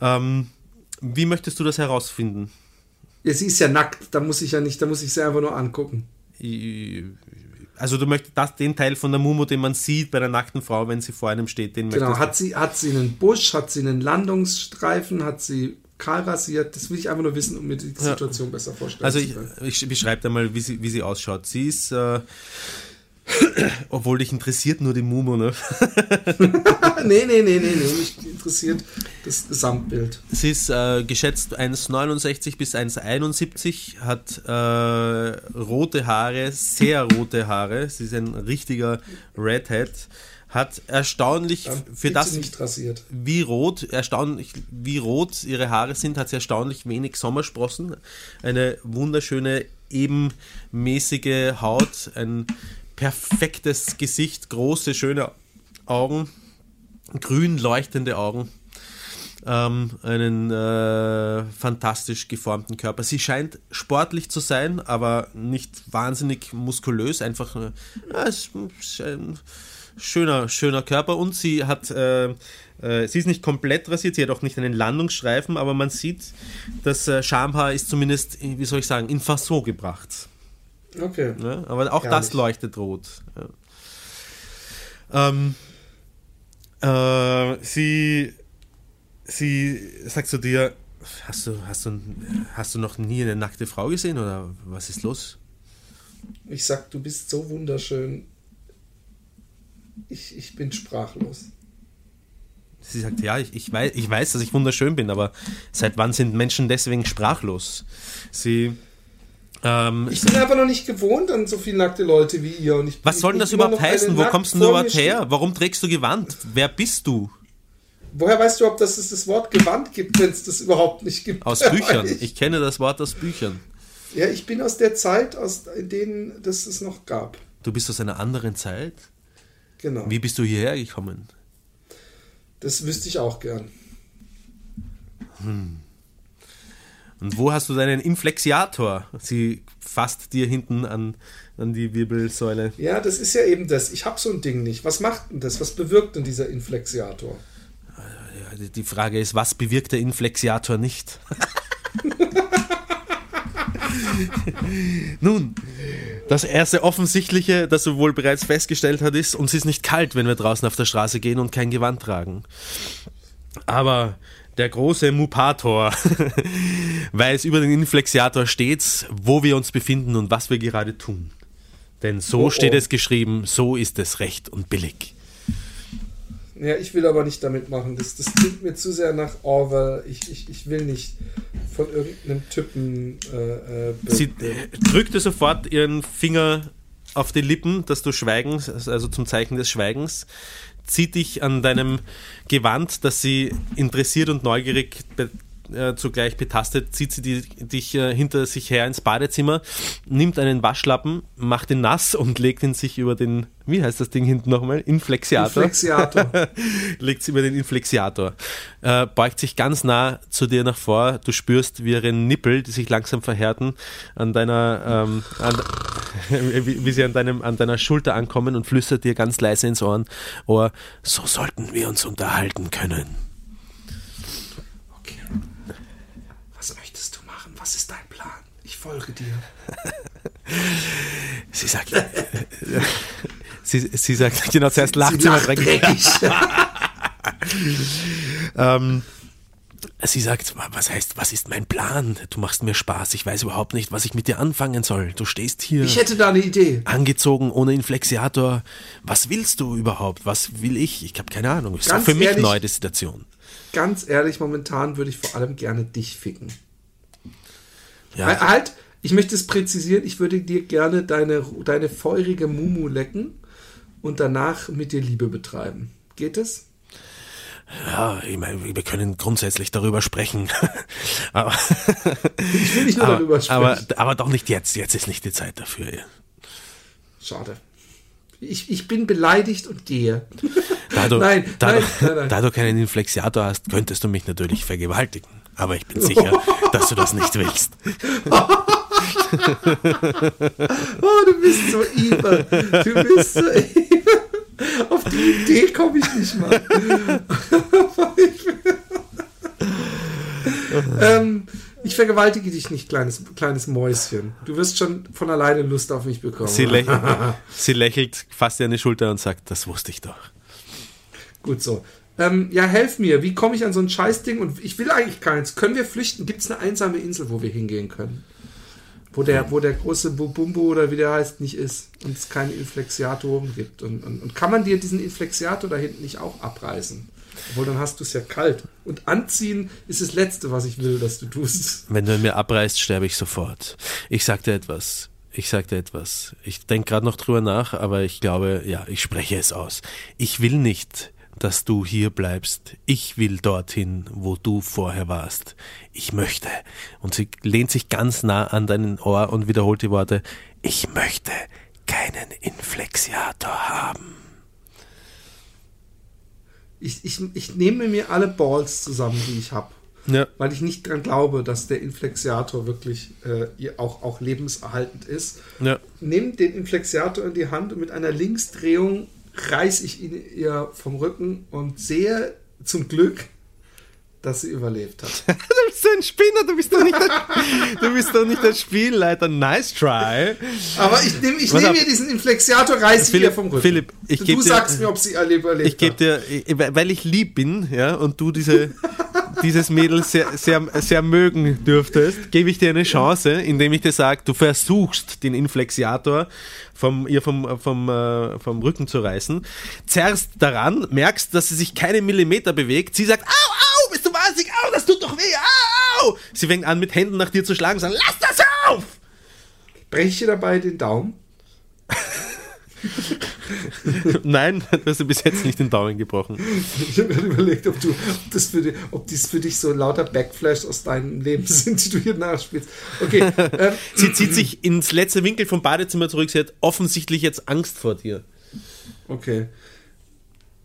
Ähm, wie möchtest du das herausfinden? Ja, sie ist ja nackt, da muss ich ja nicht, da muss ich sie einfach nur angucken. Also du möchtest das, den Teil von der Mumu, den man sieht bei der nackten Frau, wenn sie vor einem steht, den Genau, hat sie, hat sie einen Busch, hat sie einen Landungsstreifen, hat sie kahl rasiert? Das will ich einfach nur wissen, um mir die Situation ja. besser vorstellen also zu können. Also ich, ich beschreibe dir mal, wie sie, wie sie ausschaut. Sie ist... Äh, obwohl dich interessiert nur die Mumu, ne? nee, nee, nee, nee, nee. Mich interessiert das Gesamtbild. Sie ist äh, geschätzt 1,69 bis 1,71, hat äh, rote Haare, sehr rote Haare. Sie ist ein richtiger Redhead. Hat erstaunlich Dann für das, wie rot, erstaunlich, wie rot ihre Haare sind, hat sie erstaunlich wenig Sommersprossen. Eine wunderschöne, ebenmäßige Haut, ein perfektes Gesicht, große, schöne Augen, grün leuchtende Augen. ähm, einen äh, fantastisch geformten Körper. Sie scheint sportlich zu sein, aber nicht wahnsinnig muskulös, einfach äh, ein schöner, schöner Körper und sie hat äh, äh, sie ist nicht komplett rasiert, sie hat auch nicht einen Landungsstreifen, aber man sieht, das äh, Schamhaar ist zumindest, wie soll ich sagen, in Fasson gebracht. Okay. Ja, aber auch Herrlich. das leuchtet rot. Ja. Ähm, äh, sie, sie sagt zu dir, hast du, hast, du, hast du noch nie eine nackte Frau gesehen oder was ist los? Ich sag, du bist so wunderschön. Ich, ich bin sprachlos. Sie sagt, ja, ich, ich, weiß, ich weiß, dass ich wunderschön bin, aber seit wann sind Menschen deswegen sprachlos? Sie. Ähm, ich bin einfach noch nicht gewohnt an so viele nackte Leute wie ihr. Und ich, was soll denn das überhaupt heißen? Wo kommst du überhaupt her? Warum trägst du Gewand? Wer bist du? Woher weißt du, ob das es das Wort Gewand gibt, wenn es das überhaupt nicht gibt? Aus Büchern. Ich, ich kenne das Wort aus Büchern. Ja, ich bin aus der Zeit, aus in denen das es noch gab. Du bist aus einer anderen Zeit? Genau. Wie bist du hierher gekommen? Das wüsste ich auch gern. Hm. Und wo hast du deinen Inflexiator? Sie fasst dir hinten an, an die Wirbelsäule. Ja, das ist ja eben das. Ich habe so ein Ding nicht. Was macht denn das? Was bewirkt denn dieser Inflexiator? Die Frage ist, was bewirkt der Inflexiator nicht? Nun, das erste offensichtliche, das du wohl bereits festgestellt hast, ist, uns ist nicht kalt, wenn wir draußen auf der Straße gehen und kein Gewand tragen. Aber der große Mupator weiß über den Inflexiator stets, wo wir uns befinden und was wir gerade tun. Denn so oh, oh. steht es geschrieben, so ist es recht und billig. Ja, ich will aber nicht damit machen. Das, das klingt mir zu sehr nach Orwell. Ich, ich, ich will nicht von irgendeinem Typen. Äh, äh, Sie drückte sofort ihren Finger auf die Lippen, dass du schweigen, also zum Zeichen des Schweigens, zieht dich an deinem Gewand, das sie interessiert und neugierig äh, zugleich betastet, zieht sie die, dich äh, hinter sich her ins Badezimmer, nimmt einen Waschlappen, macht ihn nass und legt ihn sich über den, wie heißt das Ding hinten nochmal? Inflexiator. Inflexiator. legt sie über den Inflexiator. Äh, beugt sich ganz nah zu dir nach vor. Du spürst, wie ihre Nippel, die sich langsam verhärten, an deiner, ähm, an, wie, wie, sie an, deinem, an deiner Schulter ankommen und flüstert dir ganz leise ins Ohr, Ohr, so sollten wir uns unterhalten können. Was ist dein Plan? Ich folge dir. sie sagt, sie, sie sagt, genau, zuerst lacht sie, mal dreckig. ähm, Sie sagt, was heißt, was ist mein Plan? Du machst mir Spaß. Ich weiß überhaupt nicht, was ich mit dir anfangen soll. Du stehst hier. Ich hätte da eine Idee. Angezogen, ohne Inflexiator. Was willst du überhaupt? Was will ich? Ich habe keine Ahnung. Ist für mich ehrlich, neu, die Situation. Ganz ehrlich, momentan würde ich vor allem gerne dich ficken. Ja. Halt, ich möchte es präzisieren, ich würde dir gerne deine, deine feurige Mumu lecken und danach mit dir Liebe betreiben. Geht es? Ja, ich meine, wir können grundsätzlich darüber sprechen. aber, ich will nicht nur aber, darüber sprechen. Aber, aber doch nicht jetzt. Jetzt ist nicht die Zeit dafür. Schade. Ich, ich bin beleidigt und gehe. Da du, nein, da, nein, nein, nein. da du keinen Inflexiator hast, könntest du mich natürlich vergewaltigen. Aber ich bin sicher, dass du das nicht willst. oh, du bist so evil. Du bist so evil. Auf die Idee komme ich nicht mal. ähm, ich vergewaltige dich nicht, kleines, kleines Mäuschen. Du wirst schon von alleine Lust auf mich bekommen. Sie lächelt, sie lächelt fasst dir an die Schulter und sagt, das wusste ich doch. Gut so ähm, ja, helf mir, wie komme ich an so ein Scheißding? Und ich will eigentlich keins. Können wir flüchten? Gibt es eine einsame Insel, wo wir hingehen können? Wo der, wo der große Bubumbo oder wie der heißt nicht ist und es keine Inflexiatoren gibt. Und, und, und kann man dir diesen Inflexiator da hinten nicht auch abreißen? Obwohl, dann hast du es ja kalt. Und anziehen ist das Letzte, was ich will, dass du tust. Wenn du mir abreißt, sterbe ich sofort. Ich sag dir etwas. Ich sag dir etwas. Ich denke gerade noch drüber nach, aber ich glaube, ja, ich spreche es aus. Ich will nicht dass du hier bleibst. Ich will dorthin, wo du vorher warst. Ich möchte. Und sie lehnt sich ganz nah an dein Ohr und wiederholt die Worte, ich möchte keinen Inflexiator haben. Ich, ich, ich nehme mir alle Balls zusammen, die ich habe. Ja. Weil ich nicht dran glaube, dass der Inflexiator wirklich äh, auch, auch lebenserhaltend ist. Ja. Nimm den Inflexiator in die Hand und mit einer Linksdrehung reiße ich ihn ihr vom Rücken und sehe zum Glück, dass sie überlebt hat. du bist ein Spinner, du bist doch nicht der, du bist doch nicht der Spielleiter. Nice try. Aber ich nehme ich nehm mir diesen Inflexiator, reiße ich Philipp, ihr vom Rücken. Philipp, ich du dir- sagst mir, ob sie überlebt Ich gebe dir, ich- weil ich lieb bin, ja, und du diese, dieses Mädel sehr, sehr, sehr mögen dürftest, gebe ich dir eine Chance, indem ich dir sage, du versuchst, den Inflexiator vom, ihr vom, vom, äh, vom Rücken zu reißen, zerrst daran, merkst, dass sie sich keine Millimeter bewegt, sie sagt, au, au, bist du wahnsinnig, au, das tut doch weh, au, au. Sie fängt an, mit Händen nach dir zu schlagen, sagt, lass das auf! Breche dabei den Daumen? Nein, du hast du bis jetzt nicht den Daumen gebrochen. Ich habe gerade überlegt, ob, du, ob, das für dich, ob dies für dich so lauter Backflash aus deinem Leben sind, die du hier nachspielst. Okay, ähm, Sie zieht sich ins letzte Winkel vom Badezimmer zurück. Sie hat offensichtlich jetzt Angst vor dir. okay.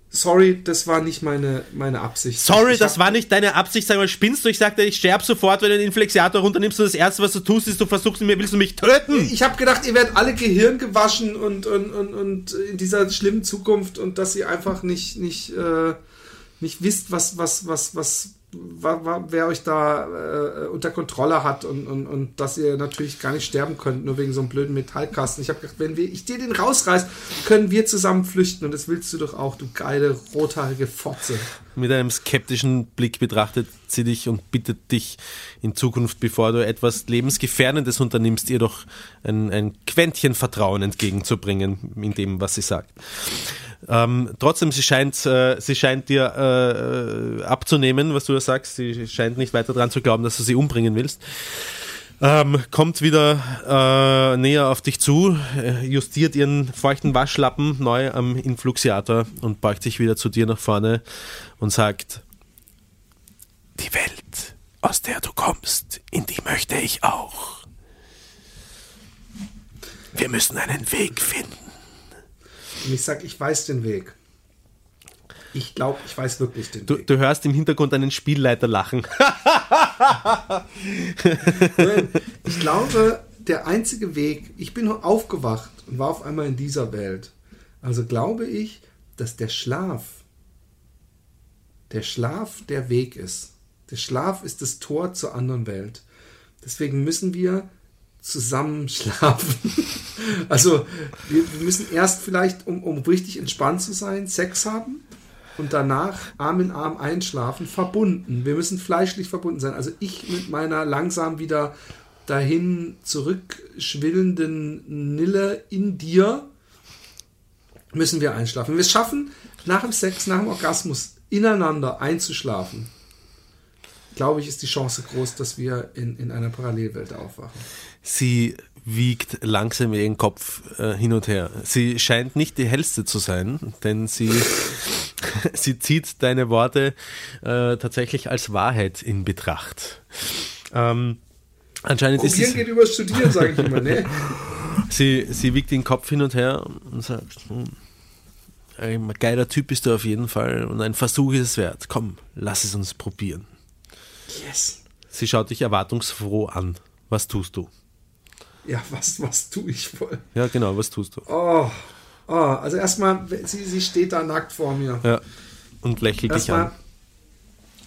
Sorry, das war nicht meine, meine Absicht. Sorry, Ich das war nicht deine Absicht. Sag mal, spinnst du? Ich sagte, ich sterbe sofort, wenn du den Inflexiator runternimmst. Und das Erste, was du tust, ist, du versuchst mir, willst du mich töten? Ich habe gedacht, ihr werdet alle Gehirn gewaschen und, und, und, und in dieser schlimmen Zukunft und dass ihr einfach nicht, nicht, äh, nicht wisst, was, was, was, was, wa, wa, wer euch da äh, unter Kontrolle hat und, und, und dass ihr natürlich gar nicht sterben könnt, nur wegen so einem blöden Metallkasten. Ich habe gedacht, wenn wir, ich dir den rausreiß, können wir zusammen flüchten und das willst du doch auch, du geile, rothaarige Fotze. Mit einem skeptischen Blick betrachtet sie dich und bittet dich in Zukunft, bevor du etwas Lebensgefährdendes unternimmst, ihr doch ein, ein Quäntchen Vertrauen entgegenzubringen in dem, was sie sagt. Ähm, trotzdem, sie scheint, äh, sie scheint dir äh, äh, abzunehmen, was du da sagst. Sie scheint nicht weiter daran zu glauben, dass du sie umbringen willst. Ähm, kommt wieder äh, näher auf dich zu, äh, justiert ihren feuchten Waschlappen neu am Influxiator und beugt sich wieder zu dir nach vorne und sagt, die Welt, aus der du kommst, in die möchte ich auch. Wir müssen einen Weg finden. Und ich sag, ich weiß den Weg. Ich glaube, ich weiß wirklich den Du, Weg. du hörst im Hintergrund einen Spielleiter lachen. Ich glaube, der einzige Weg, ich bin aufgewacht und war auf einmal in dieser Welt. Also glaube ich, dass der Schlaf, der Schlaf der Weg ist. Der Schlaf ist das Tor zur anderen Welt. Deswegen müssen wir zusammen schlafen. Also wir, wir müssen erst vielleicht, um, um richtig entspannt zu sein, Sex haben und danach Arm in Arm einschlafen, verbunden. Wir müssen fleischlich verbunden sein. Also ich mit meiner langsam wieder dahin zurückschwillenden Nille in dir müssen wir einschlafen. Wir schaffen, nach dem Sex, nach dem Orgasmus ineinander einzuschlafen, glaube ich, ist die Chance groß, dass wir in, in einer Parallelwelt aufwachen. Sie wiegt langsam ihren Kopf äh, hin und her. Sie scheint nicht die hellste zu sein, denn sie, sie zieht deine Worte äh, tatsächlich als Wahrheit in Betracht. Ähm, anscheinend ist Probieren es, geht über Studieren, sage ich immer, ne? sie, sie wiegt den Kopf hin und her und sagt, hm, ein geiler Typ bist du auf jeden Fall und ein Versuch ist es wert. Komm, lass es uns probieren. Yes. Sie schaut dich erwartungsfroh an. Was tust du? Ja, was, was tue ich voll? Ja, genau, was tust du? Oh, oh also erstmal, sie, sie steht da nackt vor mir. Ja. Und lächelt dich an.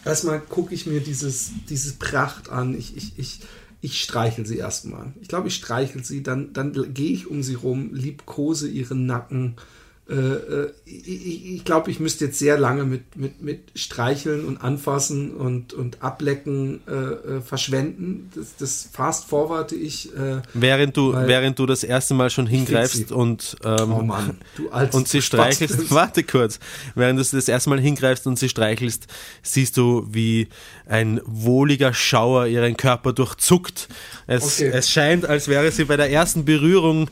Erstmal, gucke ich mir dieses, diese Pracht an. Ich, ich, ich, ich streichel sie erstmal. Ich glaube, ich streichel sie, dann, dann gehe ich um sie rum, liebkose ihren Nacken. Äh, äh, ich ich, glaube, ich müsste jetzt sehr lange mit, mit, mit Streicheln und Anfassen und, und Ablecken äh, äh, verschwenden. Das, das fast forwarte ich. Äh, Während du, während du das erste Mal schon hingreifst und, ähm, oh Mann, und sie Spatz streichelst, bist. warte kurz, während du das erste Mal hingreifst und sie streichelst, siehst du, wie ein wohliger Schauer ihren Körper durchzuckt. Es, Okay. es scheint, als wäre sie bei der ersten Berührung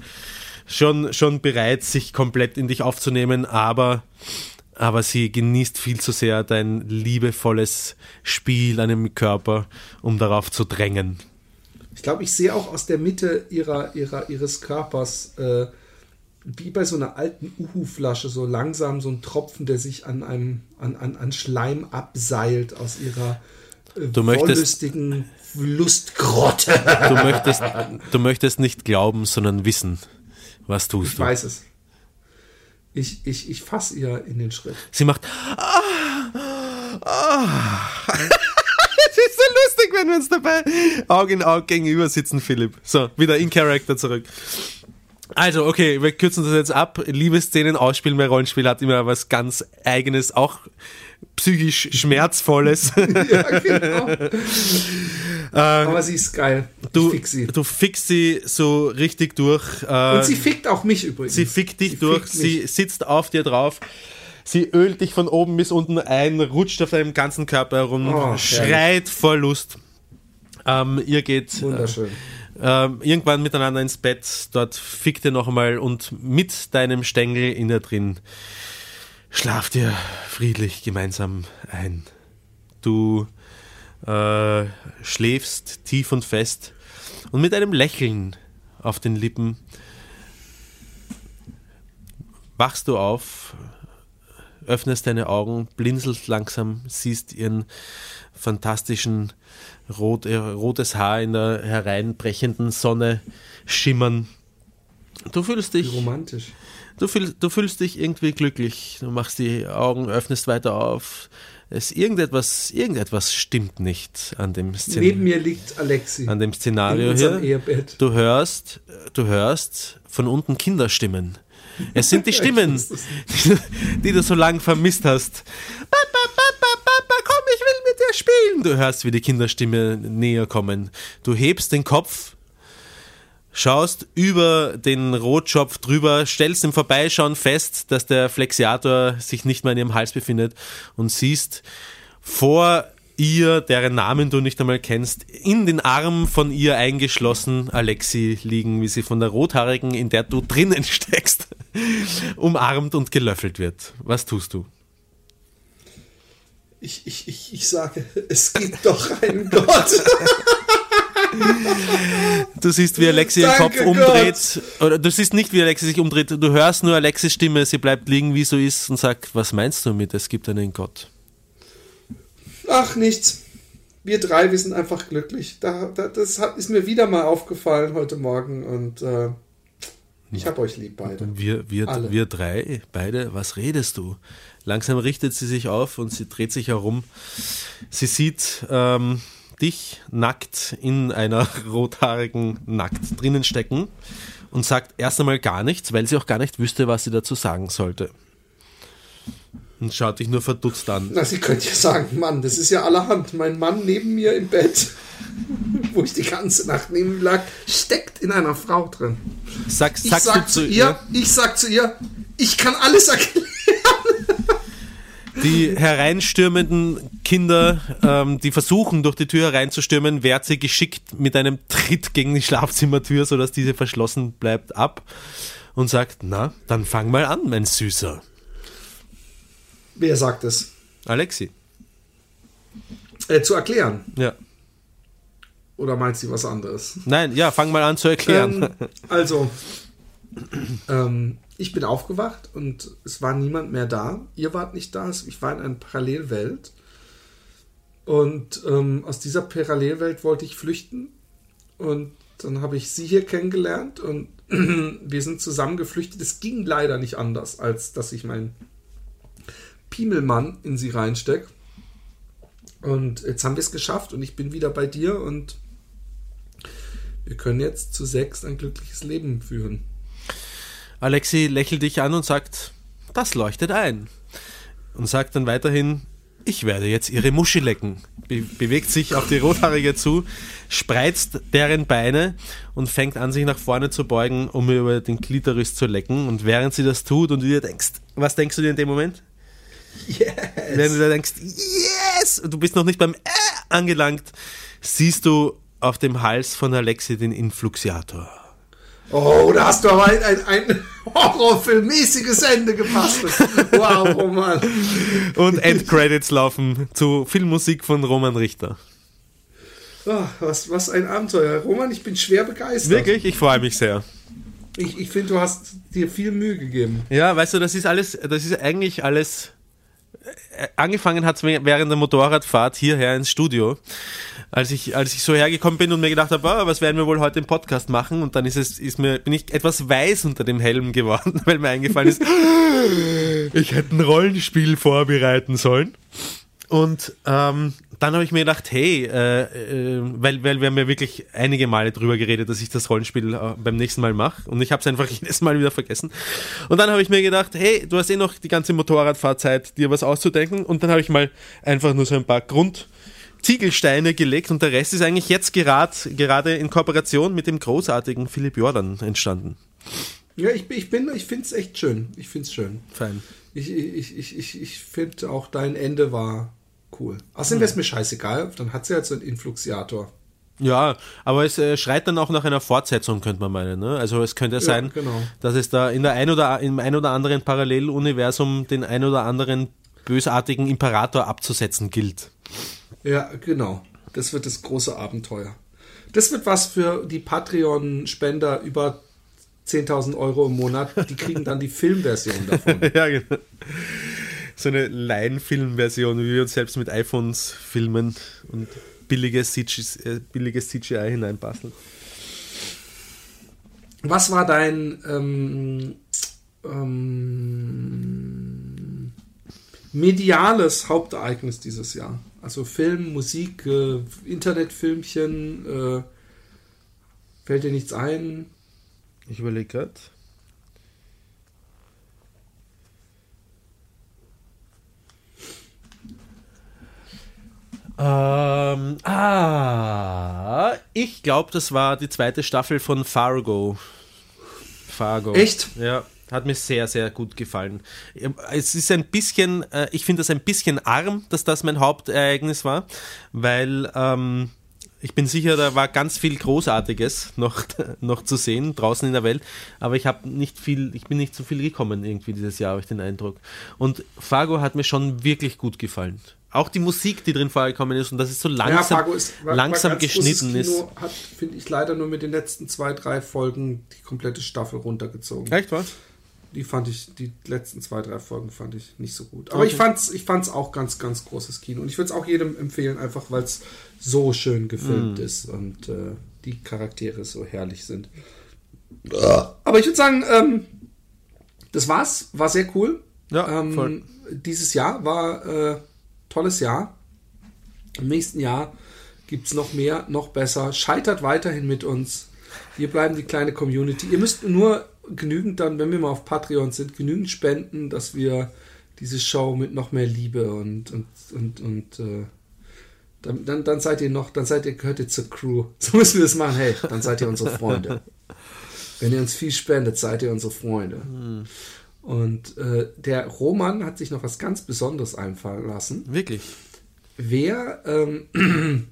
schon, schon bereit, sich komplett in dich aufzunehmen, aber, aber sie genießt viel zu sehr dein liebevolles Spiel an dem Körper, um darauf zu drängen. Ich glaube, ich sehe auch aus der Mitte ihrer, ihrer, ihres Körpers äh, wie bei so einer alten Uhu-Flasche, so langsam so ein Tropfen, der sich an einem an, an, an Schleim abseilt aus ihrer äh, Du möchtest- Lustgrotte. Du möchtest, du möchtest nicht glauben, sondern wissen. Was tust Ich du? weiß es. Ich, ich, ich fasse ihr in den Schritt. Sie macht. Ah, ah. Es ist so lustig, wenn wir uns dabei Auge in Auge gegenüber sitzen, Philipp. So, wieder in Character zurück. Also, okay, wir kürzen das jetzt ab. Liebesszenen ausspielen bei Rollenspiel hat immer was ganz Eigenes, auch psychisch Schmerzvolles. Ja, genau. Aber sie ist geil. Du, fick sie. du fickst sie so richtig durch. Äh, Und sie fickt auch mich übrigens. Sie fickt dich Sie durch, fickt sie sitzt auf dir drauf, sie ölt dich von oben bis unten ein, rutscht auf deinem ganzen Körper herum, Oh, schreit vor Lust. Ähm, ihr geht Wunderschön. ähm, irgendwann miteinander ins Bett, dort fickt ihr noch einmal und mit deinem Stängel in dir drin schlaft ihr friedlich gemeinsam ein. Du äh, schläfst tief und fest und mit einem Lächeln auf den Lippen wachst du auf, öffnest deine Augen, blinzelst langsam, siehst ihren fantastischen rot, äh, rotes Haar in der hereinbrechenden Sonne schimmern. Du fühlst Wie dich, romantisch. Du, fühl, du fühlst dich irgendwie glücklich. Du machst die Augen, öffnest weiter auf. Es irgendetwas, irgendetwas stimmt nicht an dem, Szen Neben mir liegt Alexi. an dem Szenario hier. Ehebett. Du hörst, du hörst von unten Kinderstimmen. Es sind die Stimmen, die, du- die du so lange vermisst hast. Papa, Papa, Papa, komm, ich will mit dir spielen. Du hörst, wie die Kinderstimme näher kommen. Du hebst den Kopf, schaust über den Rotschopf drüber, stellst im Vorbeischauen fest, dass der Flexiator sich nicht mehr in ihrem Hals befindet und siehst vor ihr, deren Namen du nicht einmal kennst, in den Arm von ihr eingeschlossen Alexi liegen, wie sie von der Rothaarigen, in der du drinnen steckst, umarmt und gelöffelt wird. Was tust du? Ich, ich, ich, ich sage, es gibt doch einen Gott. Du siehst, wie Alexi ihren Kopf umdreht. Oder du siehst nicht, wie Alexi sich umdreht. Du hörst nur Alexis Stimme. Sie bleibt liegen, wie so ist, und sagt: Was meinst du mit, es gibt einen Gott? Ach, nichts. Wir drei, wir sind einfach glücklich. Da, da, das hat, ist mir wieder mal aufgefallen heute Morgen und äh, ich hab euch lieb beide. Wir, wir, Alle. wir drei, beide, was redest du? Langsam richtet sie sich auf und sie dreht sich herum. Sie sieht ähm, dich nackt in einer rothaarigen Nackt drinnen stecken und sagt erst einmal gar nichts, weil sie auch gar nicht wüsste, was sie dazu sagen sollte. Und schaut dich nur verdutzt an. Na, sie könnte ja sagen, Mann, das ist ja allerhand. Mein Mann neben mir im Bett, wo ich die ganze Nacht neben ihm lag, steckt in einer Frau drin. Sag, Ich sagst sag du zu ihr, ich sag zu ihr, ich kann alles erklären. Die hereinstürmenden Kinder, ähm, die versuchen, durch die Tür hereinzustürmen, wehrt sie geschickt mit einem Tritt gegen die Schlafzimmertür, sodass diese verschlossen bleibt, ab und sagt, na, dann fang mal an, mein Süßer. Wer sagt es? Alexi. Äh, zu erklären. Ja. Oder meint sie was anderes? Nein, ja, fang mal an zu erklären. Ähm, also, ähm, ich bin aufgewacht und es war niemand mehr da. Ihr wart nicht da. Ich war in einer Parallelwelt. Und ähm, aus dieser Parallelwelt wollte ich flüchten. Und dann habe ich sie hier kennengelernt und wir sind zusammen geflüchtet. Es ging leider nicht anders, als dass ich meinen Piemelmann in sie reinstecke. Und jetzt haben wir es geschafft und ich bin wieder bei dir und wir können jetzt zu sechs ein glückliches Leben führen. Alexi lächelt dich an und sagt, das leuchtet ein. Und sagt dann weiterhin, ich werde jetzt ihre Muschi lecken. Be bewegt sich auf die Rothaarige zu, spreizt deren Beine und fängt an, sich nach vorne zu beugen, um über den Klitoris zu lecken. Und während sie das tut und du dir denkst, was denkst du dir in dem Moment? Yes! Während du dir denkst, yes! Du bist noch nicht beim äh angelangt, siehst du auf dem Hals von Alexi den Influxiator. Oh, da hast du aber ein, ein, ein Horrorfilmmäßiges Ende gebastelt. Wow, Roman. Und Endcredits laufen zu Filmmusik von Roman Richter. Oh, was, was ein Abenteuer. Roman, ich bin schwer begeistert. Wirklich, ich freue mich sehr. Ich, ich finde, du hast dir viel Mühe gegeben. Ja, weißt du, das ist alles, das ist eigentlich alles. Angefangen hat es während der Motorradfahrt hierher ins Studio, als ich, als ich so hergekommen bin und mir gedacht habe, ah, was werden wir wohl heute im Podcast machen? Und dann ist es, ist mir, bin ich etwas weiß unter dem Helm geworden, weil mir eingefallen ist, ich hätte ein Rollenspiel vorbereiten sollen. Und ähm, dann habe ich mir gedacht, hey, äh, äh, weil, weil wir haben ja wirklich einige Male drüber geredet, dass ich das Rollenspiel äh, beim nächsten Mal mache und ich habe es einfach jedes Mal wieder vergessen. Und dann habe ich mir gedacht, hey, du hast eh noch die ganze Motorradfahrzeit, dir was auszudenken und dann habe ich mal einfach nur so ein paar Grundziegelsteine gelegt und der Rest ist eigentlich jetzt gerad, gerade in Kooperation mit dem großartigen Philipp Jordan entstanden. Ja, ich, bin- ich bin, ich finde es echt schön. Ich finde es schön. Fein. Ich, ich, ich, ich, ich finde auch dein Ende war cool. Außerdem wäre es mir scheißegal, dann hat sie halt so einen Influxiator. Ja, aber es äh, schreit dann auch nach einer Fortsetzung, könnte man meinen. Ne? Also es könnte sein, genau. dass es da in der ein oder im ein oder anderen Paralleluniversum den ein oder anderen bösartigen Imperator abzusetzen gilt. Ja, genau. Das wird das große Abenteuer. Das wird was für die Patreon-Spender über 10.000 Euro im Monat. Die kriegen dann die Filmversion davon. ja, genau. So eine Laienfilmversion, wie wir uns selbst mit iPhones filmen und billiges CGI, äh, billiges CGI hineinbasteln. Was war dein ähm, ähm, mediales Hauptereignis dieses Jahr? Also Film, Musik, äh, Internetfilmchen, äh, fällt dir nichts ein? Ich überlege gerade. Ähm, ah, ich glaube, das war die zweite Staffel von Fargo. Fargo. Echt? Ja, hat mir sehr, sehr gut gefallen. Es ist ein bisschen, äh, ich finde das ein bisschen arm, dass das mein Hauptereignis war, weil ähm, ich bin sicher, da war ganz viel Großartiges noch, noch zu sehen draußen in der Welt, aber ich habe nicht viel, ich bin nicht so viel gekommen irgendwie dieses Jahr, habe ich den Eindruck. Und Fargo hat mir schon wirklich gut gefallen. Auch die Musik, die drin vorgekommen ist und dass es so langsam, Fargo ist- war- war langsam ganz geschnitten ist. Kino, Hat, finde ich, leider nur mit den letzten zwei, drei Folgen die komplette Staffel runtergezogen. Echt was? Die fand ich, die letzten zwei, drei Folgen fand ich nicht so gut. Aber Okay. ich fand's, ich fand's auch ganz, ganz großes Kino. Und ich würde es auch jedem empfehlen, einfach weil es so schön Mm. gefilmt ist und äh, die Charaktere so herrlich sind. Aber ich würde sagen, ähm, das war's. War sehr cool. Ja, ähm, voll. Dieses Jahr war äh, tolles Jahr. Im nächsten Jahr gibt's noch mehr, noch besser. Scheitert weiterhin mit uns. Wir bleiben die kleine Community. Ihr müsst nur genügend dann, wenn wir mal auf Patreon sind, genügend spenden, dass wir diese Show mit noch mehr Liebe und und und, und äh, dann, dann, seid ihr noch, dann seid ihr, gehört ihr zur Crew. So müssen wir das machen. Hey, dann seid ihr unsere Freunde. Wenn ihr uns viel spendet, seid ihr unsere Freunde. Und äh, der Roman hat sich noch was ganz Besonderes einfallen lassen. Wirklich. Wer ähm,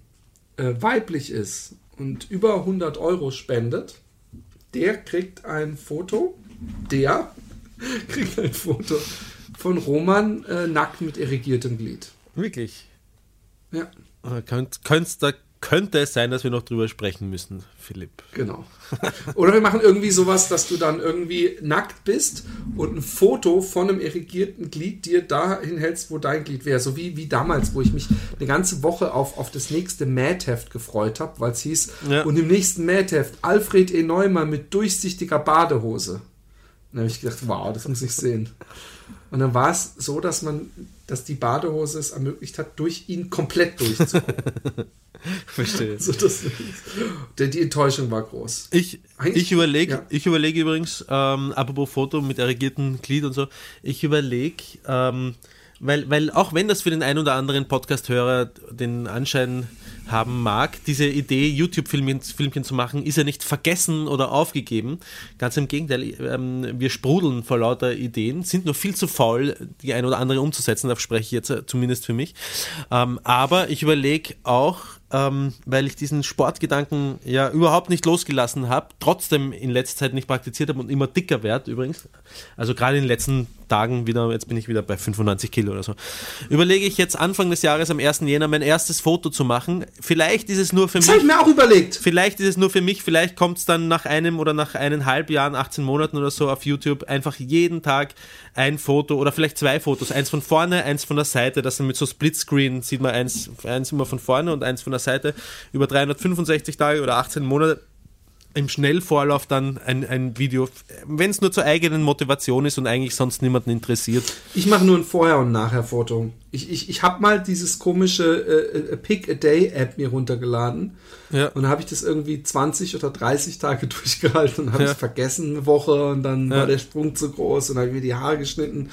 äh, weiblich ist und über 100 Euro spendet, der kriegt ein Foto, der kriegt ein Foto von Roman äh, nackt mit irrigiertem Glied. Wirklich. Ja, Äh, Könnt, könnt's, da könnte es sein, dass wir noch drüber sprechen müssen, Philipp. genau. Oder wir machen irgendwie sowas, dass du dann irgendwie nackt bist und ein Foto von einem irrigierten Glied dir dahin hältst, wo dein Glied wäre. So wie, wie damals, wo ich mich eine ganze Woche auf, auf das nächste Mad-Heft gefreut habe, weil es hieß, Ja. und im nächsten Mad-Heft Alfred E. Neumann mit durchsichtiger Badehose. Dann habe ich gedacht, wow, das muss ich sehen. Und dann war es so, dass man, dass die Badehose es ermöglicht hat, durch ihn komplett durchzugucken. Verstehe. so, das, die Enttäuschung war groß. Ich, Eigentlich- ich überlege ja. ich überlege übrigens, ähm, apropos Foto mit erregiertem Glied und so, ich überlege, ähm, weil, weil auch wenn das für den ein oder anderen Podcast-Hörer den Anschein haben mag, diese Idee, YouTube-Filmchen Filmchen zu machen, ist ja nicht vergessen oder aufgegeben. Ganz im Gegenteil, ähm, wir sprudeln vor lauter Ideen, sind nur viel zu faul, die ein oder andere umzusetzen, da spreche ich jetzt äh, zumindest für mich. Ähm, aber ich überlege auch, ähm, weil ich diesen Sportgedanken ja überhaupt nicht losgelassen habe, trotzdem in letzter Zeit nicht praktiziert habe und immer dicker werde übrigens. Also gerade in den letzten Tagen wieder, jetzt bin ich wieder bei 95 Kilo oder so, überlege ich jetzt Anfang des Jahres am 1. Jänner mein erstes Foto zu machen. Vielleicht ist es nur für Das mich. habe ich mir auch überlegt. Vielleicht ist es nur für mich, vielleicht kommt es dann nach einem oder nach eineinhalb Jahren, 18 Monaten oder so auf YouTube einfach jeden Tag ein Foto oder vielleicht zwei Fotos. Eins von vorne, eins von der Seite. Das sind mit so Splitscreen, sieht man eins, eins immer von vorne und eins von der Seite. Über 365 Tage oder 18 Monate im Schnellvorlauf dann ein, ein Video, wenn es nur zur eigenen Motivation ist und eigentlich sonst niemanden interessiert. Ich mache nur ein Vorher- und Nachher-Foto. Ich, ich, ich habe mal dieses komische äh, äh, Pick a Day App mir runtergeladen. Ja. Und dann habe ich das irgendwie 20 oder 30 Tage durchgehalten und habe Ja. es vergessen eine Woche und dann Ja. war der Sprung zu groß und habe mir die Haare geschnitten.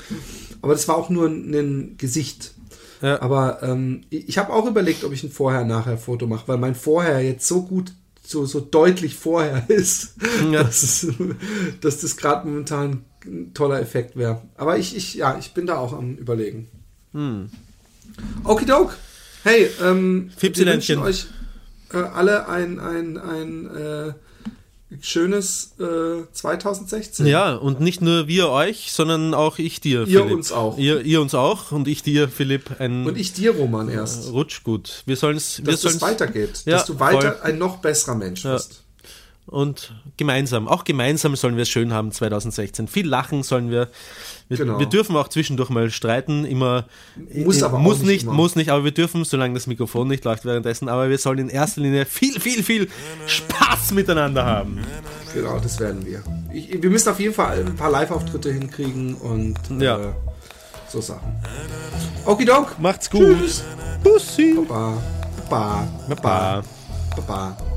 Aber das war auch nur ein, ein Gesicht. Ja. Aber ähm, ich ich habe auch überlegt, ob ich ein Vorher-Nachher-Foto mache, weil mein Vorher jetzt so gut, so, so deutlich vorher ist, Ja. dass, es, dass das gerade momentan ein toller Effekt wäre. Aber ich, ich, ja, ich bin da auch am überlegen. Hm. Okidok. Hey, ähm, wir wünschen euch äh, alle ein, ein, ein äh, schönes äh, 2016. Ja, und nicht nur wir euch, sondern auch ich dir. Ihr Philipp. uns auch. Ihr, ihr uns auch und ich dir, Philipp, ein Und ich dir, Roman, erst. Rutsch gut. Wir sollen es. Wir Dass es weitergeht. Ja, dass du weiter voll. ein noch besserer Mensch Ja. wirst. Und gemeinsam, auch gemeinsam sollen wir es schön haben 2016. Viel lachen sollen wir. Wir, genau. wir dürfen auch zwischendurch mal streiten, immer muss, äh, aber muss nicht, nicht muss nicht, aber wir dürfen, solange das Mikrofon nicht läuft währenddessen, aber wir sollen in erster Linie viel, viel, viel Spaß miteinander haben. Genau, das werden wir. Ich, wir müssen auf jeden Fall ein paar Live-Auftritte hinkriegen und ja. Äh, so Sachen. Okidok. Macht's gut. Tschüss. Bussi. Baba. Baba. Baba. Baba. Baba.